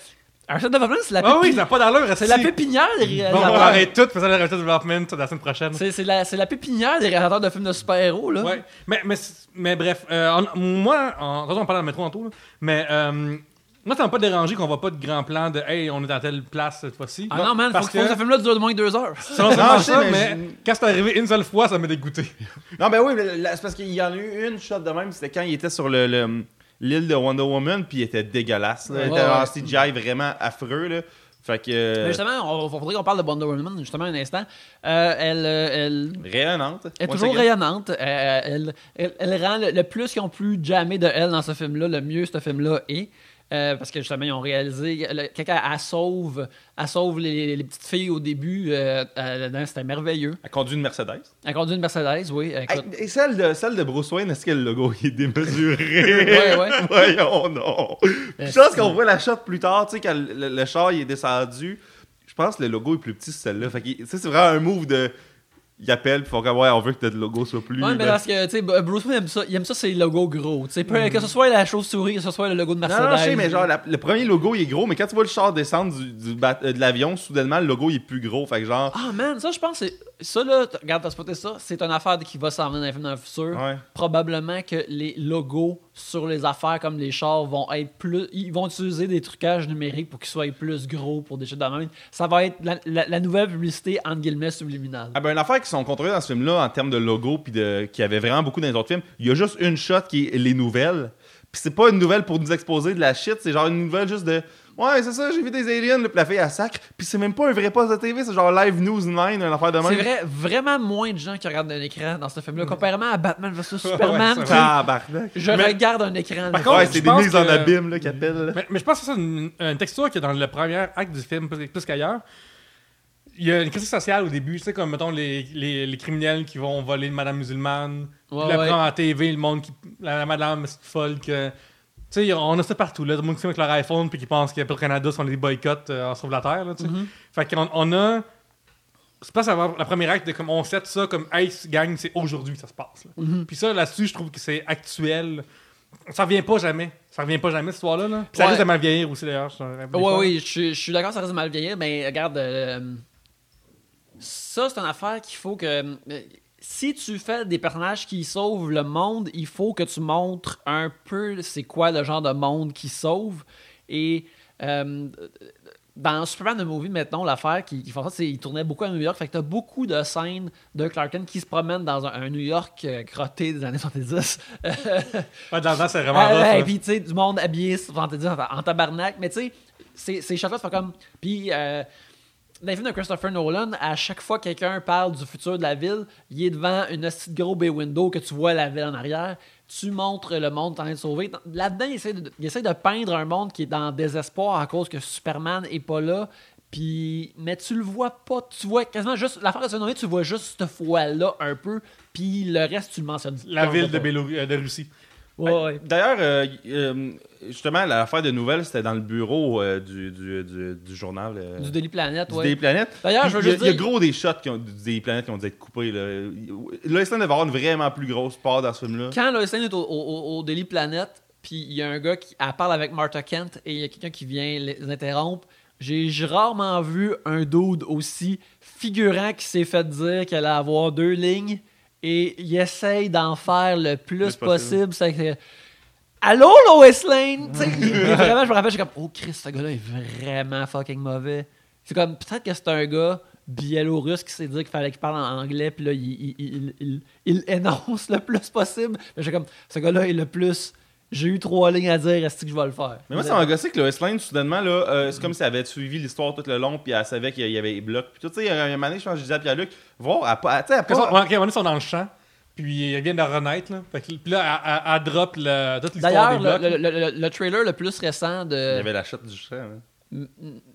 Arrested Development, c'est la, Ah oui, ça n'a pas d'allure, c'est la pépinière des Bon, on réalisateurs. va arrêter tout, faisant le Arrested Development la semaine prochaine. C'est la, c'est la pépinière des réalisateurs de films de super-héros, là. Ouais, mais, mais, mais bref, euh, on- moi, en, de toute façon, on parlait dans le métro en tout, là, mais euh, moi, ça m'a pas dérangé qu'on voit pas de grand plan de hey, on est dans telle place cette fois-ci. Ah non, man, faut, parce faut que ce film-là dure moins que deux heures. C'est non ça, mais mais, quand c'est arrivé une seule fois, ça m'a dégoûté. Non, ben oui, c'est parce qu'il y en a eu une shot de même, c'était quand il était sur le. le- L'île de Wonder Woman, puis il était dégueulasse. là. Il était en. CGI vraiment affreux. Là. Fait que. Mais euh, justement, on, faudrait qu'on parle de Wonder Woman, justement, un instant. Euh, elle, euh, elle rayonnante. est Once toujours rayonnante. Elle, elle, elle rend le, le plus qu'ils ont pu jammer de elle dans ce film-là, le mieux ce film-là est. Euh, parce que justement, ils ont réalisé. Quand elle, sauve, elle sauve les, les petites filles au début, euh, euh, c'était merveilleux. Elle conduit une Mercedes. Elle conduit une Mercedes, oui. écoute. Hey, et celle de, celle de Bruce Wayne, est-ce que le logo il est démesuré? Ouais, ouais. Voyons, non. Je pense qu'on voit la shot plus tard, tu sais, quand le, le char il est descendu. Je pense que le logo est plus petit sur celle-là. Fait que, c'est vraiment un move de. Il appelle, puis faut comme, ouais, on veut que le logo soit plus. Ouais, mais ben- parce que, tu sais, Bruce Wayne aime ça, il aime ça, c'est logos gros. Tu sais, peu- que ce soit la chauve-souris, que ce soit le logo de Non, Mercedes. non, je sais, mais genre, la- le premier logo, il est gros, mais quand tu vois le char descendre du, du bat- euh, de l'avion, soudainement, le logo, il est plus gros. Fait que genre. Ah, man, ça, je pense, c'est. Ça, là, regarde, t'as spoté ça, c'est une affaire qui va s'en venir dans les films dans le futur. Ouais. Probablement que les logos sur les affaires comme les chars vont être plus. Ils vont utiliser des trucages numériques pour qu'ils soient plus gros pour des choses de même. Ça va être la, la- la nouvelle publicité, entre guillemets, subliminale. Ah ben, une affaire qui sont contrôlées dans ce film-là en termes de logo, puis de, qui avait vraiment beaucoup dans les autres films, il y a juste une shot qui est les nouvelles. Puis c'est pas une nouvelle pour nous exposer de la shit, c'est genre une nouvelle juste de Ouais, c'est ça, j'ai vu des aliens, la fille elle sacre. Puis c'est même pas un vrai poste de TV, c'est genre Live News 9, une affaire de même. C'est vrai, vraiment moins de gens qui regardent un écran dans ce film-là, comparément à Batman vs Superman. Tabarnak. je Mais- regarde un écran. Par contre, Ouais, c'est des mises en que- abîme là, qui appellent. là. Mais, mais je pense que c'est une, une texture qui est dans le premier acte du film, plus, qu'ailleurs. Il y a une critique sociale au début, tu sais, comme, mettons, les, les, les criminels qui vont voler une madame musulmane. Ouais, puis la ouais. prendre en TV, le monde qui. La, la madame c'est folle que. Tu sais, on a ça partout, là. Le monde qui avec leur iPhone puis qui pense que le Canada, sont des boycotts euh, en sauve la terre, là. Mm-hmm. Fait qu'on on a. C'est pas la première acte de comme on set ça comme Hey, gang, c'est aujourd'hui que ça se passe. là. Mm-hmm. Puis ça, là-dessus, je trouve que c'est actuel. Ça revient pas jamais. Ça revient pas jamais, cette histoire-là. Là. Puis ça Ouais. risque de mal vieillir aussi, d'ailleurs. des Oui, je suis- je suis d'accord, ça reste mal vieillir, mais regarde, euh, ça, c'est une affaire qu'il faut que. euh, Si tu fais des personnages qui sauvent le monde, il faut que tu montres un peu c'est quoi le genre de monde qui sauve. Et euh, dans Superman the Movie, maintenant, l'affaire qui, qui fait ça, c'est qu'il tournait beaucoup à New York. Fait que t'as beaucoup de scènes de Clark Kent qui se promène dans un, un New York euh, crotté des années 70. Ouais, dans le c'est vraiment rough, là. puis tu sais, du monde habillé, en, en, en tabarnak. Mais tu sais, ces- ces shots-là, c'est comme. Puis, euh, dans les films de Christopher Nolan, à chaque fois que quelqu'un parle du futur de la ville, il est devant une petite gros bay window que tu vois la ville en arrière. Tu montres le monde en train de sauver. Là-dedans, il essaie, de, il essaie de peindre un monde qui est dans désespoir à cause que Superman est pas là. Puis, mais tu le vois pas. Tu vois quasiment juste. L'affaire de se tu vois juste cette fois-là un peu. Puis le reste, tu le mentionnes. La ville de, Bélo- de Russie. Ouais. D'ailleurs, euh, euh, justement, l'affaire de nouvelles, c'était dans le bureau euh, du, du, du, du journal. Du Daily Planet, du ouais. Daily Planet. D'ailleurs, je veux il y a- juste Il y a gros des shots qui ont, du Daily Planet qui ont dû être coupés. Là, il devait avoir une vraiment plus grosse part dans ce film-là. Quand Lois Lane est au, au, au Daily Planet, puis il y a un gars qui elle parle avec Martha Kent et il y a quelqu'un qui vient les interrompre, j'ai j'ai rarement vu un dude aussi figurant qui s'est fait dire qu'elle allait avoir deux lignes et il essaye d'en faire le plus, possible. C'est que, Allô, Lois Lane? Il vraiment, je me rappelle, j'ai comme, oh Christ, ce gars-là est vraiment fucking mauvais. C'est comme, peut-être que c'est un gars biélorusse qui s'est dit qu'il fallait qu'il parle en anglais, puis là, il, il, il, il- il énonce le plus possible. Mais j'ai comme, ce gars-là est le plus. J'ai eu trois lignes à dire, est-ce que je vais le faire? Mais moi, ça m'a gossé que Lois Lane, soudainement, là, euh, c'est comme si elle avait suivi l'histoire tout le long, puis elle savait qu'il y avait des blocs. Puis tout, tu sais, il y a un moment donné, je pense que je disais à Pierre-Luc, voir, elle, pas- tu sais, elle ouais, ok, à un moment donné, ils sont dans le champ, puis ils viennent de renaître. Là. Fait que- puis là, elle, elle- elle drop le, toute l'histoire D'ailleurs, des blocs. le, le- le- le trailer le plus récent Il y de. avait la shot du champ. hein.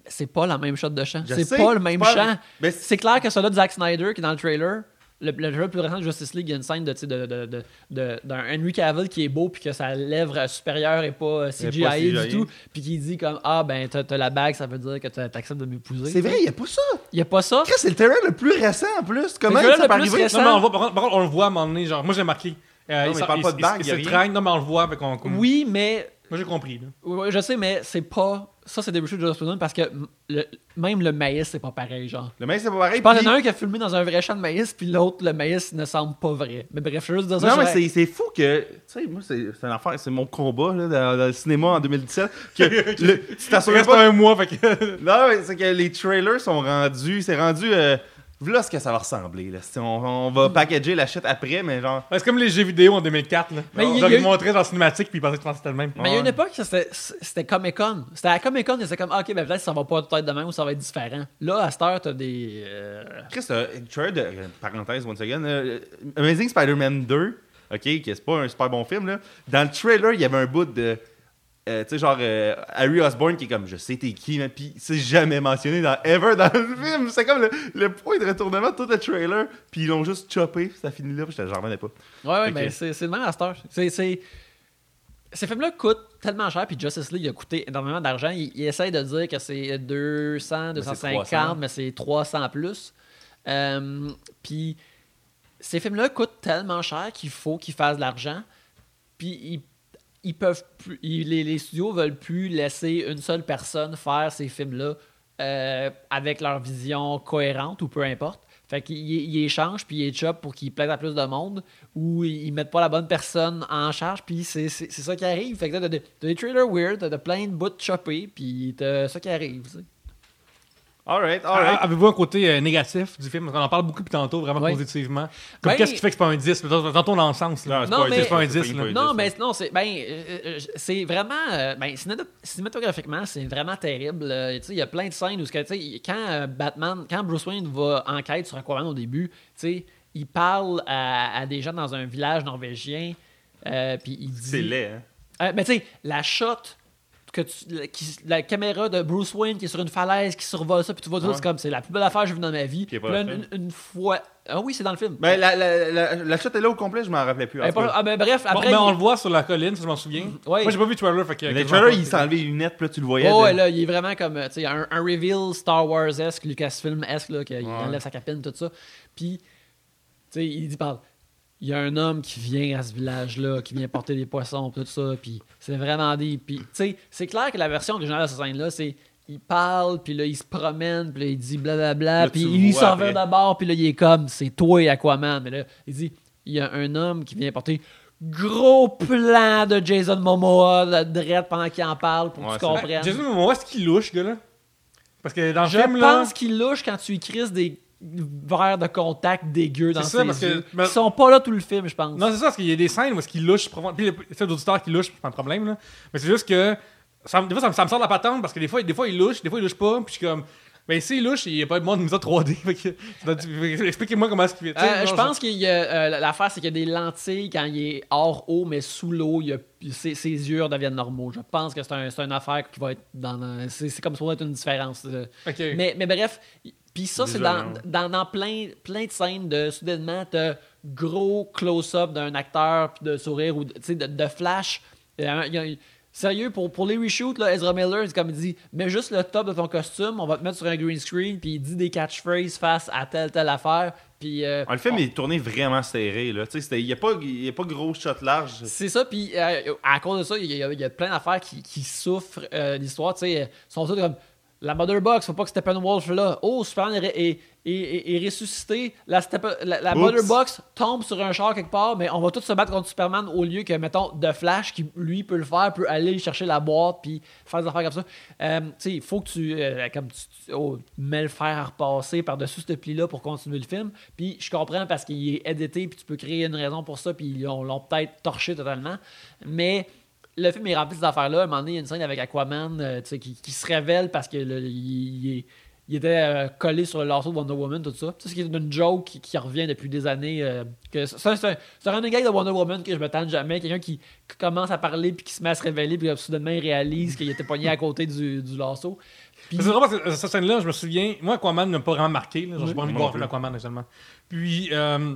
C'est pas la même shot de chant. C'est pas le même chant. Mais C'est clair que celui de Zack Snyder qui est dans le trailer. Le, le trailer plus récent de Justice League, il y a une scène sais, de, de, de- de- d'un Henry Cavill qui est beau puis que sa lèvre supérieure est pas euh, CGI, pas du tout. Puis qui dit comme Ah ben t'as, t'as la bague, ça veut dire que t'acceptes de m'épouser. c'est vrai, il n'y a pas ça. Il y a pas ça. C'est le terrain le plus récent en plus. Comment ça le peut plus arriver? récent. Non, mais on voit, par contre, par contre, on le voit à un moment donné. Genre, moi, j'ai marqué. Euh, Non, mais il parle pas de bague, il, y a se rien. traîne, non, mais on le voit. Fait Oui, mais Moi, j'ai compris. Là. Je sais, mais c'est pas. Ça, c'est des reshoots de Joss Whedon parce que le- même le maïs, c'est pas pareil, genre. Le mec, c'est pas pareil. Je pense qu'il y en a un qui a filmé dans un vrai champ de maïs, puis l'autre, le maïs ne semble pas vrai. Mais bref, je veux juste dire ça. Non, mais c'est, c'est fou que. Tu sais, moi, c'est, c'est une affaire, c'est mon combat là, dans, dans le cinéma en 2017. Que le, tu Ça t'assures reste pas. un mois. Fait que... Non, mais c'est que les trailers sont rendus. C'est rendu. Euh, voilà ce que ça va ressembler. Là. On, on va packager la shit après, mais genre. c'est comme les jeux vidéo en 2004. Là. Mais a ils eu- montraient dans la cinématique, puis ils pensaient que c'était le même. Mais il y a une époque, c'était c'était Comic Con. C'était à Comic Con, c'était comme, ah, ok, ben peut-être ça va pas tout être de même ou ça va être différent. Là, à cette heure, t'as des. euh, Chris, euh, trailer de. euh, parenthèse, once again. euh, Amazing Spider-Man 2, ok, qui c'est pas un super bon film, là. Dans le trailer, il y avait un bout de. Euh, tu sais, genre, euh, Harry Osborn qui est comme, je sais t'es qui, mais puis c'est jamais mentionné dans Ever dans le film. C'est comme le, le point de retournement de tout le trailer, puis ils l'ont juste choppé, puis ça finit là, puis j'en revenais pas. Ouais, ouais, mais c'est c'est le même à. C'est- Ces films-là coûtent tellement cher, puis Justice League a coûté énormément d'argent. Il, il essaye de dire que c'est 200, Mais c'est 250, 300. mais c'est 300 plus. Euh, puis ces films-là coûtent tellement cher qu'il faut qu'ils fassent de l'argent. Puis ils, ils peuvent plus, les, les studios veulent plus laisser une seule personne faire ces films-là euh, avec leur vision cohérente ou peu importe. Fait qu'ils ils échangent puis ils échappent pour qu'ils plaisent à plus de monde ou ils, ils mettent pas la bonne personne en charge puis c'est ça qui arrive. Fait que t'as des, t'as des trailers weird, t'as de plein de bouts choppés puis t'as ça qui arrive. Alright, Ah, alright. Avez-vous un côté euh, négatif du film? On en parle beaucoup depuis tantôt, vraiment Ouais. positivement. Comme Ben- qu'est-ce qui fait que c'est pas un 10? Tantôt dans le sens. là. Non, c'est Non, pas un mais- dix, C'est pas un c'est dix, pas là. un Non, dix, mais non, c'est ben, euh, euh, c'est vraiment, euh, ben, cinéma- cinématographiquement, c'est vraiment terrible. Euh, tu sais, Il y a plein de scènes où, ce que, tu sais, quand euh, Batman, quand Bruce Wayne va en quête sur Aquaman au début, tu sais, il parle à, à des gens dans un village norvégien, euh, puis il dit. C'est laid, hein. Euh, mais tu sais, la shot, que tu- la, qui- la caméra de Bruce Wayne qui est sur une falaise, qui survole ça, puis tu vois tout, Ouais. c'est comme, c'est la plus belle affaire que j'ai vue dans ma vie. Puis là, une, fois. Ah oui, c'est dans le film. Ben, la, la, la, la shot est là au complet, je m'en rappelais plus. pas- ah, ben, bref, Bon, après. il- on le voit sur la colline, si je m'en souviens. Ouais. Moi, j'ai pas vu le trailer. Fait que, Mais le trailer, il s'est enlevé les lunettes, puis là, tu le voyais. Oh, ouais, là, il est vraiment comme, tu sais, un, un reveal Star Wars-esque, Lucasfilm-esque, là, qu'il Ouais. enlève sa capine, tout ça. Puis, tu sais, il dit, parle, il y a un homme qui vient à ce village-là, qui vient porter des poissons, tout ça, puis c'est vraiment des... Puis, tu sais, c'est clair que la version originale de cette scène-là, c'est... Il parle, puis là, il se promène, puis là, il dit blablabla, puis il s'en va d'abord, puis là, il est comme, c'est toi et Aquaman. Mais là, il dit, il y a un homme qui vient porter gros plan de Jason Momoa, de Dredd pendant qu'il en parle, pour Ouais, que tu comprennes. Jason Momoa, est-ce qu'il louche, gars, là? Parce que dans le Je film, là. pense qu'il louche quand tu y crises des verres de contact dégueux dans C'est ses ça, parce que- yeux. mais- Ils sont pas là tout le film, je pense. Non, c'est ça, parce qu'il y a des scènes où est-ce qu'il louche. profond- Puis les celles d'auditeurs qui louchent, c'est pas un problème, là. Mais c'est juste que. ça des fois, ça me, ça me sort de la patente parce que des fois, des fois, il louche, des fois, il louche pas. Puis je suis comme. Ben, s'il louche, il n'y a pas de monde de mise en 3D. Fait que- fait que- Expliquez-moi comment est-ce qu'il Euh, je pense a euh, l'affaire, c'est qu'il y a des lentilles quand il est hors eau, mais sous l'eau, il y a- ses, ses yeux redeviennent normaux. Je pense que c'est un, c'est une affaire qui va être dans. c'est c'est comme ça va être une différence. euh. Ok. Mais, mais bref, puis ça, c'est dans, non. dans, dans plein, plein de scènes de soudainement, t'as gros close-up d'un acteur, puis de sourire, ou de, de, de flash. Il y a un- il y a- sérieux, pour, pour les reshoots, là, Ezra Miller, c'est comme il dit mets juste le top de ton costume, on va te mettre sur un green screen, puis il dit des catchphrases face à telle, telle affaire. Puis, euh, Ah, le film est tourné vraiment serré, là. Il n'y a, pas- y a pas gros shot large. C'est ça, puis euh, à cause de ça, il y, a- il y a plein d'affaires qui, qui souffrent euh, l'histoire. Euh, sont toutes comme la Mother Box, faut pas que Steppenwolf là. Oh, Superman est, est, est- ressuscité. La, Steppen- la, la Oups. Mother Box tombe sur un char quelque part, mais on va tous se battre contre Superman au lieu que, mettons, The Flash, qui lui peut le faire, peut aller chercher la boîte puis faire des affaires comme ça. Euh, tu sais, il faut que tu, euh, comme tu, oh, mets le fer à repasser par-dessus ce pli-là pour continuer le film. Puis je comprends parce qu'il est édité, puis tu peux créer une raison pour ça, puis ils l'ont peut-être torché totalement. Mais le film est rempli de ces affaires-là. À un moment donné, il y a une scène avec Aquaman euh, tu sais, qui, qui se révèle parce que le- il, il est- il était euh, collé sur le lasso de Wonder Woman, tout ça. Tu sais, c'est une joke qui, qui revient depuis des années. euh, que c'est un, un running gag de Wonder Woman que je me tente jamais. Quelqu'un qui, qui commence à parler puis qui se met à se révéler, puis là, soudainement il réalise qu'il était pogné à côté du, du lasso. C'est vraiment parce que euh, cette scène-là, je me souviens. Moi, Aquaman n'a pas vraiment marqué. J'ai pas envie de voir. Aquaman actuellement. Puis, euh,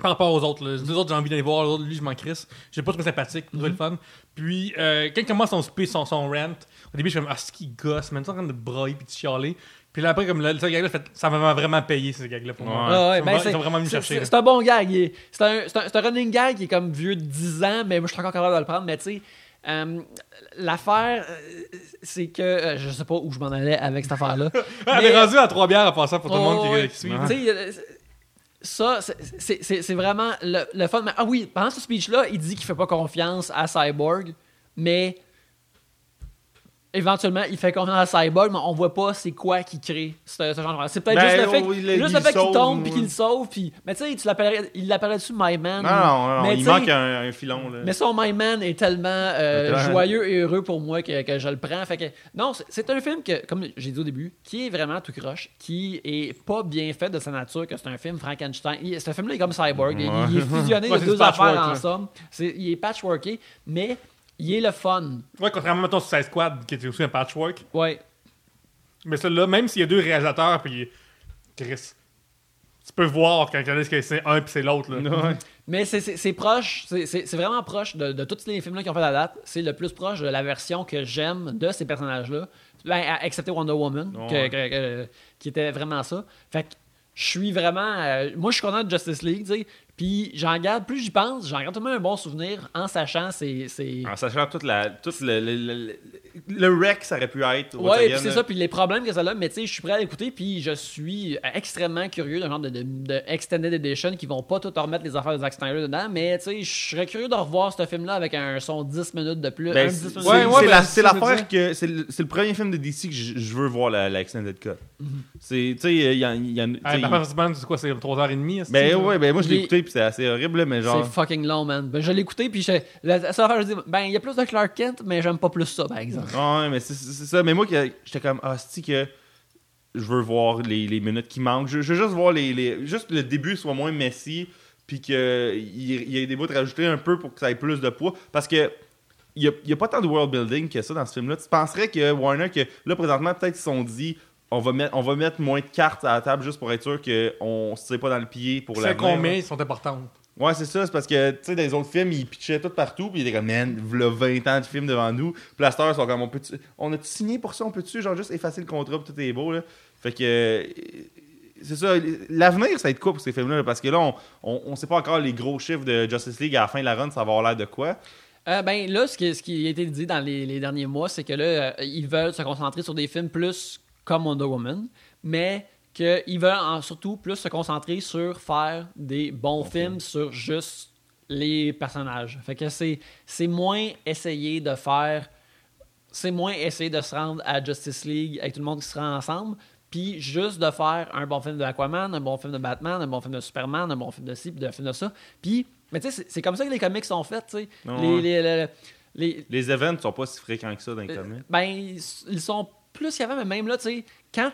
par rapport aux autres, là, les autres, j'ai envie d'aller voir. L'autre, lui, je m'en crisse. J'ai pas trouvé sympathique, j'ai trouvé le fun. Puis, euh, quand il commence son speech, son, son rant, au début, je suis comme, ah, c'est qui gosse, man, t'es en train de brailler puis de chialer. Puis là, après, comme le, ce gag-là, fait- ça m'a vraiment payé, ce gag-là, pour moi. Ah ouais, Ils ben, ils vraiment c'est- chercher. C'est là. un bon gag. il est- C'est un, c'est un- running gag qui est comme vieux de 10 ans, mais moi je suis encore capable de le prendre. Mais tu sais, euh, l'affaire, euh, c'est que euh, je sais pas où je m'en allais avec cette affaire-là. Elle est rendue à trois bières en passant pour tout le monde qui, qui suit. Tu sais, euh, ça, c'est- vraiment le, le fun. Ah oui, pendant ce speech-là, il dit qu'il fait pas confiance à Cyborg, mais éventuellement, il fait confiance à Cyborg, mais on voit pas c'est quoi qui crée ce, ce genre de... C'est peut-être Ben, juste le fait, oh, que- il- juste il le fait qu'il tombe puis qu'il le sauve. Puis, mais tu sais, il l'appellerait-tu My Man? Non, non, non, Mais il manque un, un filon, là. mais son My Man est tellement euh, joyeux et heureux pour moi que, que je le prends. Fait que, non, c'est- un film que, comme j'ai dit au début, qui est vraiment tout croche, qui est pas bien fait de sa nature, que c'est un film Frankenstein. Il- Ce film-là est comme Cyborg. Il- Il, est fusionné Ouais, de deux affaires ensemble. C'est- il est patchworké, mais il est le fun. Ouais, contrairement à ton Suicide Squad, qui était aussi un patchwork. Ouais. Mais celui-là, même s'il y a deux réalisateurs, puis Chris, tu peux voir quand est-ce que c'est un puis c'est l'autre. Ouais. Mais c'est- proche, c'est- c'est c'est vraiment proche de, de tous les films-là qui ont fait la date. C'est le plus proche de la version que j'aime de ces personnages-là. Ben, excepté Wonder Woman, que- Ouais. que- que- qui était vraiment ça. Fait que je suis vraiment. euh, moi, je suis content de Justice League, tu sais. Puis j'en garde, plus j'y pense, j'en garde tellement un bon souvenir en sachant c'est. c'est- En sachant toute la, tout le, le, le, le wreck, ça aurait pu être. au Ouais, puis c'est ça, puis les problèmes que ça a, mais tu sais, je suis prêt à l'écouter, puis je suis extrêmement curieux d'un genre de, de, de Extended Edition qui vont pas tout remettre les affaires de Zack Snyder dedans, mais tu sais, je serais curieux de revoir ce film-là avec un son 10 minutes de plus. Ben, c'est 10 minutes c'est- Ouais, de- ouais, c'est ben, la- c'est c'est ça que je veux l'affaire que c'est le, c'est le premier film de DC que je, je veux voir la, la Extended Cut. C'est, tu sais, il y a, il y a- tu sais, Ah, c'est quoi, c'est 3h30 est-ce Ben que- ouais, ben moi je l'ai écouté puis c'est assez horrible, là, mais genre. C'est fucking long, man. Ben, je l'ai écouté, puis je- la seule affaire, je dis, ben, il y a plus de Clark Kent, mais j'aime pas plus ça, par exemple. Ouais, mais c'est ça. Mais moi, j'étais comme, ah, c'est que je veux voir les, les minutes qui manquent. Je, je veux juste voir les, les- Juste que le début soit moins messy, puis qu'il y, ait des bouts rajoutés un peu pour que ça ait plus de poids. Parce que. Il n'y a, pas tant de world building que ça dans ce film-là. Tu penserais que Warner, que là, présentement, peut-être ils se sont dit on va, mettre, on va mettre moins de cartes à la table juste pour être sûr qu'on ne se tire pas dans le pied pour la C'est met, ils sont importantes. Ouais, c'est ça. C'est parce que, tu sais, dans les autres films, ils pitchaient tout partout. Puis ils étaient comme, man, v'là 20 ans de film devant nous. Ils sont comme, on peut on a signé pour ça, on peut-tu, genre, juste effacer le contrat, puis tout est beau, là. Fait que. C'est ça. L'avenir, ça va être quoi pour ces films-là? là? Parce que là, on, on, on sait pas encore les gros chiffres de Justice League à la fin de la run, ça va avoir l'air de quoi. Euh, ben là, ce qui, ce qui a été dit dans les, les derniers mois, c'est que là, euh, ils veulent se concentrer sur des films plus comme Wonder Woman, mais qu'ils veulent en- surtout plus se concentrer sur faire des bons films sur juste les personnages. Fait que c'est c'est moins essayer de faire. C'est moins essayer de se rendre à Justice League avec tout le monde qui se rend ensemble, puis juste de faire un bon film de Aquaman, un bon film de Batman, un bon film de Superman, un bon film de ci, puis un film de ça. Puis, mais tu sais, c'est- comme ça que les comics sont faits, tu sais. Les- ouais. les- les- les, Les events sont pas si fréquents que ça dans les euh, comics. ben, ils ils sont plus qu'avant, mais même là, tu sais, quand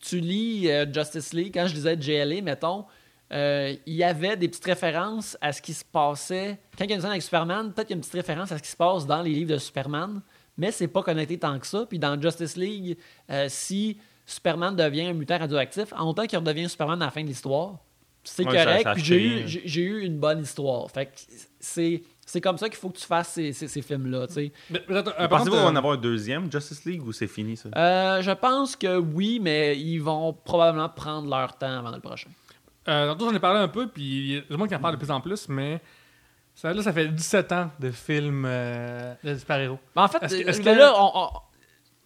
tu lis euh, Justice League, quand je lisais JLA, mettons, euh, il y avait des petites références à ce qui se passait. Quand il y a une scène avec Superman, peut-être qu'il y a une petite référence à ce qui se passe dans les livres de Superman, mais c'est pas connecté tant que ça. Puis dans Justice League, euh, si Superman devient un mutant radioactif, en autant qu'il redevient Superman à la fin de l'histoire, c'est Ouais, correct. puis j'ai eu, j'ai- j'ai eu une bonne histoire. Fait que c'est. C'est comme ça qu'il faut que tu fasses ces, ces- ces films-là, euh, Pensez-vous qu'on va en euh, avoir un deuxième Justice League ou c'est fini ça? Euh, je pense que oui, mais ils vont probablement prendre leur temps avant le prochain. Euh, tantôt, j'en ai parlé un peu, puis c'est moi qui en parle de plus en plus, mais ça, là, ça fait 17 ans de films euh, de super-héros. Mais en fait, Est-ce que- euh, est-ce là, que- là, on- on-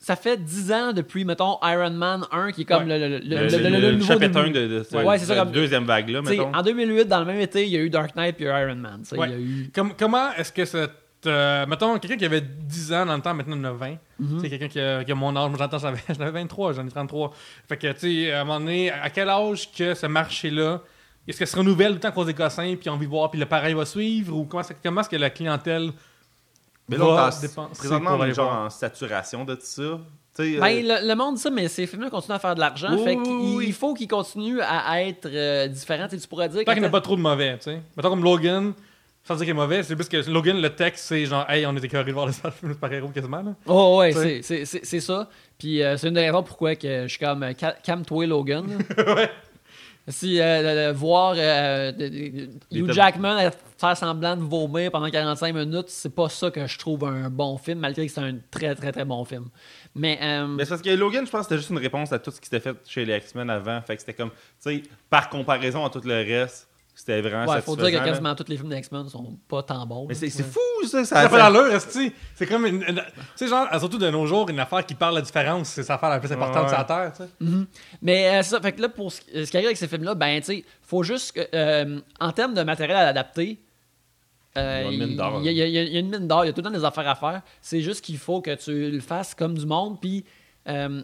ça fait 10 ans depuis, mettons, Iron Man 1, qui est comme Ouais. le, le- le- Le, le- le- le- le le nouveau chapitre début. 1 de, de, ce- Ouais, c'est ça, de la comme- deuxième vague-là, mettons. En 2008, dans le même été, il y a eu Dark Knight puis Iron Man. tu sais, Ouais. Il y a eu... Comme- comment est-ce que cette. euh, mettons, quelqu'un qui avait 10 ans dans le temps, maintenant il en a 20. Mhm. C'est quelqu'un qui a, qui a mon âge. Moi, j'entends, j'avais j'en avais 23, j'en ai 33. Fait que, tu sais, à un moment donné, à quel âge que ce marché-là, est-ce que se renouvelle tout le temps qu'on des cossins, puis on vit voir, puis le pareil va suivre, ou comment est-ce que la clientèle. Mais là, on présentement, on est genre en saturation de tout ça. Ben, euh, le, le monde dit ça, mais ces films-là continuent à faire de l'argent. Oui, fait qu'il oui. faut qu'ils continuent à, être euh, différents. Tu pourrais dire Tant qu'il n'y a pas trop de mauvais, tu sais. Mettons comme Logan, sans dire qu'il est mauvais, c'est plus que Logan, le texte, c'est genre, hey, on était écœurés de voir le film de super-héros quasiment, là. Oh ouais, c'est- c'est c'est- c'est ça. Puis euh, c'est une des raisons pourquoi que je suis comme euh, ca- calme-toi Logan. ouais. Si euh, voir euh, Hugh Jackman faire semblant de vomir pendant 45 minutes, c'est pas ça que je trouve un bon film, malgré que c'est un très très très bon film. Mais, euh, Mais c'est parce que Logan, je pense que c'était juste une réponse à tout ce qui s'était fait chez les X-Men avant. Fait que c'était comme, tu sais, par comparaison à tout le reste, c'était vraiment ouais, faut dire que satisfaisant, là. quasiment tous les films d'X-Men sont pas tant bons. Mais c'est Ouais. fou, ça. Ça ça, fait ça- l'allure. C'est comme une. une- tu sais, genre, surtout de nos jours, une affaire qui parle de la différence, c'est l'affaire la plus importante Ouais. sur la Terre, tu sais. Mais euh, c'est ça, fait que là, pour ce, ce qui arrive avec ces films-là, ben, tu sais, faut juste que, euh, en termes de matériel à adapter, euh, Il y a une mine d'or. il y, a- il y a- il y a une mine d'or, il y a tout le temps des affaires à faire. C'est juste qu'il faut que tu le fasses comme du monde, puis euh,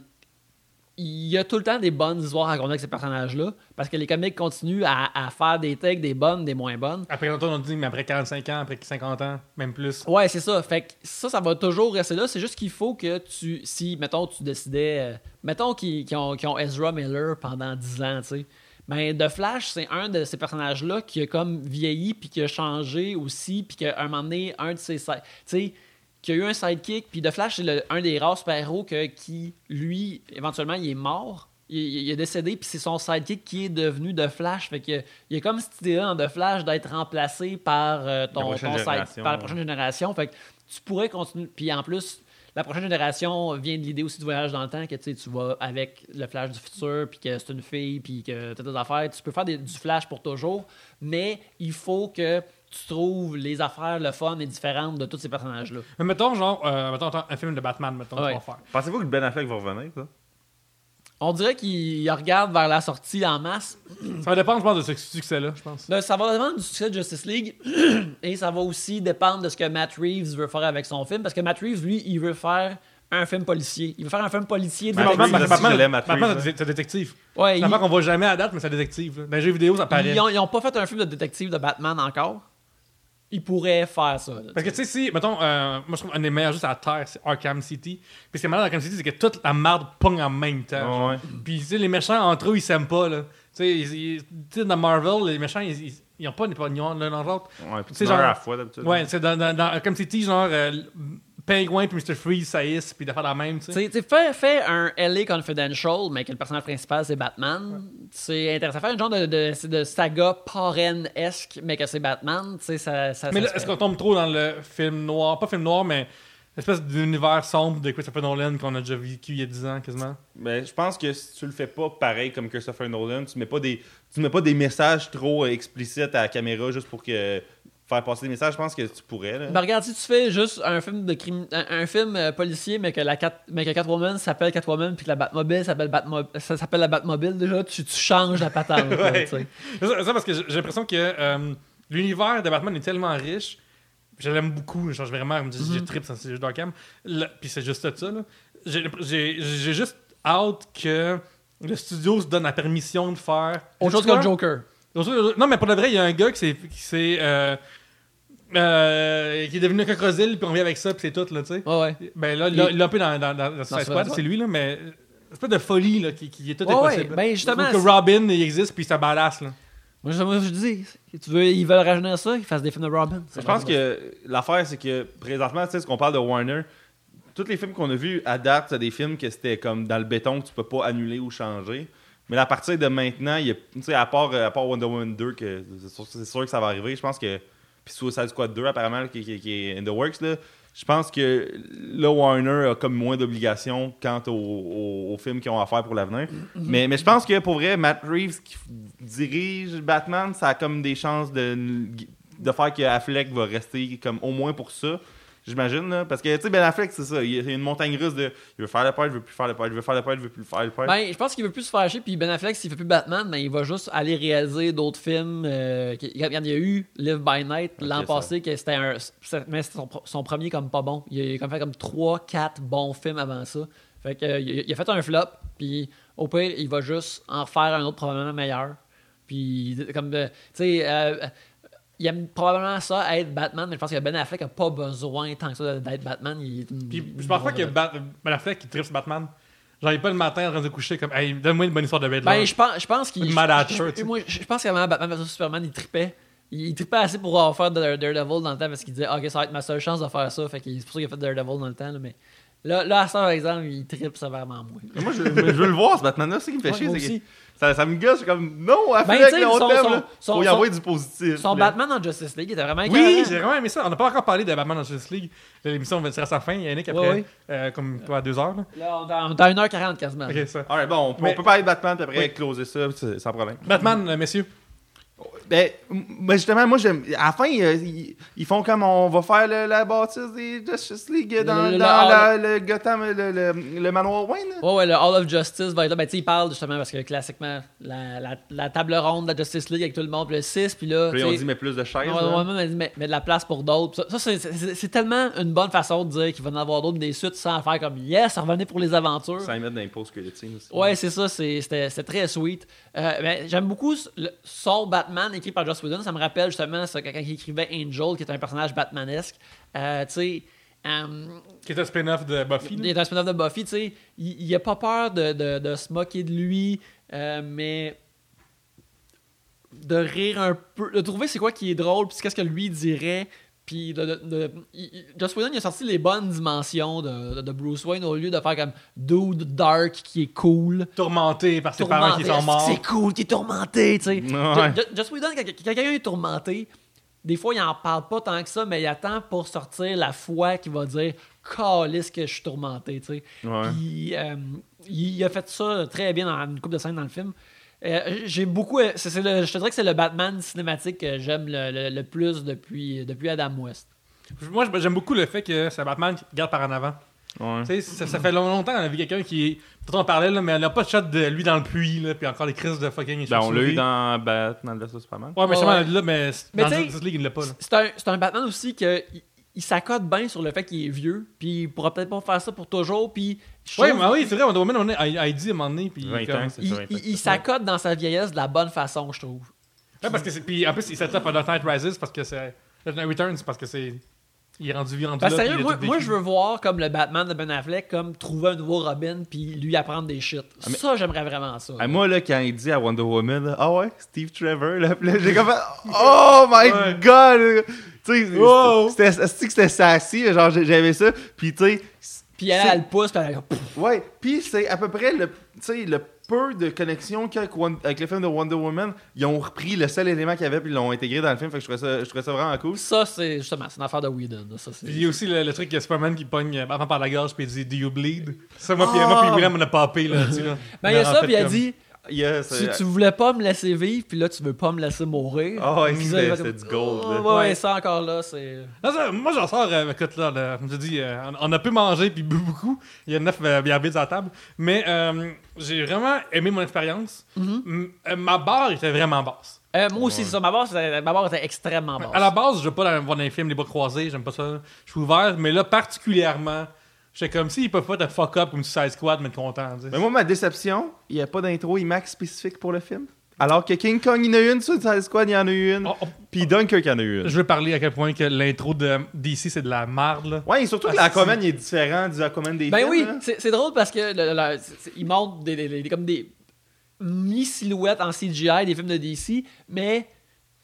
il y a tout le temps des bonnes histoires à raconter avec ces personnages-là, parce que les comics continuent à, à faire des takes, des bonnes, des moins bonnes. Après, tantôt, on dit, mais après 45 ans, après 50 ans, même plus. Ouais, c'est ça. Fait que ça, ça va toujours rester là. C'est juste qu'il faut que tu. Si, mettons, tu décidais. euh, mettons qu'ils ont, ont Ezra Miller pendant 10 ans, tu sais. Ben, The Flash, c'est un de ces personnages-là qui a comme vieilli, puis qui a changé aussi, puis qu'à un moment donné, un de ses. Tu sais, qu'il y a eu un sidekick, puis The Flash, c'est un des rares super-héros qui, lui, éventuellement, il est mort. Il, est décédé, puis c'est son sidekick qui est devenu The Flash. Fait que, il y a comme cette idée-là dans The Flash d'être remplacé par, euh, ton, par la prochaine génération. Fait que tu pourrais continuer. Puis en plus, la prochaine génération vient de l'idée aussi du voyage dans le temps, que tu vas avec le Flash du futur, puis que c'est une fille, puis que tu as des affaires. Tu peux faire des- du Flash pour toujours, mais il faut que tu trouves les affaires, le fun et différentes de tous ces personnages-là. Mais mettons, genre, euh, mettons, un film de Batman, mettons, Ouais. tu vas faire. Pensez-vous que Ben Affleck va revenir, ça? On dirait qu'il regarde vers la sortie en masse. Ça va dépendre, je pense, de ce succès-là, je pense. Là, ça va dépendre du succès de Justice League et ça va aussi dépendre de ce que Matt Reeves veut faire avec son film parce que Matt Reeves, lui, il veut faire un film policier. Il veut faire un film policier Batman, Reeves, Batman, Batman, Matt Batman, c'est détective. Ouais, C'est il- qu'on voit jamais à date, mais c'est un détective. là. Dans les jeux vidéo, ça paraît. Ils ont, ils ont pas fait un film de détective de Batman encore. Ils pourraient faire ça. là. Parce que tu sais, si, mettons, euh, moi je trouve un des meilleurs jeux sur la Terre, c'est Arkham City. Puis ce qui est malade dans Arkham City, c'est que toute la marde pogne en même temps. Ouais. Puis tu sais, les méchants entre eux, ils s'aiment pas. là. Tu sais, dans Marvel, les méchants, ils, ils, ils ont pas des pognons l'un dans l'autre. Ouais, puis C'est tu genre- à la fois, d'habitude. Ouais, c'est dans, dans, dans Arkham City, genre, euh, Penguin puis Mr. Freeze saillissent, puis de faire la même, tu sais. Fais, fais un LA Confidential, mais que le personnage principal c'est Batman. C'est intéressant. Faire un genre de, de, de saga parraine-esque, mais que c'est Batman. Tu sais, ça, ça, Mais ça là, se est-ce qu'on tombe trop dans le film noir Pas film noir, mais l'espèce d'univers sombre de Christopher Nolan qu'on a déjà vécu il y a 10 ans quasiment? Mais je pense que si tu le fais pas pareil comme Christopher Nolan, tu mets pas des, tu mets pas des messages trop explicites à la caméra juste pour que faire passer des messages. Je pense que tu pourrais. Là. Ben, regarde, si tu fais juste un film de crime, un, un film euh, policier, mais que la Cat, mais que Catwoman s'appelle Catwoman, puis que la Batmobile s'appelle Batmo- ça s'appelle la Batmobile, déjà, tu, tu changes la patente. Ouais. C'est ça, c'est ça parce que j'ai l'impression que euh, l'univers de Batman est tellement riche. Je l'aime beaucoup. Genre, je vraiment, me dis, Mhm. j'ai trip sur ces jeux d'Arkham. Puis c'est juste ça. là. J'ai j'ai- j'ai juste hâte que le studio se donne la permission de faire. Autre chose que le? Joker. Non, mais pour de vrai, il y a un gars qui s'est. qui s'est, euh, euh, qui est devenu un crocodile, puis on vient avec ça, puis c'est tout, là, tu sais. Ouais, ouais. Ben là, il l'a- un peu dans, dans, dans, dans Suicide Suicide Squad, c'est lui, là, mais. C'est pas de folie, là, qui, qui est tout Ouais, est ouais, possible. ben, justement, Je trouve que Robin, il existe, puis ça balasse, là. Moi, je, moi, je dis, tu veux, ils veulent rajeunir ça, qu'ils fassent des films de Robin. Je pense que l'affaire, c'est que présentement, tu sais, ce qu'on parle de Warner, tous les films qu'on a vus à date, c'est des films que c'était comme dans le béton que tu peux pas annuler ou changer. Mais à partir de maintenant, il y a, tu sais, à part, à part Wonder Woman 2, que c'est sûr, c'est sûr que ça va arriver, je pense que. Puis Suicide Squad 2, apparemment, qui, est in the works, là. Je pense que là, Warner a comme moins d'obligations quant aux, aux- films qu'ils ont à faire pour l'avenir. mais, mais je pense que pour vrai, Matt Reeves qui dirige Batman, ça a comme des chances de, de faire que Affleck va rester comme au moins pour ça. J'imagine, là. Parce que, tu sais, Ben Affleck, c'est ça. Il y a une montagne russe de. Il veut faire le père, il veut plus faire le père, il veut faire le père, il veut plus faire le père. Ben, je pense qu'il veut plus se fâcher, puis Ben Affleck, s'il fait plus Batman, ben, il va juste aller réaliser d'autres films. euh, il y a eu Live by Night l'an passé, que c'était un. Mais c'était son, son premier comme pas bon. Il a comme fait comme 3-4 bons films avant ça. Fait que, il, a- il a fait un flop, puis au pire, il va juste en faire un autre probablement meilleur. Puis, comme, euh, tu sais, euh, il aime probablement ça être Batman, mais je pense que Ben Affleck a pas besoin tant que ça d'être Batman. Il Puis je pense pas que Ben Affleck qui tripe Batman. Genre, il est pas le matin en train de coucher comme, hey, donne-moi une bonne histoire de Riddler. Ben, je pense, je pense qu'il. Je- je- Moi, je je pense qu'avant Batman vs Superman, il tripait. Il, il tripait assez pour avoir fait Dare- Daredevil dans le temps parce qu'il disait, ok, ça va être ma seule chance de faire ça. Fait que c'est pour ça qu'il a fait Daredevil dans le temps. là, mais là, là, à ça, par exemple, il tripe sévèrement moins. Moi, je, je veux le voir, ce Batman-là. C'est ça qui me fait Ouais, chier. ça, ça me gosse. Je suis comme, non, Affleck, Ben, là, on son- t'aime, son- là. son- Faut y son- envoyer du positif. Son là. Batman dans Justice League était vraiment Oui, j'ai vraiment aimé ça. On n'a pas encore parlé de Batman dans Justice League. L'émission va tirer à sa fin. Yannick, après, Ouais, ouais. euh, comme quoi, à deux heures. Là. Là, on est en- on est à 1h40 quasiment. Ok, ça. Alright, bon, on, peut- Mais- on peut parler de Batman, puis après, Oui. closer ça, c'est- sans problème. Batman, euh, messieurs. Ben, ben, justement, moi, j'aime. À la fin, euh, ils, ils font comme on va faire le- la bâtisse des Justice League dans, Le- le- dans le- la- le Gotham, le, le, le manoir Wayne. Ouais, ouais, le Hall of Justice va être là. Ben, tu sais, il parle justement parce que classiquement, la, la, la table ronde de la Justice League avec tout le monde, le 6, puis là. Puis on dit, mais plus de chaises. Ouais, là. ouais, ouais, mais, de la place pour d'autres. Ça, ça, c'est- tellement une bonne façon de dire qu'il va y en avoir d'autres des suites sans faire comme yes, revenez pour les aventures. Ça y met dans les post-credits aussi. Ouais, c'est ça, c'est- c'était très sweet. Euh, ben, J'aime beaucoup son Batman écrit par Joss Whedon. Ça me rappelle justement ça, quand il écrivait Angel, qui est un personnage Batmanesque. Euh, tu sais. euh, Qui est un spin-off de Buffy. il est un spin-off de Buffy, tu sais. Il, il a pas peur de, de, de se moquer de lui, euh, mais de rire un peu, de trouver c'est quoi qui est drôle, puis qu'est-ce que lui dirait, Puis de, de- Joss Whedon il a sorti les bonnes dimensions de, de- de Bruce Wayne au lieu de faire comme dude dark qui est cool. Tourmenté par ses parents qui sont morts. C'est cool, qui est tourmenté, tu sais. Ouais. Jo- Jo- Joss Whedon, quand, quand quelqu'un est tourmenté, des fois, il en parle pas tant que ça, mais il attend pour sortir la foi qui va dire Calisse que je suis tourmenté, tu sais. Ouais. Puis, euh, il a fait ça très bien dans une couple de scènes dans le film. Euh, j'ai beaucoup. c'est- c'est le- je te dirais que c'est le Batman cinématique que j'aime le, le- le plus depuis, depuis Adam West. Moi, j'aime beaucoup le fait que c'est Batman qui regarde par en avant. Ouais. Tu sais, ça, ça fait long- longtemps qu'on a vu quelqu'un qui. Peut-être on parlait, là, mais on n'a pas de shot de lui dans le puits, là, puis encore des crises de fucking Ben, on l'a eu dans Batman vs Superman. Ouais, mais Ouais, justement, ouais. là, mais, Mais dans tu sais, Justice League, il l'a pas. Là. C'est un, c'est un Batman aussi que. Il, il s'accorde bien sur le fait qu'il est vieux, puis il pourra peut-être pas faire ça pour toujours, puis trouve mais oui, c'est vrai, on doit même on est à Heidi à un moment donné. Puis 20 comme- ans, c'est il, ça. 20 il- ans. il s'accorde dans sa vieillesse de la bonne façon, je trouve. Ouais, parce que c'est. Puis en plus, il s'est up à Dark Knight Rises parce que c'est. Dark Knight Returns parce que c'est. Il est rendu rendu que là. sérieux, il moi, tout moi, je veux voir comme le Batman de Ben Affleck, comme trouver un nouveau Robin, puis lui apprendre des shit. mais- Ça, j'aimerais vraiment ça. Ah, moi, là, quand il dit à Wonder Woman, ah ouais, Steve Trevor, là, j'ai comme fait, oh my Ouais. god! Tu sais, Wow. c'était sassy, genre, j'ai- j'avais ça, puis tu sais, Puis elle, elle le pousse, puis elle est Ouais, puis c'est à peu près le, tu sais, le peu de connexion a avec, le film de Wonder Woman. Ils ont repris le seul élément qu'il y avait puis ils l'ont intégré dans le film. Fait que je trouvais ça, je trouvais ça vraiment cool. Ça, c'est justement, c'est une affaire de Whedon. Ça, Puis il y a aussi le, le truc que Superman qui pogne euh, avant par la gorge puis il dit Do you bleed? Ça, moi, puis Ah! moi, puis William, on a papé là-dessus. Là. Ben, il y a ça, puis elle comme- dit Il y a, tu, c'est- tu voulais pas me laisser vivre, puis là, tu veux pas me laisser mourir. Ah ouais, c'était comme, du gold, Oh, ouais, Ouais. ça encore là, c'est. Moi, j'en sors, euh, écoute, là, là, je dis, euh, on, on a pu manger puis bu beaucoup. Il y a neuf euh, bières vides à la table. Mais euh, j'ai vraiment aimé mon expérience. Mm-hmm. M- euh, ma barre était vraiment basse. Euh, moi aussi, c'est ça. Ma barre, c'était- ma barre était extrêmement basse. À la base, je veux pas voir dans les films les bras croisés, j'aime pas ça. Je suis ouvert, mais là, particulièrement, j'étais comme s'ils peuvent pas te fuck up comme Suicide Squad, mais être content. Mais moi, ma déception, il n'y a pas d'intro IMAX spécifique pour le film? Alors que King Kong, il y en a eu une, Suicide Squad, il y en a eu une. Oh, oh, Puis Dunkirk, il y en a eu une. je veux parler à quel point que l'intro de DC, c'est de la merde. Là. Ouais, et surtout que Ah, l'Aquaman, il est différent du Aquaman des Ben films. oui, c'est c'est drôle parce que le- le- c'est- ils montrent des, des- des- comme des mi-silhouettes en CGI des films de DC, mais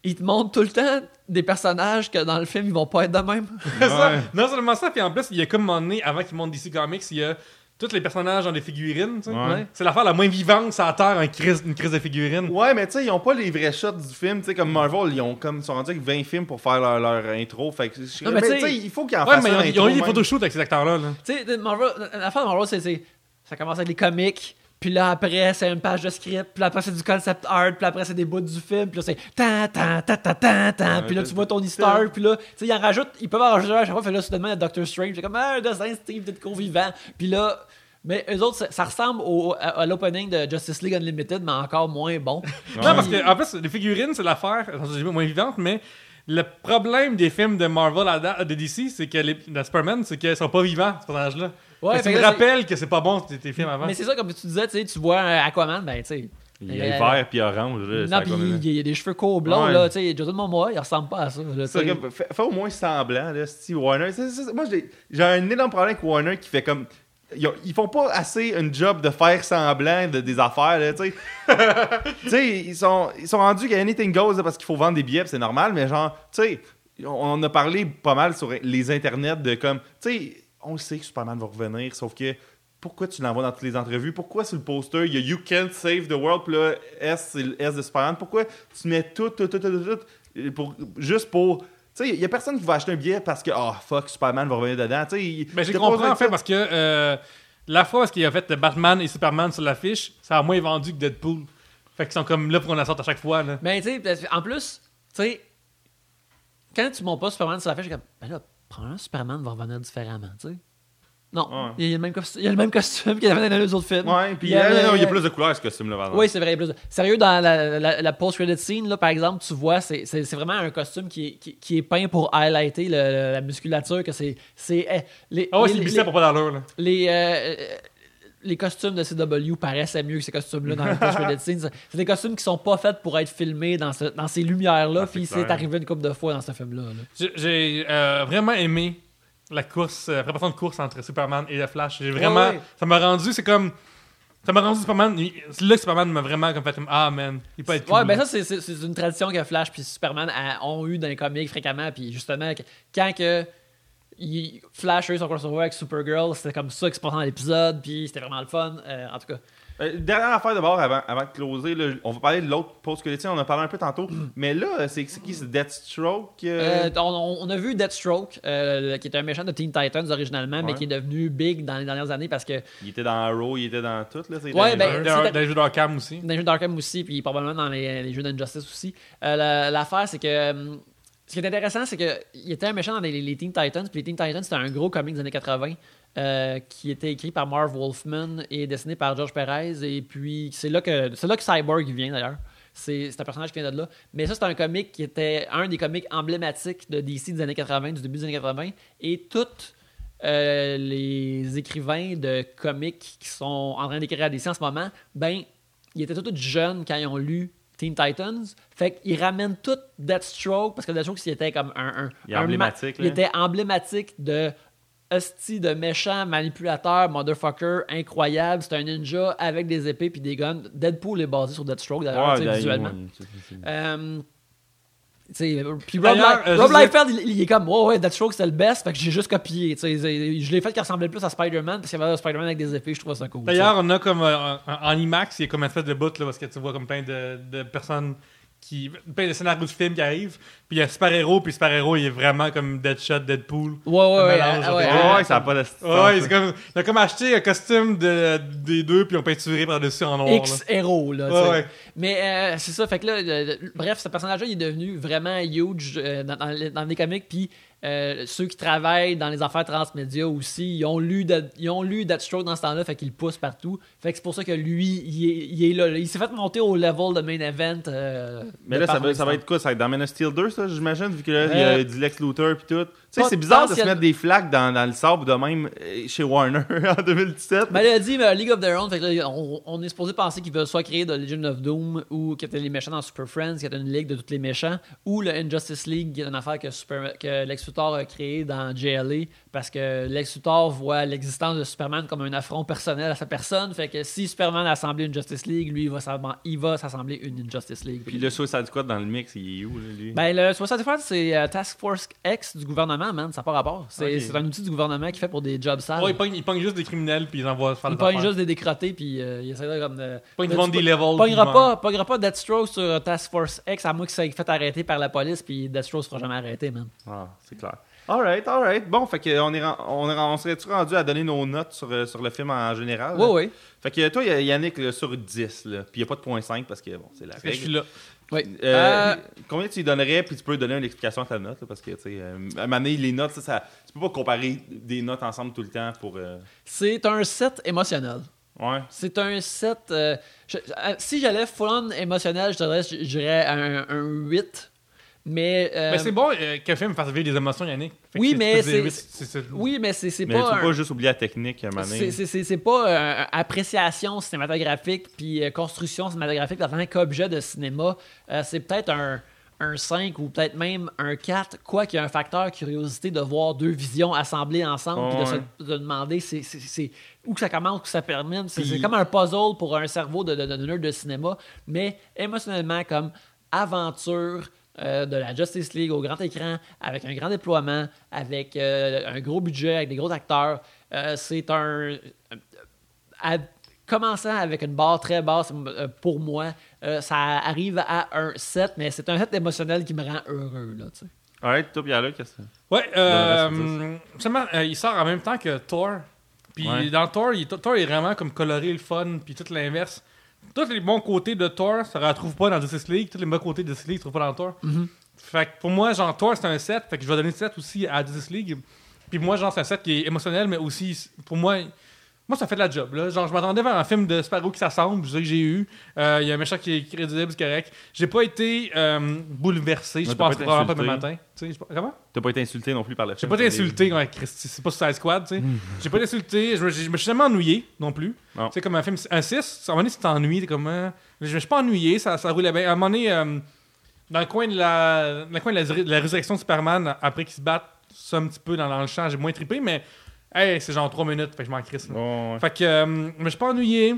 ils te montrent tout le temps des personnages que dans le film ils vont pas être de même. Ça, non seulement ça, puis en plus, il y a comme un moment donné, avant qu'ils montent DC Comics, il y a tous les personnages dans des figurines. tu sais. Ouais. C'est l'affaire la moins vivante sur la Terre, un crise, une crise de figurines. Ouais, mais tu sais, ils ont pas les vrais shots du film. Tu sais, comme Marvel, ils ont comme, ils sont rendus avec 20 films pour faire leur, leur intro. Fait que, je- Non, mais mais tu sais- il faut qu'ils en Ouais, fassent mais ils ont, un ils ont eu des même. photoshoots avec ces acteurs-là. là. tu sais, Marvel, l'affaire de Marvel, c'est- c'est. Ça commence avec les comics, puis là après, c'est une page de script, puis là après, c'est du concept art, puis là, après, c'est des bouts du film, puis là, c'est tan tan tan tan tan tan, puis là, tu vois Tony Stark, puis là, tu sais, ils en rajoutent, ils peuvent en rajouter à chaque fois, fait là, soudainement, il y a Doctor Strange, c'est comme, ah, un dessin Steve Ditko vivant, puis là. Mais eux autres, ça, ça ressemble au, à, à l'opening de Justice League Unlimited, mais encore moins bon. Non, parce que, en plus, les figurines, c'est l'affaire, moins vivante, mais le problème des films de Marvel à de DC, c'est que les, de Superman, c'est qu'ils sont pas vivants, ces personnages-là. Ouais, ça me rappelle que c'est pas bon, tes, tes films avant. Mais c'est ça, comme tu disais, tu sais, tu vois un Aquaman, ben, tu sais. Il est Euh, vert puis orange. là, Non, puis il y a des cheveux courts blonds, Ouais. là, tu sais, Jason Momoa, il ressemble pas à ça. là, comme- au moins semblant, là, Steve Warner. Moi, j'ai un énorme problème avec Warner qui fait comme. Ils, ils font pas assez un job de faire semblant de, des affaires, là, tu sais. ils sont, ils sont rendus qu'à anything goes là, parce qu'il faut vendre des billets, c'est normal, mais genre, tu sais, on, on a parlé pas mal sur les internets de comme. Tu sais, on sait que Superman va revenir, sauf que. Pourquoi tu l'envoies dans toutes les entrevues? Pourquoi sur le poster, il y a You Can't Save the World, puis là, S, c'est le S de Superman? Pourquoi tu mets tout, tout, tout, tout, tout, tout, pour, juste pour. Tu sais, il y a personne qui va acheter un billet parce que, oh fuck, Superman va revenir dedans. Tu sais, Ben, j'ai compris en fait parce que euh, la fois où il a fait Batman et Superman sur l'affiche, ça a moins vendu que Deadpool. Fait qu'ils sont comme là pour qu'on la sorte à chaque fois. Là. Mais tu sais, en plus, tu sais, quand tu montes pas Superman sur la fiche, je suis comme, ben là, probablement Superman va revenir différemment, tu sais. Non, Ouais. il, y a le même costume, il y a le même costume qu'il avait dans les autres films. Ouais, puis Il y avait- euh, non, il y a plus de couleurs ce costume-là. Oui, c'est vrai, il y a plus de- Sérieux, dans la, la- la post-credit scene, là, par exemple, tu vois, c'est c'est- c'est vraiment un costume qui est, qui, qui est peint pour highlighter le- la musculature, que c'est... c'est eh, les, Ah ouais, les- c'est bicep pour pas d'allure. là. les, euh, les costumes de CW paraissaient mieux que ces costumes-là dans le post-credit scene. C'est- C'est des costumes qui sont pas faits pour être filmés dans, ce- dans ces lumières-là, Ah, puis c'est arrivé une couple de fois dans ce film-là. là. J'ai- euh, vraiment aimé la course, euh, la préparation de course entre Superman et le Flash. J'ai vraiment, Ouais, ouais. ça m'a rendu, c'est comme, Ça m'a rendu Superman. C'est là que Superman m'a vraiment comme fait comme Ah man, il peut être cool. Ouais, ben ça, c'est- une tradition que Flash puis Superman a- ont eu dans les comics fréquemment. Puis justement, quand que il- Flash a eu son crossover avec Supergirl, c'était comme ça qui se passait dans l'épisode. Puis c'était vraiment le fun. Euh, en tout cas, Euh, dernière affaire d'abord, avant, avant de closer, là, on va parler de l'autre post que on en a parlé un peu tantôt. mais là, c'est qui C'est Deathstroke euh, Euh, on, on a vu Deathstroke, euh, qui était un méchant de Teen Titans originalement, mais qui est devenu big dans les dernières années parce que Il était dans Arrow, il était dans tout. Là, c'est Ouais, dans- ben, Dans les jeux d'Arkham aussi. dans les jeux d'Arkham aussi, puis probablement dans les, les jeux d'Injustice aussi. Euh, la- L'affaire, c'est que. Ce qui est intéressant, c'est qu'il était un méchant dans les, Teen Titans. Puis les Teen Titans, c'était un gros comic des années 80 euh, qui était écrit par Marv Wolfman et dessiné par George Perez. Et puis, c'est là que, c'est là que Cyborg vient d'ailleurs. C'est un personnage qui vient de là. Mais ça, c'est un comic qui était un des comics emblématiques de DC des années 80, du début des années 80. Et tous euh, les écrivains de comics qui sont en train d'écrire à DC en ce moment, ben, ils étaient tous jeunes quand ils ont lu Teen Titans. Fait qu'ils ramènent tout Deathstroke, parce que Deathstroke, c'était comme un... un Il un emblématique. Il était emblématique de hostie de méchant manipulateur, motherfucker, incroyable. C'est un ninja avec des épées puis des guns. Deadpool est basé sur Deathstroke, d'ailleurs, Ouais, tu sais, d'ailleurs, visuellement. Euh, sais, puis Rob, Li- euh, Rob Liefeld, il, il est comme, ouais, ouais, Deathstroke c'était le best, fait que j'ai juste copié. Je l'ai fait qui ressemblait plus à Spider-Man, parce qu'il y avait un Spider-Man avec des épées, je trouvais ça cool. D'ailleurs, on a comme euh, en, en IMAX, il y a comme une espèce de bout là, parce que tu vois comme plein de, de personnes qui. plein de scénarios de films qui arrivent. Puis il y a Super Héros, puis Super Héros, il est vraiment comme Deadshot, Deadpool. Ouais, ouais, Un ouais. mélange, ah, ouais. Ouais, ouais, ça a pas de. Ouais, c'est comme, il a comme acheté un costume de, des deux, puis on peinturé par-dessus en noir. là. X-héros, là. tu Ouais. Mais euh, c'est ça, fait que là, le- le- bref, ce personnage-là, il est devenu vraiment huge euh, dans, dans les, dans les comics, puis euh, ceux qui travaillent dans les affaires transmédia aussi, ils ont lu, Dead- ils ont lu Deathstroke dans ce temps-là, fait qu'ils poussent partout. Fait que c'est pour ça que lui, il est, il est là, là. Il s'est fait monter au level de main event. euh, Mais de là, ça va, ça va l'extérieur. être quoi? Ça va être dans Man of Steel 2, ça, j'imagine, vu que là, il y a Euh, du Lex Luthor puis tout. Tu sais, c'est bizarre de se mettre des flaques dans, dans le sable de même euh, chez Warner en 2017. Ben, il a dit mais, League of Their Own, fait que là, on, on est supposé penser qu'ils veulent soit créer de Legion of Doom ou qu'ils étaient les méchants dans Super Friends, qui était une ligue de tous les méchants, ou le Injustice League, qui est une affaire que, Super- que Lex Luthor a créée dans JLA, parce que Lex Luthor voit l'existence de Superman comme un affront personnel à sa personne, fait que si Superman a assemblé une Justice League, lui, il va s'assembler une Injustice League. Puis le Suicide Squad dans le mix, il est où, lui? Ben, le Suicide Squad, c'est euh, Task Force X du gouvernement, man. Ça n'a pas rapport. C'est un outil du gouvernement qui fait pour des jobs sales. Ouais, il pogne, il pogne juste des criminels, puis ils envoient faire il des pogne affaires. juste des décrottés, puis euh, il essaie de, comme de. Une de- des levels. Pognera ils pas, pognera pas Deathstroke sur euh, Task Force X, à moins que ça ait fait arrêter par la police, puis Deathstroke se fera jamais arrêter, man. Ah, c'est clair. Alright, alright. Bon, fait que on, est on, est ren- on serait-tu rendu à donner nos notes sur, euh, sur le film en général? Oui, oui. Fait que toi, y a- Yannick, là, sur 10, là, puis il n'y a pas de point 5 parce que bon, c'est la je suis règle. là. Oui. Euh, Euh, Combien tu lui donnerais, puis tu peux donner une explication à ta note, là, parce que, tu sais, euh, à un moment donné, les notes, ça, ça- tu peux pas comparer des notes ensemble tout le temps pour... euh, c'est un set émotionnel. Ouais. C'est un set. je- si j'allais full-on émotionnel, je dirais, un, un 8. Mais. euh, Mais c'est bon euh, qu'un film fasse vivre des émotions, Yannick. Que Oui, mais dire, Oui, mais c'est c'est Mais pas. tu un- peux pas juste oublier la technique à un C'est- donné. C'est c'est- c'est pas euh, appréciation cinématographique puis euh, construction cinématographique en tant qu'objet de cinéma. Euh, c'est peut-être un, un 5 ou peut-être même un 4, quoi qu'il y a un facteur curiosité de voir deux visions assemblées ensemble puis de Ouais. se de demander c'est, c'est- c'est où que ça commence, où que ça termine. C'est, Puis- comme un puzzle pour un cerveau de, de, de de cinéma, mais émotionnellement comme aventure. Euh, de la Justice League au grand écran, avec un grand déploiement, avec euh, un gros budget, avec des gros acteurs. Euh, c'est un, à- commençant avec une barre très basse pour moi, euh, ça arrive à un 7, mais c'est un 7 émotionnel qui me rend heureux. Là, tu sais. Alright, toi, Pierre-Luc, qu'est-ce que Ouais, euh, euh, il sort en même temps que Thor. Puis Ouais. dans Thor, il, Thor est vraiment comme coloré, le fun, puis tout l'inverse. Tous les bons côtés de Thor, ça ne retrouve pas dans Justice League. Tous les bons côtés de Justice League, ne se trouvent pas dans Thor. Fait que pour moi, genre, Thor, c'est un 7. Fait que je vais donner 7 aussi à Justice League. Puis moi, genre, c'est un 7 qui est émotionnel, mais aussi, pour moi, moi, ça fait de la job. Là. Genre, je m'attendais vers un film de Sparrow qui s'assemble, c'est que j'ai eu. Euh, Il y a un méchant qui est crédible, c'est correct. J'ai pas été euh, bouleversé. Je pense probablement pas demain matin. Tu sais, Comment? T'as pas été insulté non plus par le J'ai film. pas été c'est- insulté, ouais, Christy, c'est pas Suicide Squad, tu sais. J'ai pas été insulté, je me, suis jamais ennuyé non plus. Sais, comme un film, un 6, à un moment donné, tu t'ennuies, t'es comme. euh, je me suis pas ennuyé, ça, ça roulait bien. À un moment donné, euh, dans le coin de la, dans le coin de la, de la résurrection de Superman, après qu'ils se battent, ça un petit peu dans, dans le champ, j'ai moins trippé, mais hey, c'est genre 3 minutes, fait que je m'en crisse. là. Ouais, ouais. Fait que, euh, je me suis pas ennuyé.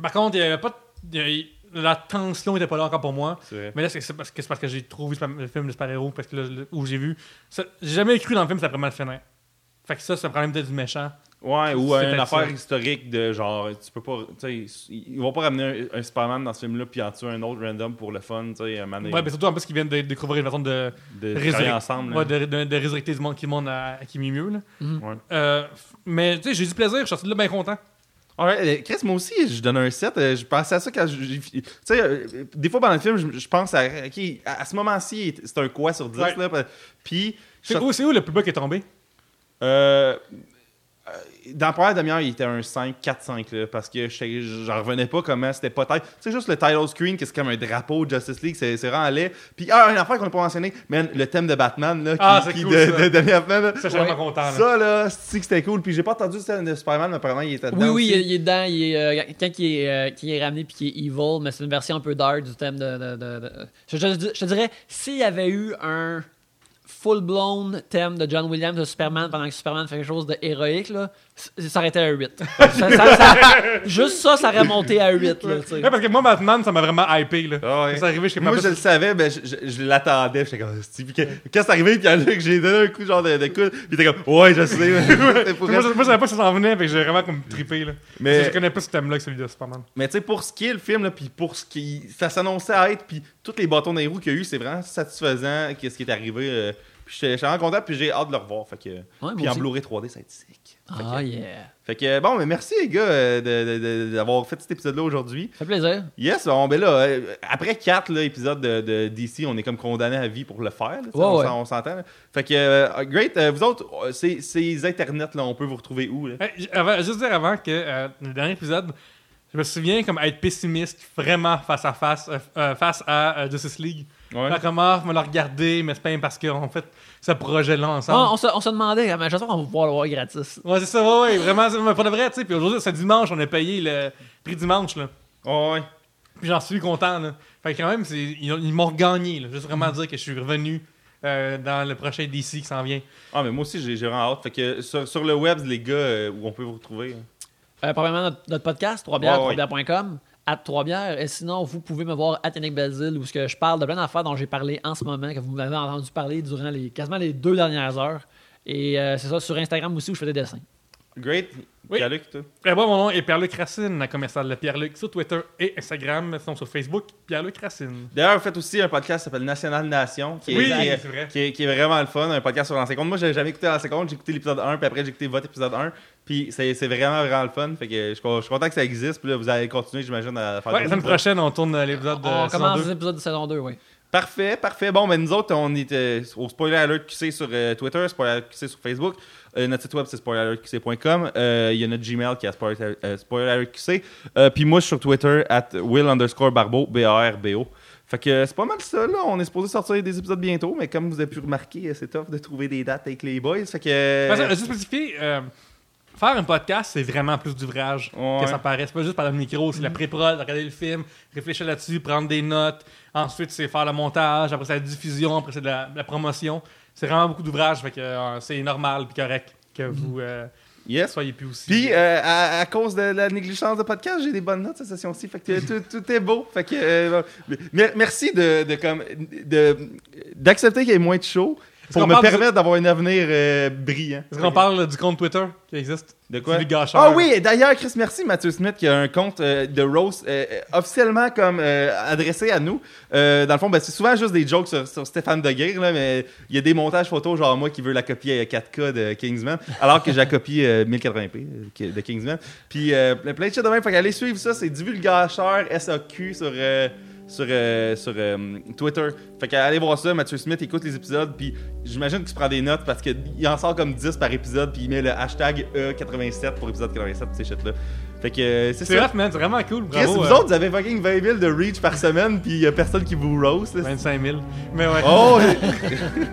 Par contre, il y avait pas. de- il la tension n'était pas là encore pour moi. C'est vrai. Mais là, c'est c'est parce que, c'est parce que j'ai trop vu le film de super-héros, parce que là, le- où j'ai vu. ça- J'ai jamais cru dans le film, ça vraiment le finir. Fait que ça, c'est un problème peut-être du méchant. Ouais, ou C'est une affaire ça. historique de genre, tu peux pas. Tu sais, ils vont pas ramener un, un Superman dans ce film-là puis en tuer un autre random pour le fun, tu sais, à un moment donné, Ouais, mais surtout en plus qu'ils viennent de découvrir une façon de, de résurrect- ensemble. ouais, de, de, de résurrecter du monde qui monde à, à qui est mieux. Là. Ouais. Euh, mais tu sais, j'ai du plaisir, je suis sorti de là bien content. Ouais, euh, Chris, moi aussi, je donne un 7. euh, Je pensais à ça quand j'ai. Tu sais, euh, des fois pendant le film, je, je pense à. OK, à, à ce moment-ci, c'est un quoi sur 10, Ouais. là. Puis. je C'est où, c'est où le plus bas qui est tombé? Euh, euh, dans la première demi-heure, il était un 5, 4-5, là, parce que je- j'en revenais pas comment c'était pas tête. C'est juste le title screen, que c'est comme un drapeau de Justice League, c'est c'est vraiment laid. Puis, ah, une affaire qu'on n'a pas mentionné, man, le thème de Batman, là, qui, Ah, qui cool, de, ça. de Danny Elfman, là. Ça, je suis vraiment content. là. Ça, là, c'est que c'était cool. Puis, j'ai pas entendu le thème de Superman, mais apparemment, il était dedans. Oui, oui, il aussi. est, il est dedans. Il est, euh, quand il est, euh, est ramené puis qu'il est evil, mais c'est une version un peu dark du thème de. de- de- de- Je, je- je te dirais, s'il y avait eu un full-blown thème de John Williams de Superman pendant que Superman fait quelque chose de héroïque, là, ça aurait été un 8. Ça- ça- ça- juste ça, ça aurait monté à 8. Là. Ouais, parce que moi, Batman, ça m'a vraiment hypé. Là. Ah ouais. Quand c'est arrivé, je suis Moi, je le savais, mais je, je- je l'attendais. J'étais comme, puis quand c'est arrivé, puis que j'ai donné un coup genre de, de coude, puis t'es comme, ouais, je sais. Moi, je, moi, je savais pas que ça s'en venait, que j'ai vraiment comme trippé. Là. Mais- Je connais pas ce thème-là que celui de Superman. Mais tu sais, pour ce qui est le film, là, puis pour ce qui ça s'annonçait à être, puis tous les bâtons dans les roues qu'il y a eu, c'est vraiment satisfaisant qu'est-ce qui est arrivé. euh, puis j'étais j'étais vraiment content, puis j'ai hâte de le revoir. Fait que, moi puis en. Blu-ray 3D, ça va être sick. Ah, yeah. Fait que, bon, mais merci les gars euh, de- de- de- d'avoir fait cet épisode-là aujourd'hui. Ça fait plaisir. Yes, bon, ben là, euh, après 4 épisodes de, de DC, on est comme condamné à vie pour le faire. là, Ouais, on ouais. s'en- on s'entend. Fait que, euh, great. vous autres, ces, ces internets, là, on peut vous retrouver où? Là? Hey, avant- juste dire avant que euh, le dernier épisode, je me souviens comme être pessimiste vraiment face à face, euh, face à euh, Justice League. Ouais. Là, comment me le regarder, mais c'est pas parce qu'on fait ce projet-là Ah, ensemble. on, se, on se demandait, mais j'espère qu'on va pouvoir le voir gratis. Ouais, c'est ça, ouais, ouais, vraiment, c'est- mais pour de vrai, tu sais. Puis aujourd'hui, c'est dimanche, on a payé le prix dimanche, là. Ouais. Puis j'en suis content, là. Fait que quand même, ils, ils m'ont regagné, là. Juste vraiment dire que je suis revenu euh, dans le prochain DC qui s'en vient. Ah, mais moi aussi, j'ai j'ai vraiment hâte. Fait que sur, sur le web, les gars, euh, où on peut vous retrouver? hein? Euh, premièrement, notre, notre podcast, 3 bières, Ouais, ouais. 3bières.com, at 3 bières. Et sinon, vous pouvez me voir à Yannick Basile, où je parle de plein d'affaires dont j'ai parlé en ce moment, que vous m'avez entendu parler durant les, quasiment les deux dernières heures. Et euh, c'est ça, sur Instagram aussi, où je fais des dessins. Great. Oui. Pierre-Luc, toi? Et moi, mon nom est Pierre-Luc Racine, la commerciale de Pierre-Luc sur Twitter et Instagram. Sinon, sur Facebook, Pierre-Luc Racine. D'ailleurs, vous faites aussi un podcast qui s'appelle National Nation, qui est, Oui, qui est- c'est vrai. qui est- qui est vraiment le fun, un podcast sur l'ancien compte. Moi, j'avais jamais écouté l'ancien compte, j'ai écouté l'épisode 1, puis après, j'ai écouté votre épisode 1. Puis c'est vraiment, vraiment le fun. Fait que je suis je suis content que ça existe. Puis là, vous allez continuer, j'imagine, à faire Ouais, la semaine prochaine, on tourne euh, l'épisode de on saison commence 2. l'épisode de saison 2, oui. Parfait, parfait. Bon, ben nous autres, on euh, au Spoiler Alert QC sur euh, Twitter, Spoiler Alert QC sur Facebook. Euh, notre site web, c'est spoileralertqc.com. Euh, Il y a notre Gmail qui est spoiler, spoiler alert QC. Puis moi, je suis sur Twitter, at will underscore barbeau, B-A-R-B-O. Fait que c'est pas mal ça, là. On est supposé sortir des épisodes bientôt, mais comme vous avez pu remarquer, c'est tough de trouver des dates avec les boys. Fait que. juste spécifier, faire un podcast, c'est vraiment plus d'ouvrage Ouais. que ça paraît. C'est pas juste par le micro, c'est la pré-prod, regarder le film, réfléchir là-dessus, prendre des notes. Ensuite, c'est faire le montage, après c'est la diffusion, après c'est de la, promotion. C'est vraiment beaucoup d'ouvrage, fait que euh, c'est normal puis correct que vous euh, yes. soyez plus aussi. Puis, euh, à, à cause de la négligence de podcast, j'ai des bonnes notes cette session-ci. Fait que tout, tout est beau. Fait que, euh, mer- merci de, de comme de d'accepter qu'il y ait moins de show pour qu'on me permettre d'avoir un avenir euh, brillant. Est-ce qu'on parle du compte Twitter qui existe? De quoi? Ah oui, et d'ailleurs, Chris, merci Mathieu Smith qui a un compte euh, de Rose euh, officiellement comme euh, adressé à nous. Euh, dans le fond, ben, c'est souvent juste des jokes sur, sur Stéphane Deguire, là, mais il y a des montages photos, genre moi qui veux la copier à 4K de Kingsman, alors que j'ai la copie euh, 1080p euh, qui- de Kingsman. Puis euh, plein de shit de même. Fait qu'allez suivre ça, c'est Divulgacheur SAQ sur. Sur, euh, sur euh, Twitter. Fait qu'allez voir ça, Mathieu Smith écoute les épisodes, puis j'imagine qu'il se prend des notes parce qu'il en sort comme 10 par épisode, puis il met le hashtag E87 pour épisode 87, pis ces shit-là. Fait que euh, c'est ça. rough, man, c'est vraiment cool. Chris, Bravo. vous euh, autres, vous avez fucking 20 000 de reach par semaine, puis y a personne qui vous roast. là. 25 000. Mais ouais. Oh!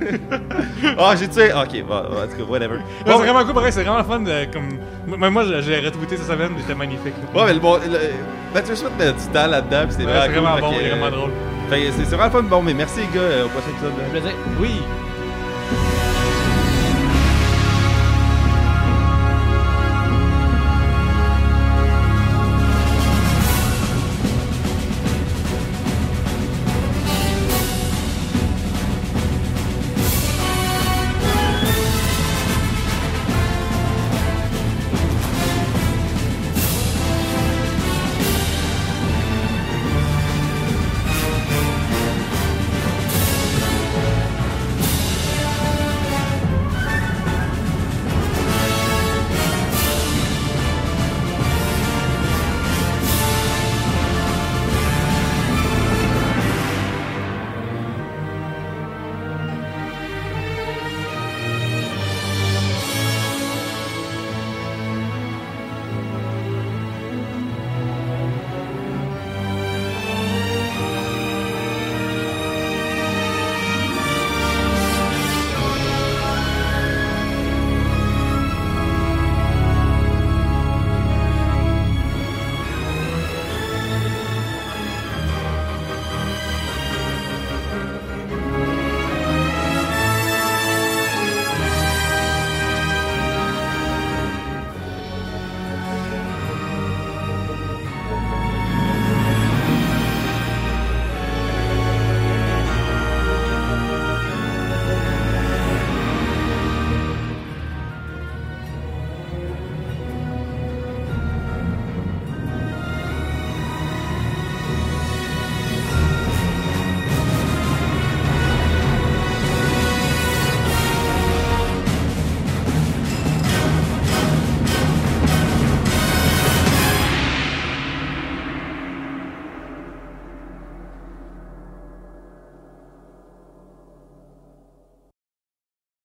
Ah, j'ai tué. Ok, bon, en tout cas, whatever. Ouais, Bon, c'est vraiment cool, pareil, c'est vraiment fun de, comme... Moi, moi, j'ai j'ai retweeté cette semaine, c'était magnifique. là. Ouais, mais le bon. le- Mathieu Smith met du temps là-dedans, pis c'est Ouais, c'est vraiment, vraiment cool, bon, fait il est que, vraiment drôle. Fait que c'est c'est vraiment le fun. Bon, mais merci les gars, euh, au prochain épisode. là. Plaisir. Oui.